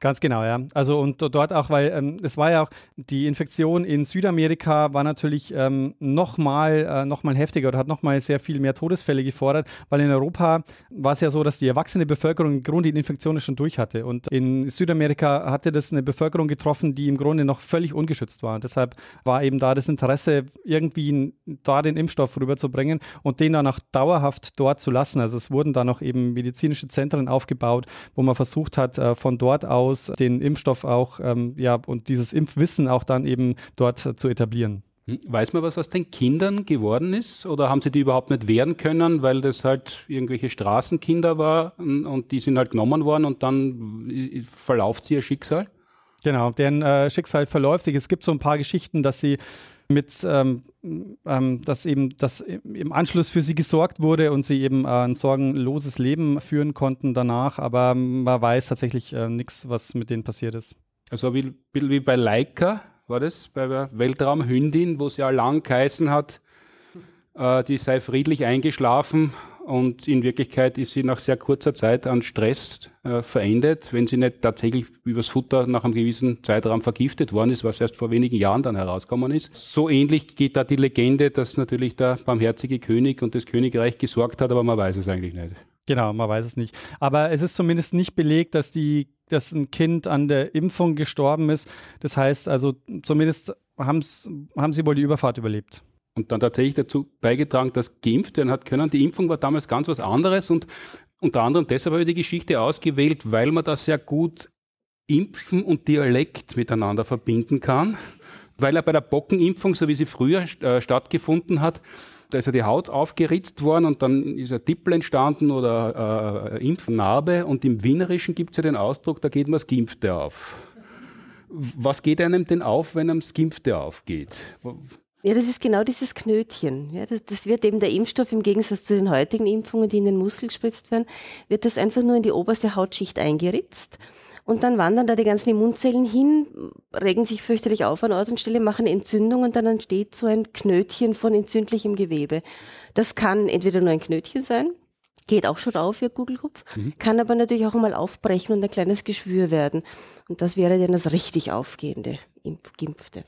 H: Ganz genau, ja. Also und dort auch, weil ähm, es war ja auch, die Infektion in Südamerika war natürlich ähm, nochmal äh, noch heftiger oder hat nochmal sehr viel mehr Todesfälle gefordert, weil in Europa war es ja so, dass die erwachsene Bevölkerung im Grunde die Infektion schon durch hatte. Und in Südamerika hatte das eine Bevölkerung getroffen, die im Grunde noch völlig ungeschützt war. Und deshalb war eben da das Interesse, irgendwie da den Impfstoff rüberzubringen und den dann auch dauerhaft dort zu lassen. Also es wurden da noch eben medizinische Zentren aufgebaut, wo man versucht hat, äh, von dort aus den Impfstoff auch, ähm, ja, und dieses Impfwissen auch dann eben dort äh, zu etablieren.
D: Hm, weiß man, was aus den Kindern geworden ist? Oder haben sie die überhaupt nicht werden können, weil das halt irgendwelche Straßenkinder waren und die sind halt genommen worden und dann verlauft sie ihr Schicksal?
H: Genau, deren äh, Schicksal verläuft sich. Es gibt so ein paar Geschichten, dass sie mit, ähm, ähm, dass eben, dass im Anschluss für sie gesorgt wurde und sie eben äh, ein sorgenloses Leben führen konnten danach, aber man weiß tatsächlich äh, nichts, was mit denen passiert ist.
D: Also wie, wie bei Leica war das, bei der Weltraumhündin, wo es ja lang geheißen hat, äh, die sei friedlich eingeschlafen und in Wirklichkeit ist sie nach sehr kurzer Zeit an Stress äh, verendet, wenn sie nicht tatsächlich übers Futter nach einem gewissen Zeitraum vergiftet worden ist, was erst vor wenigen Jahren dann herausgekommen ist. So ähnlich geht da die Legende, dass natürlich der barmherzige König und das Königreich gesorgt hat, aber man weiß es eigentlich nicht.
H: Genau, man weiß es nicht. Aber es ist zumindest nicht belegt, dass die, dass ein Kind an der Impfung gestorben ist. Das heißt also, zumindest haben sie wohl die Überfahrt überlebt
D: und dann tatsächlich dazu beigetragen, dass geimpft werden hat können. Die Impfung war damals ganz was anderes und unter anderem deshalb habe ich die Geschichte ausgewählt, weil man da sehr gut Impfen und Dialekt miteinander verbinden kann. Weil er bei der Bockenimpfung, so wie sie früher äh, stattgefunden hat, da ist ja die Haut aufgeritzt worden und dann ist ein Tippel entstanden oder äh, Impfnarbe und im Wienerischen gibt es ja den Ausdruck, da geht man das Gimpfte auf. Was geht einem denn auf, wenn einem das Gimpfte aufgeht?
E: Ja, das ist genau dieses Knötchen. Ja, das, das, wird eben der Impfstoff im Gegensatz zu den heutigen Impfungen, die in den Muskel gespritzt werden, wird das einfach nur in die oberste Hautschicht eingeritzt. Und dann wandern da die ganzen Immunzellen hin, regen sich fürchterlich auf an Ort und Stelle, machen Entzündung und dann entsteht so ein Knötchen von entzündlichem Gewebe. Das kann entweder nur ein Knötchen sein, geht auch schon auf für Kugelkopf, mhm. kann aber natürlich auch einmal aufbrechen und ein kleines Geschwür werden. Und das wäre dann das richtig aufgehende Impfgimpfte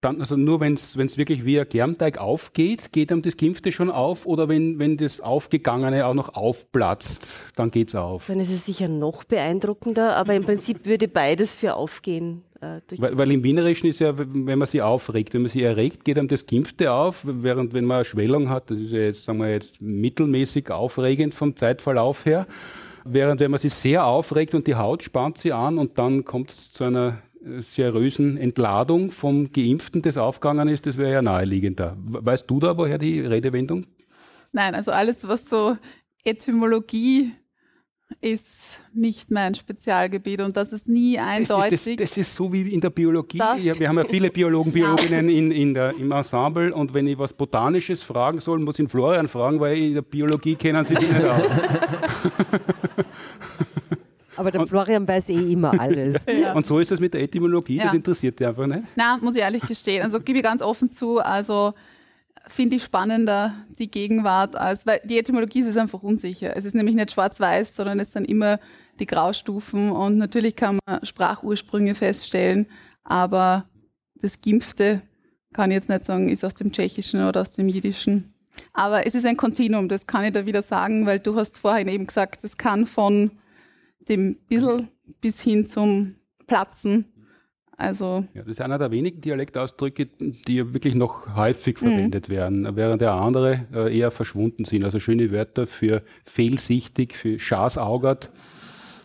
D: dann, also nur wenn es wirklich wie ein Germteig aufgeht, geht einem das Gimpfte schon auf oder wenn, wenn das Aufgegangene auch noch aufplatzt, dann geht es auf?
E: Dann ist es sicher noch beeindruckender, aber im Prinzip würde beides für aufgehen.
D: Äh, weil, weil, im Wienerischen ist ja, wenn man sie aufregt, wenn man sie erregt, geht einem das Gimpfte auf, während wenn man eine Schwellung hat, das ist ja jetzt, sagen wir jetzt, mittelmäßig aufregend vom Zeitverlauf her, während wenn man sie sehr aufregt und die Haut spannt sie an und dann kommt es zu einer seriösen Entladung vom Geimpften, das aufgegangen ist, das wäre ja naheliegender. Weißt du da, woher die Redewendung?
G: Nein, also alles, was so Etymologie ist nicht mein Spezialgebiet und das ist nie eindeutig.
D: Das ist, das, das ist so wie in der Biologie. Ja, wir haben ja viele Biologen, Biologinnen in, in der, im Ensemble und wenn ich was Botanisches fragen soll, muss ich Florian fragen, weil in der Biologie kennen sie sich nicht aus.
I: Aber der und, Florian weiß eh immer alles.
D: ja. Und so ist das mit der Etymologie, ja. das interessiert dich einfach nicht?
G: Na, muss ich ehrlich gestehen. Also gebe ich ganz offen zu, also finde ich spannender die Gegenwart als, weil die Etymologie ist einfach unsicher. Es ist nämlich nicht schwarz-weiß, sondern es sind immer die Graustufen und natürlich kann man Sprachursprünge feststellen, aber das Gimpfte kann ich jetzt nicht sagen, ist aus dem Tschechischen oder aus dem Jiddischen. Aber es ist ein Kontinuum, das kann ich da wieder sagen, weil du hast vorhin eben gesagt, es kann von dem Bissel bis hin zum Platzen. Also
D: ja, das ist einer der wenigen Dialektausdrücke, die wirklich noch häufig mhm. verwendet mhm. werden, während der andere äh, eher verschwunden sind. Also schöne Wörter für fehlsichtig, für schasaugert.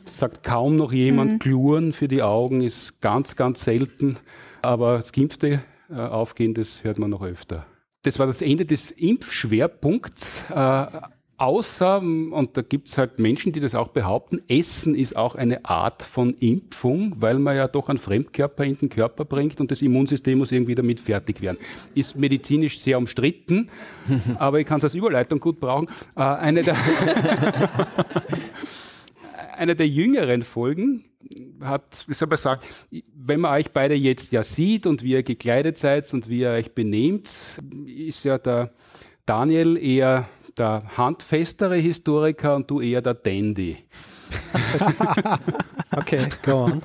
D: Sagt kaum noch jemand. Mhm. Gluren für die Augen ist ganz, ganz selten. Aber das Gimpfte äh, aufgehen, das hört man noch öfter. Das war das Ende des Impfschwerpunkts. Äh, Außer, und da gibt es halt Menschen, die das auch behaupten, Essen ist auch eine Art von Impfung, weil man ja doch einen Fremdkörper in den Körper bringt und das Immunsystem muss irgendwie damit fertig werden. Ist medizinisch sehr umstritten, aber ich kann es als Überleitung gut brauchen. Äh, eine, der eine der jüngeren Folgen hat, wie soll man sagen, wenn man euch beide jetzt ja sieht und wie ihr gekleidet seid und wie ihr euch benehmt, ist ja der Daniel eher der handfestere Historiker und du eher der Dandy.
J: okay, go on.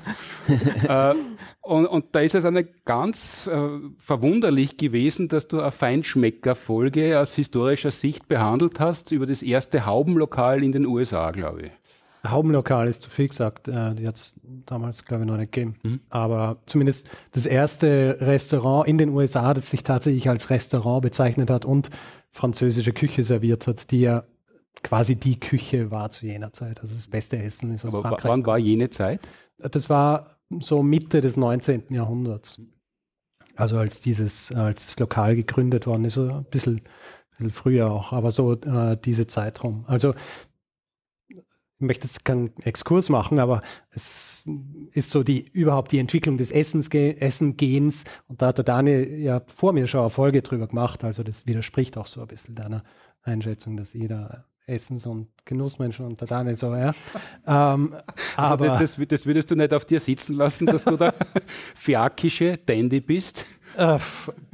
D: äh, und, und, da ist es eine ganz äh, verwunderlich gewesen, dass du eine Feinschmecker-Folge aus historischer Sicht behandelt hast über das erste Haubenlokal in den USA, glaube ich.
J: Haubenlokal ist zu viel gesagt, äh, die hat es damals, glaube ich, noch nicht gegeben. Mhm. Aber zumindest das erste Restaurant in den USA, das sich tatsächlich als Restaurant bezeichnet hat und französische Küche serviert hat, die ja quasi die Küche war zu jener Zeit. Also das beste Essen ist aus
D: Aber
J: Frankreich.
D: Wann war jene Zeit?
J: Das war so Mitte des 19. Jahrhunderts. Also als dieses, als das Lokal gegründet worden ist, so ein bisschen, bisschen früher auch, aber so äh, diese Zeit rum. Also ich möchte jetzt keinen Exkurs machen, aber es ist so die überhaupt die Entwicklung des Essens, Essengens und da hat der Daniel ja vor mir schon eine Folge drüber gemacht, also das widerspricht auch so ein bisschen deiner Einschätzung, dass jeder Essens- und Genussmenschen und der Daniel so, ja. Ähm,
D: also aber das, das, würdest du nicht auf dir sitzen lassen, dass du der fiakische Dandy bist?
J: Äh,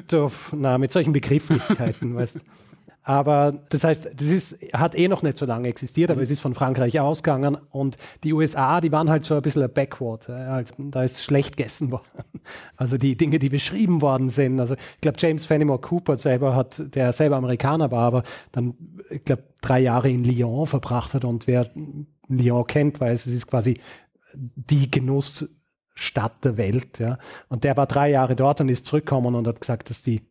J: du, na, mit solchen Begrifflichkeiten, weißt du. Aber das heißt, das ist, hat eh noch nicht so lange existiert, aber mhm. es ist von Frankreich ausgegangen und die USA, die waren halt so ein bisschen ein backward. Also, da ist schlecht gegessen worden. Also die Dinge, die beschrieben worden sind. Also ich glaube, James Fenimore Cooper selber hat, der selber Amerikaner war, aber dann, ich glaube, drei Jahre in Lyon verbracht hat und wer Lyon kennt, weiß, es ist quasi die Genussstadt der Welt. Ja. Und der war drei Jahre dort und ist zurückgekommen und hat gesagt, dass die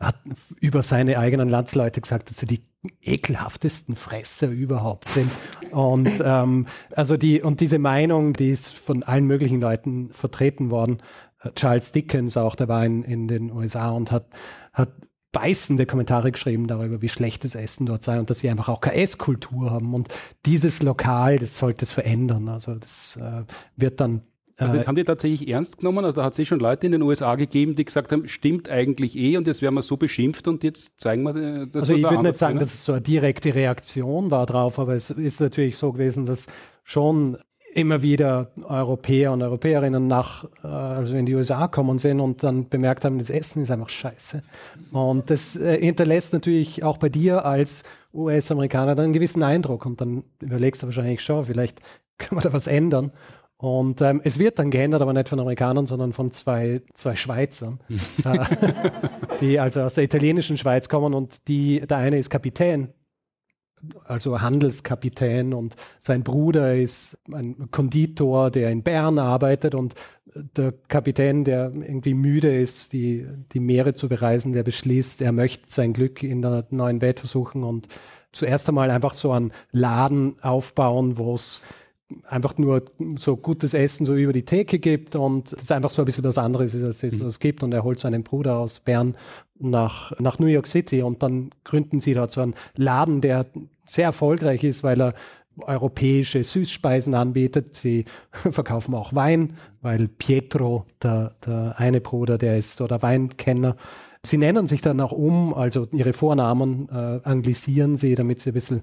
J: hat über seine eigenen Landsleute gesagt, dass sie die ekelhaftesten Fresser überhaupt sind. Und ähm, also die und diese Meinung, die ist von allen möglichen Leuten vertreten worden. Äh, Charles Dickens auch, der war in, in den USA und hat, hat beißende Kommentare geschrieben darüber, wie schlechtes Essen dort sei und dass sie einfach auch keine Esskultur haben. Und dieses Lokal, das sollte es verändern. Also das äh, wird dann
D: also das äh, haben die tatsächlich ernst genommen. Also da hat es eh schon Leute in den USA gegeben, die gesagt haben, stimmt eigentlich eh und jetzt werden wir so beschimpft und jetzt zeigen wir äh,
J: das. Also ich würde nicht sagen, dass es so eine direkte Reaktion war drauf, aber es ist natürlich so gewesen, dass schon immer wieder Europäer und Europäerinnen nach, äh, also in die USA kommen sind und dann bemerkt haben, das Essen ist einfach scheiße. Und das hinterlässt natürlich auch bei dir als US-Amerikaner dann einen gewissen Eindruck und dann überlegst du wahrscheinlich schon, vielleicht können wir da was ändern. Und ähm, es wird dann geändert, aber nicht von Amerikanern, sondern von zwei, zwei Schweizern, äh, die also aus der italienischen Schweiz kommen und die, der eine ist Kapitän, also Handelskapitän und sein Bruder ist ein Konditor, der in Bern arbeitet und der Kapitän, der irgendwie müde ist, die, die Meere zu bereisen, der beschließt, er möchte sein Glück in der neuen Welt versuchen und zuerst einmal einfach so einen Laden aufbauen, wo es einfach nur so gutes Essen so über die Theke gibt und es einfach so ein bisschen was anderes ist, als es mhm. was gibt. Und er holt seinen Bruder aus Bern nach, nach New York City und dann gründen sie da so einen Laden, der sehr erfolgreich ist, weil er europäische Süßspeisen anbietet. Sie verkaufen auch Wein, weil Pietro, der, der eine Bruder, der ist oder Weinkenner, Sie nennen sich dann auch um, also ihre Vornamen äh, anglisieren sie, damit sie ein bisschen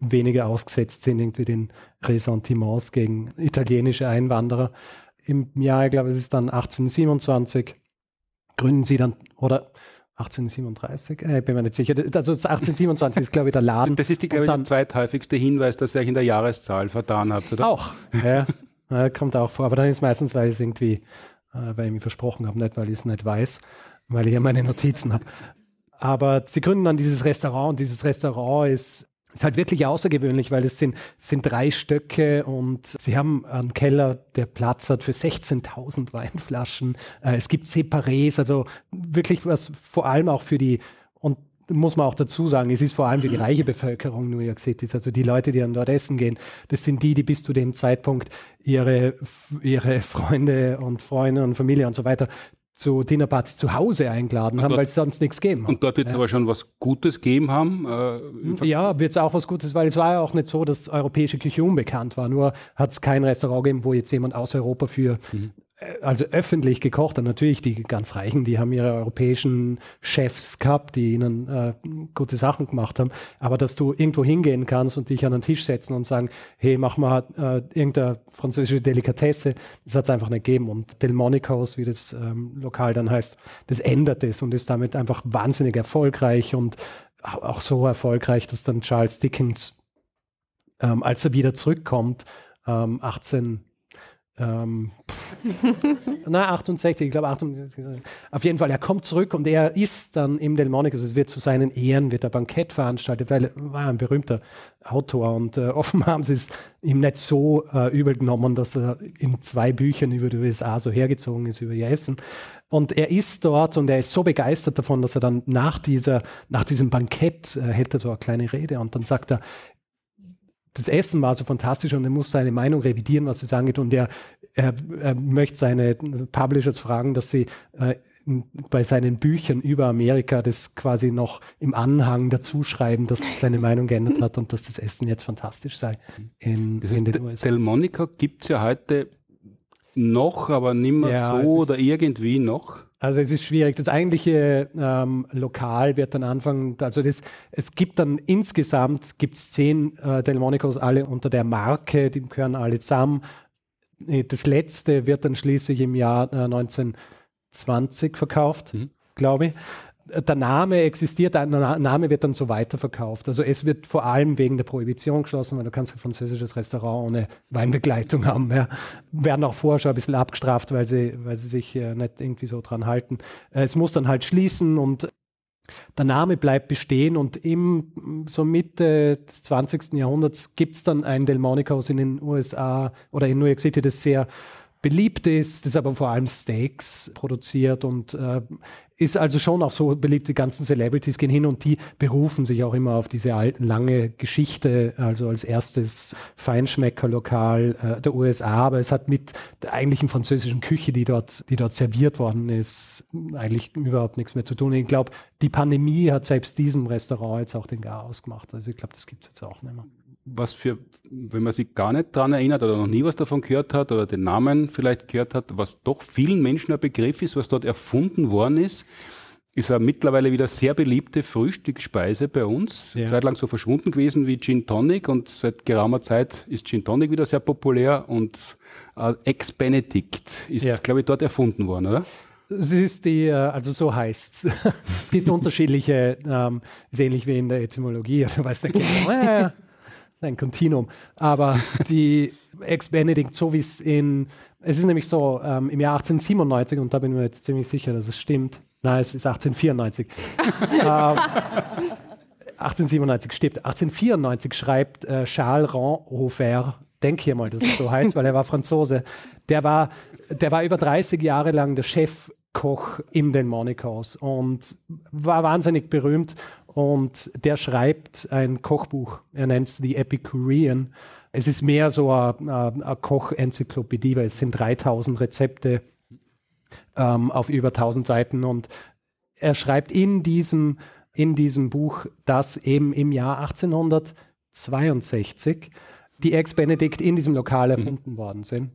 J: weniger ausgesetzt sind, irgendwie den Ressentiments gegen italienische Einwanderer. Im Jahr, ich glaube, es ist dann 1827, gründen sie dann, oder 1837, äh, ich bin mir nicht sicher. Also 1827 ist, glaube ich, der Laden.
D: Das ist, die, glaube ich, der zweithäufigste Hinweis, dass ihr euch in der Jahreszahl vertan habt, oder?
J: Auch, ja. ja. Kommt auch vor. Aber dann ist meistens, weil ich es irgendwie, äh, weil ich mir versprochen habe, nicht weil ich es nicht weiß, weil ich ja meine Notizen habe. Aber sie gründen dann dieses Restaurant und dieses Restaurant ist ist halt wirklich außergewöhnlich, weil es sind, sind drei Stöcke und sie haben einen Keller, der Platz hat für 16.000 Weinflaschen. Äh, es gibt Separés, also wirklich was vor allem auch für die, und muss man auch dazu sagen, es ist vor allem für die reiche Bevölkerung New York City, also die Leute, die dann dort essen gehen, das sind die, die bis zu dem Zeitpunkt ihre, ihre Freunde und Freunde und Familie und so weiter zu Dinnerparty zu Hause eingeladen und haben, weil es sonst nichts gegeben
D: hat. Und dort wird es ja. aber schon was Gutes gegeben haben?
J: Äh, ja, wird es auch was Gutes, weil es war ja auch nicht so, dass europäische Küche unbekannt war. Nur hat es kein Restaurant gegeben, wo jetzt jemand aus Europa für mhm. Also öffentlich gekocht. Und natürlich die ganz Reichen, die haben ihre europäischen Chefs gehabt, die ihnen äh, gute Sachen gemacht haben. Aber dass du irgendwo hingehen kannst und dich an den Tisch setzen und sagen, hey, mach mal äh, irgendeine französische Delikatesse, das hat es einfach nicht gegeben. Und Delmonicos, wie das ähm, Lokal dann heißt, das ändert es und ist damit einfach wahnsinnig erfolgreich und auch so erfolgreich, dass dann Charles Dickens, ähm, als er wieder zurückkommt, ähm, 18 ähm, na, 68, ich glaube 68. Auf jeden Fall, er kommt zurück und er ist dann im Delmonic, also es wird zu seinen Ehren, wird ein Bankett veranstaltet, weil er war ein berühmter Autor und äh, offenbar haben sie es ihm nicht so äh, übel genommen, dass er in zwei Büchern über die USA so hergezogen ist, über ihr Essen. Und er ist dort und er ist so begeistert davon, dass er dann nach, dieser, nach diesem Bankett äh, hält er so eine kleine Rede und dann sagt er, das Essen war so fantastisch und er muss seine Meinung revidieren, was es angeht. Und er, er, er möchte seine Publishers fragen, dass sie äh, bei seinen Büchern über Amerika das quasi noch im Anhang dazu schreiben, dass seine Meinung geändert hat und dass das Essen jetzt fantastisch sei in,
D: das
J: in
D: den USA. Delmonica gibt es ja heute noch, aber nicht mehr ja, so oder irgendwie noch.
J: Also es ist schwierig. Das eigentliche ähm, Lokal wird dann anfangen, also das, es gibt dann insgesamt gibt's zehn äh, Delmonicos alle unter der Marke, die gehören alle zusammen. Äh, das letzte wird dann schließlich im Jahr äh, 1920 verkauft, mhm. glaube ich der Name existiert, der Name wird dann so weiterverkauft. Also es wird vor allem wegen der Prohibition geschlossen, weil du kannst ein französisches Restaurant ohne Weinbegleitung haben. Ja. Werden auch vorher schon ein bisschen abgestraft, weil sie, weil sie sich äh, nicht irgendwie so dran halten. Äh, es muss dann halt schließen und der Name bleibt bestehen und im so Mitte des 20. Jahrhunderts gibt es dann ein Delmonico's in den USA oder in New York City, das sehr beliebt ist, das aber vor allem Steaks produziert und äh, ist also schon auch so beliebt, die ganzen Celebrities gehen hin und die berufen sich auch immer auf diese alten, lange Geschichte, also als erstes Feinschmeckerlokal äh, der USA, aber es hat mit der eigentlichen französischen Küche, die dort, die dort serviert worden ist, eigentlich überhaupt nichts mehr zu tun. Ich glaube, die Pandemie hat selbst diesem Restaurant jetzt auch den Gar ausgemacht. Also ich glaube, das gibt es jetzt auch nicht mehr
D: was für, wenn man sich gar nicht daran erinnert oder noch nie was davon gehört hat oder den Namen vielleicht gehört hat, was doch vielen Menschen ein Begriff ist, was dort erfunden worden ist, ist eine mittlerweile wieder sehr beliebte Frühstücksspeise bei uns. Ja. Zeitlang so verschwunden gewesen wie Gin Tonic und seit geraumer Zeit ist Gin Tonic wieder sehr populär und äh, Ex-Benedict ist, ja. glaube ich, dort erfunden worden, oder?
J: Es ist die, äh, also so heißt es. es gibt unterschiedliche, ähm, ist ähnlich wie in der Etymologie, also weiß nicht genau ein Kontinuum. Aber die Ex-Benedict, so wie es in, es ist nämlich so, ähm, im Jahr 1897, und da bin ich mir jetzt ziemlich sicher, dass es stimmt, nein, es ist 1894. ähm, 1897 stimmt. 1894 schreibt äh, Charles Ranhofer, denk hier mal, dass es so heißt, weil er war Franzose, der war, der war über 30 Jahre lang der Chefkoch im Delmonico's und war wahnsinnig berühmt und der schreibt ein Kochbuch. Er nennt es The Epicurean. Es ist mehr so eine, Kochenzyklopädie, weil es sind 3000 Rezepte ähm, auf über 1000 Seiten. Und er schreibt in diesem, in diesem Buch, dass eben im Jahr 1862 die Ex-Benedict in diesem Lokal mhm. erfunden mhm. worden sind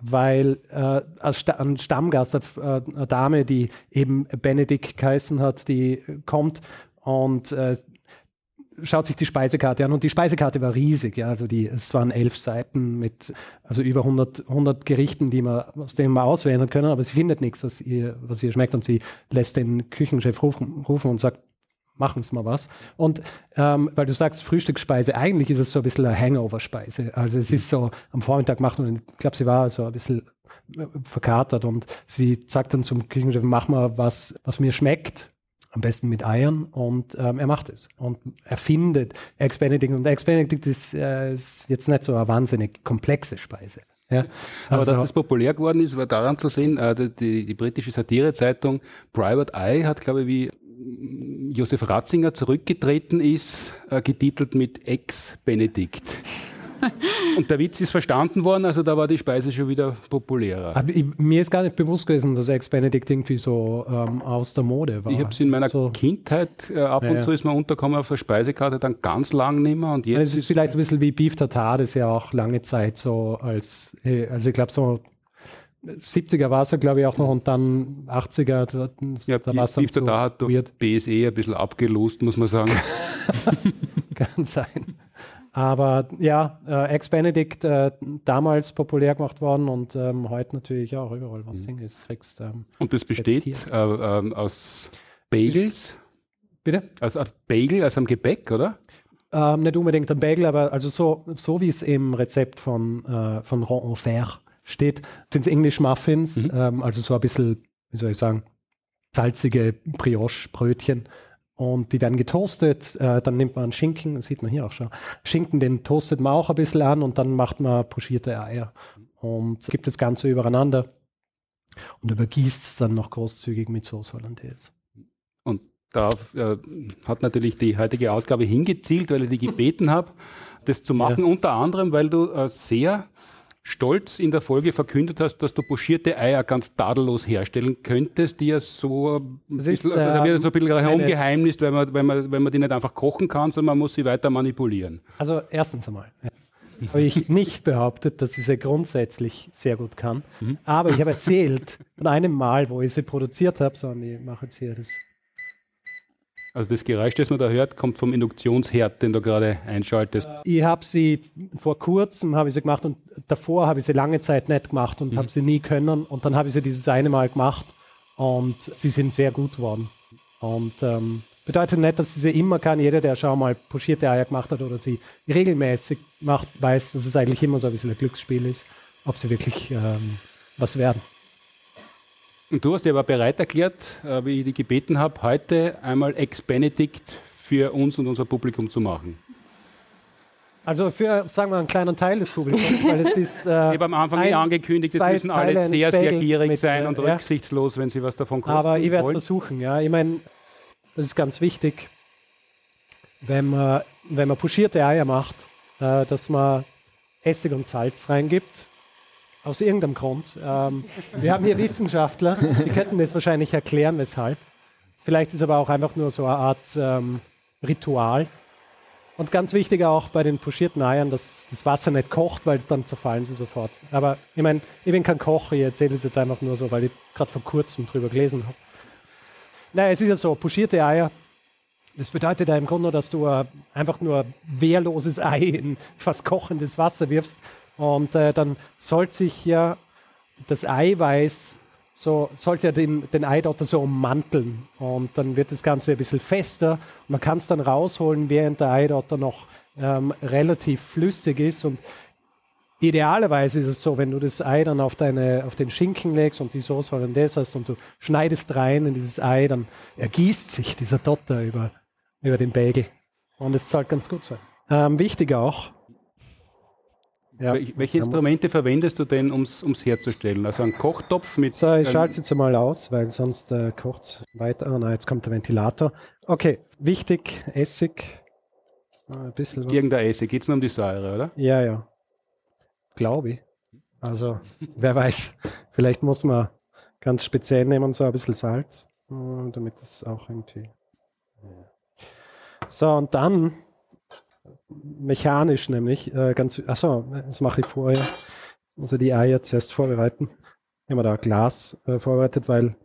J: weil äh, ein Stammgast, eine, eine Dame, die eben Benedikt geheißen hat, die kommt und äh, schaut sich die Speisekarte an. Und die Speisekarte war riesig, ja, also die, es waren elf Seiten mit also über 100, 100 Gerichten, die man, aus denen man auswählen können, aber sie findet nichts, was ihr, was ihr schmeckt. Und sie lässt den Küchenchef rufen, rufen und sagt, machen Sie mal was. Und ähm, weil du sagst Frühstücksspeise, eigentlich ist es so ein bisschen eine Hangover-Speise. Also es ist so, am Vormittag macht man, ich glaube, sie war so ein bisschen äh, verkatert. Und sie sagt dann zum Küchenchef, mach mal was, was mir schmeckt am besten mit Eiern und ähm, er macht es und er findet Ex Benedict und Ex Benedict ist, äh, ist jetzt nicht so eine wahnsinnig komplexe Speise. Ja,
D: aber also, dass es populär geworden ist, war daran zu sehen, äh, die, die, britische Satirezeitung Private Eye hat, glaube ich, wie Josef Ratzinger zurückgetreten ist, äh, getitelt mit Ex-Benedikt. Und der Witz ist verstanden worden, also da war die Speise schon wieder populärer.
J: Aber ich, mir ist gar nicht bewusst gewesen, dass Ex-Benedict irgendwie so ähm, aus der Mode war.
D: Ich habe es in meiner so. Kindheit äh, ab und ja, zu ist man untergekommen auf der Speisekarte, dann ganz lang nicht mehr. Und jetzt
J: es ist, ist vielleicht ein bisschen wie Beef Tartar, das ja auch lange Zeit so als, äh, also ich glaube so 70er war es ja, glaube ich, auch noch und dann 80er. Da,
D: ja, da war es dann so da hat weird. BSE ein bisschen abgelost, muss man sagen.
J: Kann sein. Aber ja, äh, Ex-Benedict äh, damals populär gemacht worden und ähm, heute natürlich auch überall, was mhm. Ding ist. Kriegst, ähm,
D: und das besteht äh, ähm, aus Bagels?
J: Bitte?
D: Also aus Bagel, also am Gebäck, oder?
J: Ähm, nicht unbedingt am Bagel, aber also so, so wie es im Rezept von, äh, von Renfer steht, sind es English Muffins, mhm. ähm, also so ein bisschen, wie soll ich sagen, salzige Brioche-Brötchen und die werden getoastet. Äh, dann nimmt man Schinken, das sieht man hier auch schon. Schinken, den toastet man auch ein bisschen an und dann macht man pochierte Eier und gibt das Ganze übereinander und übergießt es dann noch großzügig mit Sauce Hollandaise.
D: Und darauf äh, hat natürlich die heutige Ausgabe hingezielt, weil ich die gebeten habe, das zu machen, ja. unter anderem, weil du äh, sehr stolz in der Folge verkündet hast, dass du pochierte Eier ganz tadellos herstellen könntest, die ja so ein bisschen, ist, äh, da wird so ein bisschen herumgeheimnist, weil man, weil, man, weil man die nicht einfach kochen kann, sondern man muss sie weiter manipulieren.
J: Also erstens einmal habe ich nicht behauptet, dass ich sie grundsätzlich sehr gut kann. Mhm. Aber ich habe erzählt von einem Mal, wo ich sie produziert habe, so, ich mache jetzt hier das
D: also das Geräusch, das man da hört, kommt vom Induktionsherd, den du gerade einschaltest.
J: Ich habe sie vor kurzem habe ich sie gemacht und davor habe ich sie lange Zeit nicht gemacht und mhm. habe sie nie können. Und dann habe ich sie dieses eine Mal gemacht und sie sind sehr gut geworden. Und ähm, bedeutet nicht, dass ich sie immer kann. Jeder, der schon mal pochierte Eier gemacht hat oder sie regelmäßig macht, weiß, dass es eigentlich immer so ein bisschen ein Glücksspiel ist, ob sie wirklich ähm, was werden.
D: Und du hast dir aber bereit erklärt, äh, wie ich dich gebeten habe, heute einmal Ex-Benedict für uns und unser Publikum zu machen.
J: Also für, sagen wir, einen kleinen Teil des Publikums, weil es ist. Äh,
D: ich habe am Anfang ein, angekündigt, es müssen alle sehr, sehr gierig mit, sein und ja. rücksichtslos, wenn sie was davon kosten
J: Aber ich werde versuchen, ja. Ich meine, das ist ganz wichtig, wenn man, wenn man puschierte Eier macht, äh, dass man Essig und Salz reingibt aus irgendeinem Grund. Ähm, wir haben hier Wissenschaftler, die könnten das wahrscheinlich erklären, weshalb. Vielleicht ist aber auch einfach nur so eine Art ähm, Ritual. Und ganz wichtig auch bei den pochierten Eiern, dass das Wasser nicht kocht, weil dann zerfallen sie sofort. Aber ich meine, ich bin kein Koch, ich erzähle es jetzt einfach nur so, weil ich gerade vor kurzem drüber gelesen habe. Naja, es ist ja so, pochierte Eier, das bedeutet ja im Grunde, dass du äh, einfach nur wehrloses Ei in fast kochendes Wasser wirfst und äh, dann soll sich ja das Eiweiß so, sollte ja den, den Eidotter so ummanteln. Und dann wird das Ganze ein bisschen fester. Und man kann es dann rausholen, während der Eidotter noch ähm, relativ flüssig ist. Und idealerweise ist es so, wenn du das Ei dann auf, deine, auf den Schinken legst und die Soße Hollandaise hast und du schneidest rein in dieses Ei, dann ergießt sich dieser Dotter über, über den Bagel. Und es soll ganz gut sein. Ähm, wichtig auch,
D: ja, Welche Instrumente verwendest du denn, um es herzustellen? Also ein Kochtopf mit.
J: So, ich schalte es jetzt mal aus, weil sonst äh, kocht es weiter. Ah, nein, jetzt kommt der Ventilator. Okay, wichtig, Essig.
D: Ah, ein bisschen was. Irgendein Essig, geht es nur um die Säure, oder?
J: Ja, ja. Glaube ich. Also, wer weiß. Vielleicht muss man ganz speziell nehmen, so ein bisschen Salz, äh, damit es auch irgendwie. So, und dann mechanisch nämlich. Äh, ganz, achso, das mache ich vorher. Also die Eier zuerst vorbereiten. Immer da Glas äh, vorbereitet, weil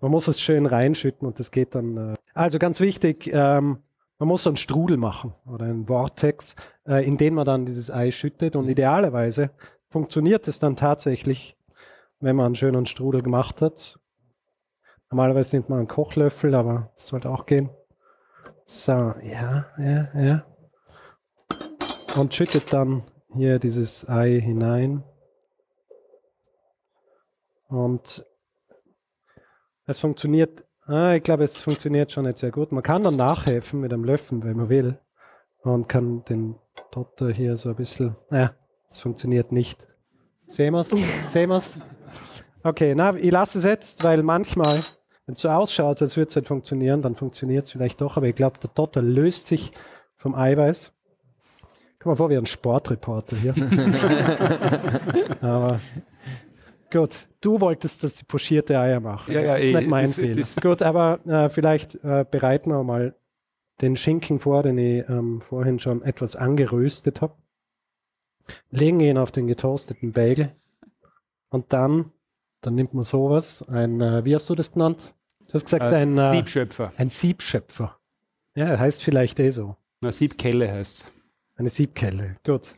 J: man muss es schön reinschütten und das geht dann. Äh. Also ganz wichtig, ähm, man muss so einen Strudel machen oder einen Vortex, äh, in den man dann dieses Ei schüttet. Und idealerweise funktioniert es dann tatsächlich, wenn man einen schönen Strudel gemacht hat. Normalerweise nimmt man einen Kochlöffel, aber es sollte auch gehen. So, ja, ja, ja und schüttet dann hier dieses Ei hinein. Und es funktioniert, ah, ich glaube, es funktioniert schon nicht sehr gut. Man kann dann nachhelfen mit einem Löffel, wenn man will. Und kann den Dotter hier so ein bisschen, ja, es funktioniert nicht. Sehen wir es? Sehen wir es? Okay, na, ich lasse es jetzt, weil manchmal, wenn es so ausschaut, als würde es nicht funktionieren, dann funktioniert es vielleicht doch. Aber ich glaube, der Dotter löst sich vom Eiweiß. Komm mal vor, wie ein Sportreporter hier. aber gut, du wolltest, dass die pochierte Eier machen.
D: Ja, ja, das ist
J: nicht mein Fehler. Gut, aber äh, vielleicht äh, bereiten wir mal den Schinken vor, den ich ähm, vorhin schon etwas angeröstet habe. Legen ihn auf den getoasteten Bagel. Und dann, dann nimmt man sowas, ein, äh, wie hast du das genannt? Du hast gesagt, äh, ein
D: äh, Siebschöpfer.
J: Ein Siebschöpfer. Ja, heißt vielleicht eh so.
D: Na, Siebkelle heißt es.
J: Eine Siebkelle, gut.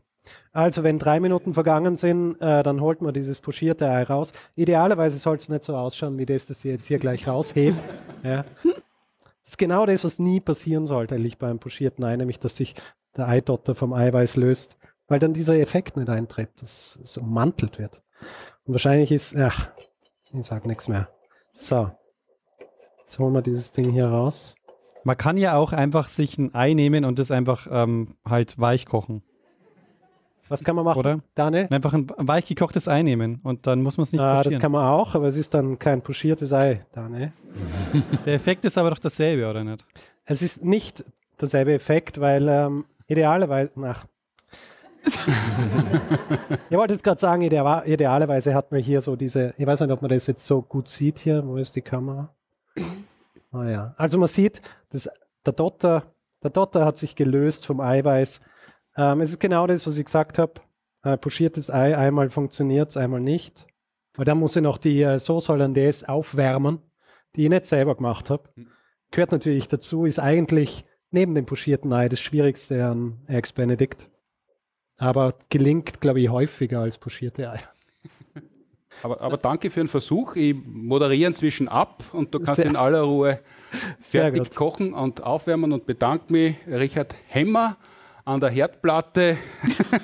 J: Also wenn drei Minuten vergangen sind, äh, dann holt man dieses pochierte Ei raus. Idealerweise soll es nicht so ausschauen wie das, das ihr jetzt hier gleich rausheben. ja. Das ist genau das, was nie passieren sollte eigentlich beim pochierten Ei, nämlich dass sich der Eidotter vom Eiweiß löst, weil dann dieser Effekt nicht eintritt, dass es ummantelt wird. Und wahrscheinlich ist, ach, ich sage nichts mehr. So, jetzt holen wir dieses Ding hier raus.
H: Man kann ja auch einfach sich ein Ei nehmen und das einfach ähm, halt weich kochen.
J: Was kann man machen?
H: Oder?
J: Daniel?
H: Einfach ein weich gekochtes Ei nehmen und dann muss man es nicht
J: ah, Das kann man auch, aber es ist dann kein pochiertes Ei, Daniel.
H: Der Effekt ist aber doch dasselbe, oder nicht?
J: Es ist nicht derselbe Effekt, weil ähm, idealerweise, ach, ich wollte jetzt gerade sagen, ideal, idealerweise hat man hier so diese, ich weiß nicht, ob man das jetzt so gut sieht hier. Wo ist die Kamera? Ah ja. Also man sieht, dass der Dotter, der Dotter hat sich gelöst vom Eiweiß. Ähm, es ist genau das, was ich gesagt habe. Äh, pochiertes Ei, einmal funktioniert es, einmal nicht. Aber dann muss ich noch die äh, Sauce Hollandaise aufwärmen, die ich nicht selber gemacht habe. Gehört natürlich dazu, ist eigentlich neben dem pochierten Ei das Schwierigste an Eggs Benedict. Aber gelingt, glaube ich, häufiger als pochierte Eier.
D: Aber, aber, danke für den Versuch. Ich moderiere inzwischen ab und du kannst Sehr. in aller Ruhe fertig kochen und aufwärmen und bedanke mich, Richard Hemmer an der Herdplatte,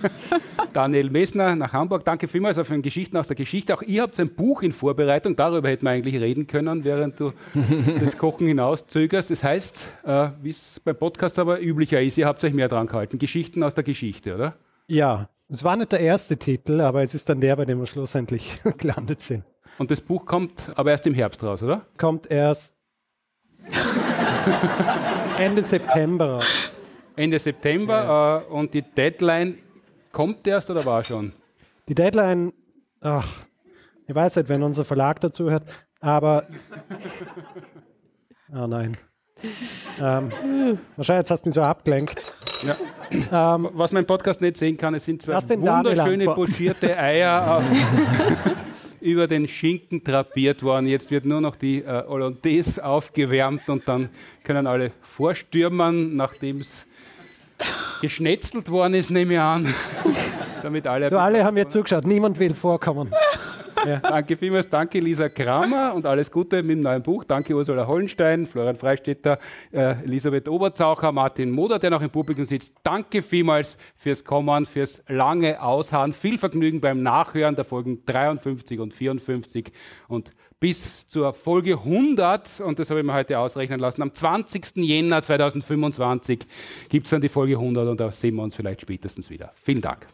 D: Daniel Messner nach Hamburg. Danke vielmals für den Geschichten aus der Geschichte. Auch ihr habt ein Buch in Vorbereitung, darüber hätten wir eigentlich reden können, während du das Kochen hinauszögerst. Das heißt, äh, wie es beim Podcast aber üblicher ist, ihr habt euch mehr dran gehalten. Geschichten aus der Geschichte, oder?
J: Ja, es war nicht der erste Titel, aber es ist dann der, bei dem wir schlussendlich gelandet sind.
D: Und das Buch kommt aber erst im Herbst raus, oder?
J: Kommt erst Ende September raus.
D: Ende September ja. äh, und die Deadline kommt erst oder war schon?
J: Die Deadline, ach, ich weiß nicht, wenn unser Verlag dazu hört, aber. Ah oh nein. Ähm, wahrscheinlich hast du mich so abgelenkt.
D: Ja. Ähm, Was mein Podcast nicht sehen kann, es sind zwei wunderschöne pochierte Eier über den Schinken drapiert worden. Jetzt wird nur noch die äh, Hollandaise aufgewärmt und dann können alle vorstürmen, nachdem es geschnetzelt worden ist, nehme ich an.
J: Damit alle, du, alle haben mir zugeschaut, niemand will vorkommen.
D: Ja. Danke vielmals, danke Lisa Kramer und alles Gute mit dem neuen Buch. Danke Ursula Hollenstein, Florian Freistetter, äh, Elisabeth Oberzaucher, Martin Moder, der noch im Publikum sitzt. Danke vielmals fürs Kommen, fürs lange Ausharren. Viel Vergnügen beim Nachhören der Folgen 53 und 54 und bis zur Folge 100, und das habe ich mir heute ausrechnen lassen, am 20. Jänner 2025 gibt es dann die Folge 100 und da sehen wir uns vielleicht spätestens wieder. Vielen Dank.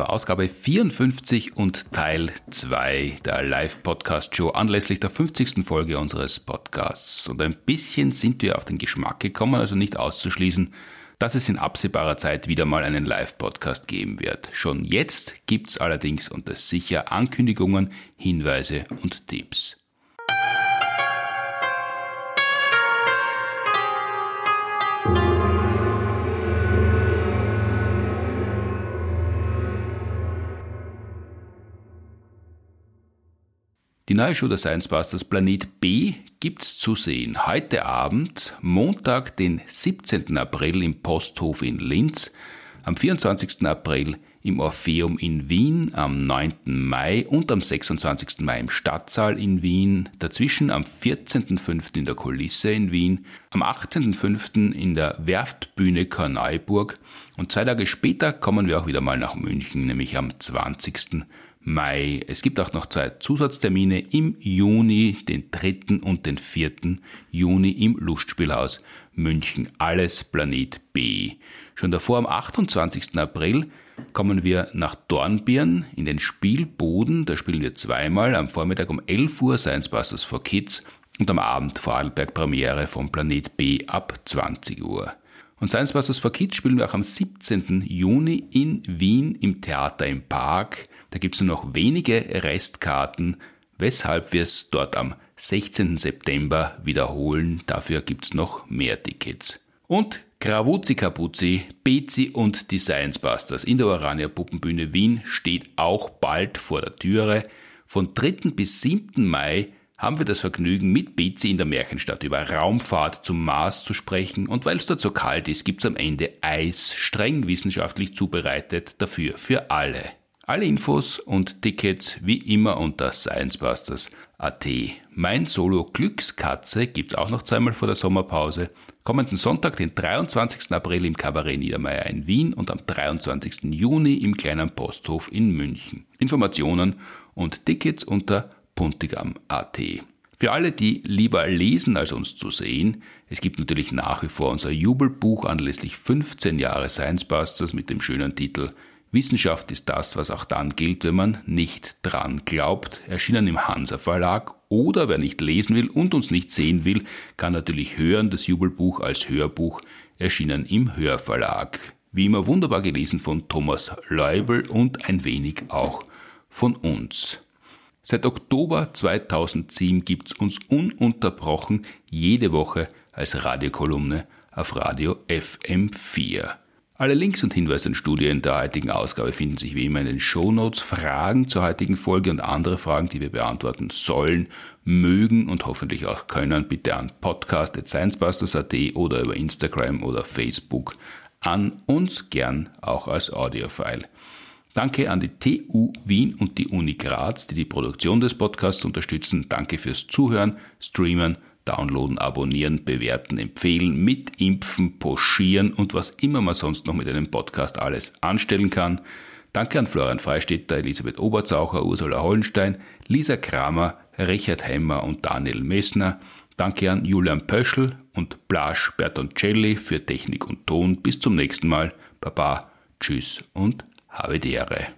A: War Ausgabe 54 und Teil 2 der Live-Podcast-Show anlässlich der 50. Folge unseres Podcasts. Und ein bisschen sind wir auf den Geschmack gekommen, also nicht auszuschließen, dass es in absehbarer Zeit wieder mal einen Live-Podcast geben wird. Schon jetzt gibt's allerdings unter sicher Ankündigungen, Hinweise und Tipps. Die neue Show der Science Busters Planet B gibt's zu sehen. Heute Abend, Montag, den 17. April im Posthof in Linz, am 24. April im Orpheum in Wien, am 9. Mai und am 26. Mai im Stadtsaal in Wien, dazwischen am 14.05. in der Kulisse in Wien, am 18.05. in der Werftbühne Korneuburg und zwei Tage später kommen wir auch wieder mal nach München, nämlich am 20. Mai. Es gibt auch noch zwei Zusatztermine im Juni, den 3. und den 4. Juni im Lustspielhaus München. Alles Planet B. Schon davor am 28. April kommen wir nach Dornbirn in den Spielboden. Da spielen wir zweimal. Am Vormittag um 11 Uhr Science Busters for Kids und am Abend Vorarlberg Premiere von Planet B ab 20 Uhr. Und Science Busters for Kids spielen wir auch am 17. Juni in Wien im Theater im Park. Da gibt es nur noch wenige Restkarten, weshalb wir es dort am 16. September wiederholen. Dafür gibt es noch mehr Tickets. Und Gravuzzi Capuzzi, Bezi und die Science Busters in der Orania Puppenbühne Wien steht auch bald vor der Türe. Von 3. bis 7. Mai haben wir das Vergnügen, mit Bezi in der Märchenstadt über Raumfahrt zum Mars zu sprechen und weil es dort so kalt ist, gibt es am Ende Eis, streng wissenschaftlich zubereitet, dafür für alle. Alle Infos und Tickets wie immer unter sciencebusters.at. AT. Mein Solo Glückskatze gibt es auch noch zweimal vor der Sommerpause. Kommenden Sonntag, den 23. April im Kabarett Niedermeyer in Wien und am 23. Juni im kleinen Posthof in München. Informationen und Tickets unter puntigam.at. Für alle, die lieber lesen als uns zu sehen, es gibt natürlich nach wie vor unser Jubelbuch anlässlich 15 Jahre Science Busters mit dem schönen Titel Wissenschaft ist das, was auch dann gilt, wenn man nicht dran glaubt, erschienen im Hansa Verlag oder wer nicht lesen will und uns nicht sehen will, kann natürlich hören, das Jubelbuch als Hörbuch erschienen im Hörverlag. Wie immer wunderbar gelesen von Thomas Leubel und ein wenig auch von uns. Seit Oktober 2007 gibt's uns ununterbrochen jede Woche als Radiokolumne auf Radio FM4. Alle Links und Hinweise und Studien der heutigen Ausgabe finden sich wie immer in den Shownotes. Fragen zur heutigen Folge und andere Fragen, die wir beantworten sollen, mögen und hoffentlich auch können, bitte an podcast.sciencebusters.at oder über Instagram oder Facebook an uns gern auch als Audiofile. Danke an die TU Wien und die Uni Graz, die die Produktion des Podcasts unterstützen. Danke fürs Zuhören, Streamen downloaden, abonnieren, bewerten, empfehlen, mitimpfen, poschieren und was immer man sonst noch mit einem Podcast alles anstellen kann. Danke an Florian Freistetter, Elisabeth Oberzaucher, Ursula Hollenstein, Lisa Kramer, Richard Hemmer und Daniel Messner. Danke an Julian Pöschl und Blasch Bertoncelli für Technik und Ton. Bis zum nächsten Mal. Baba, tschüss und habe die Ehre.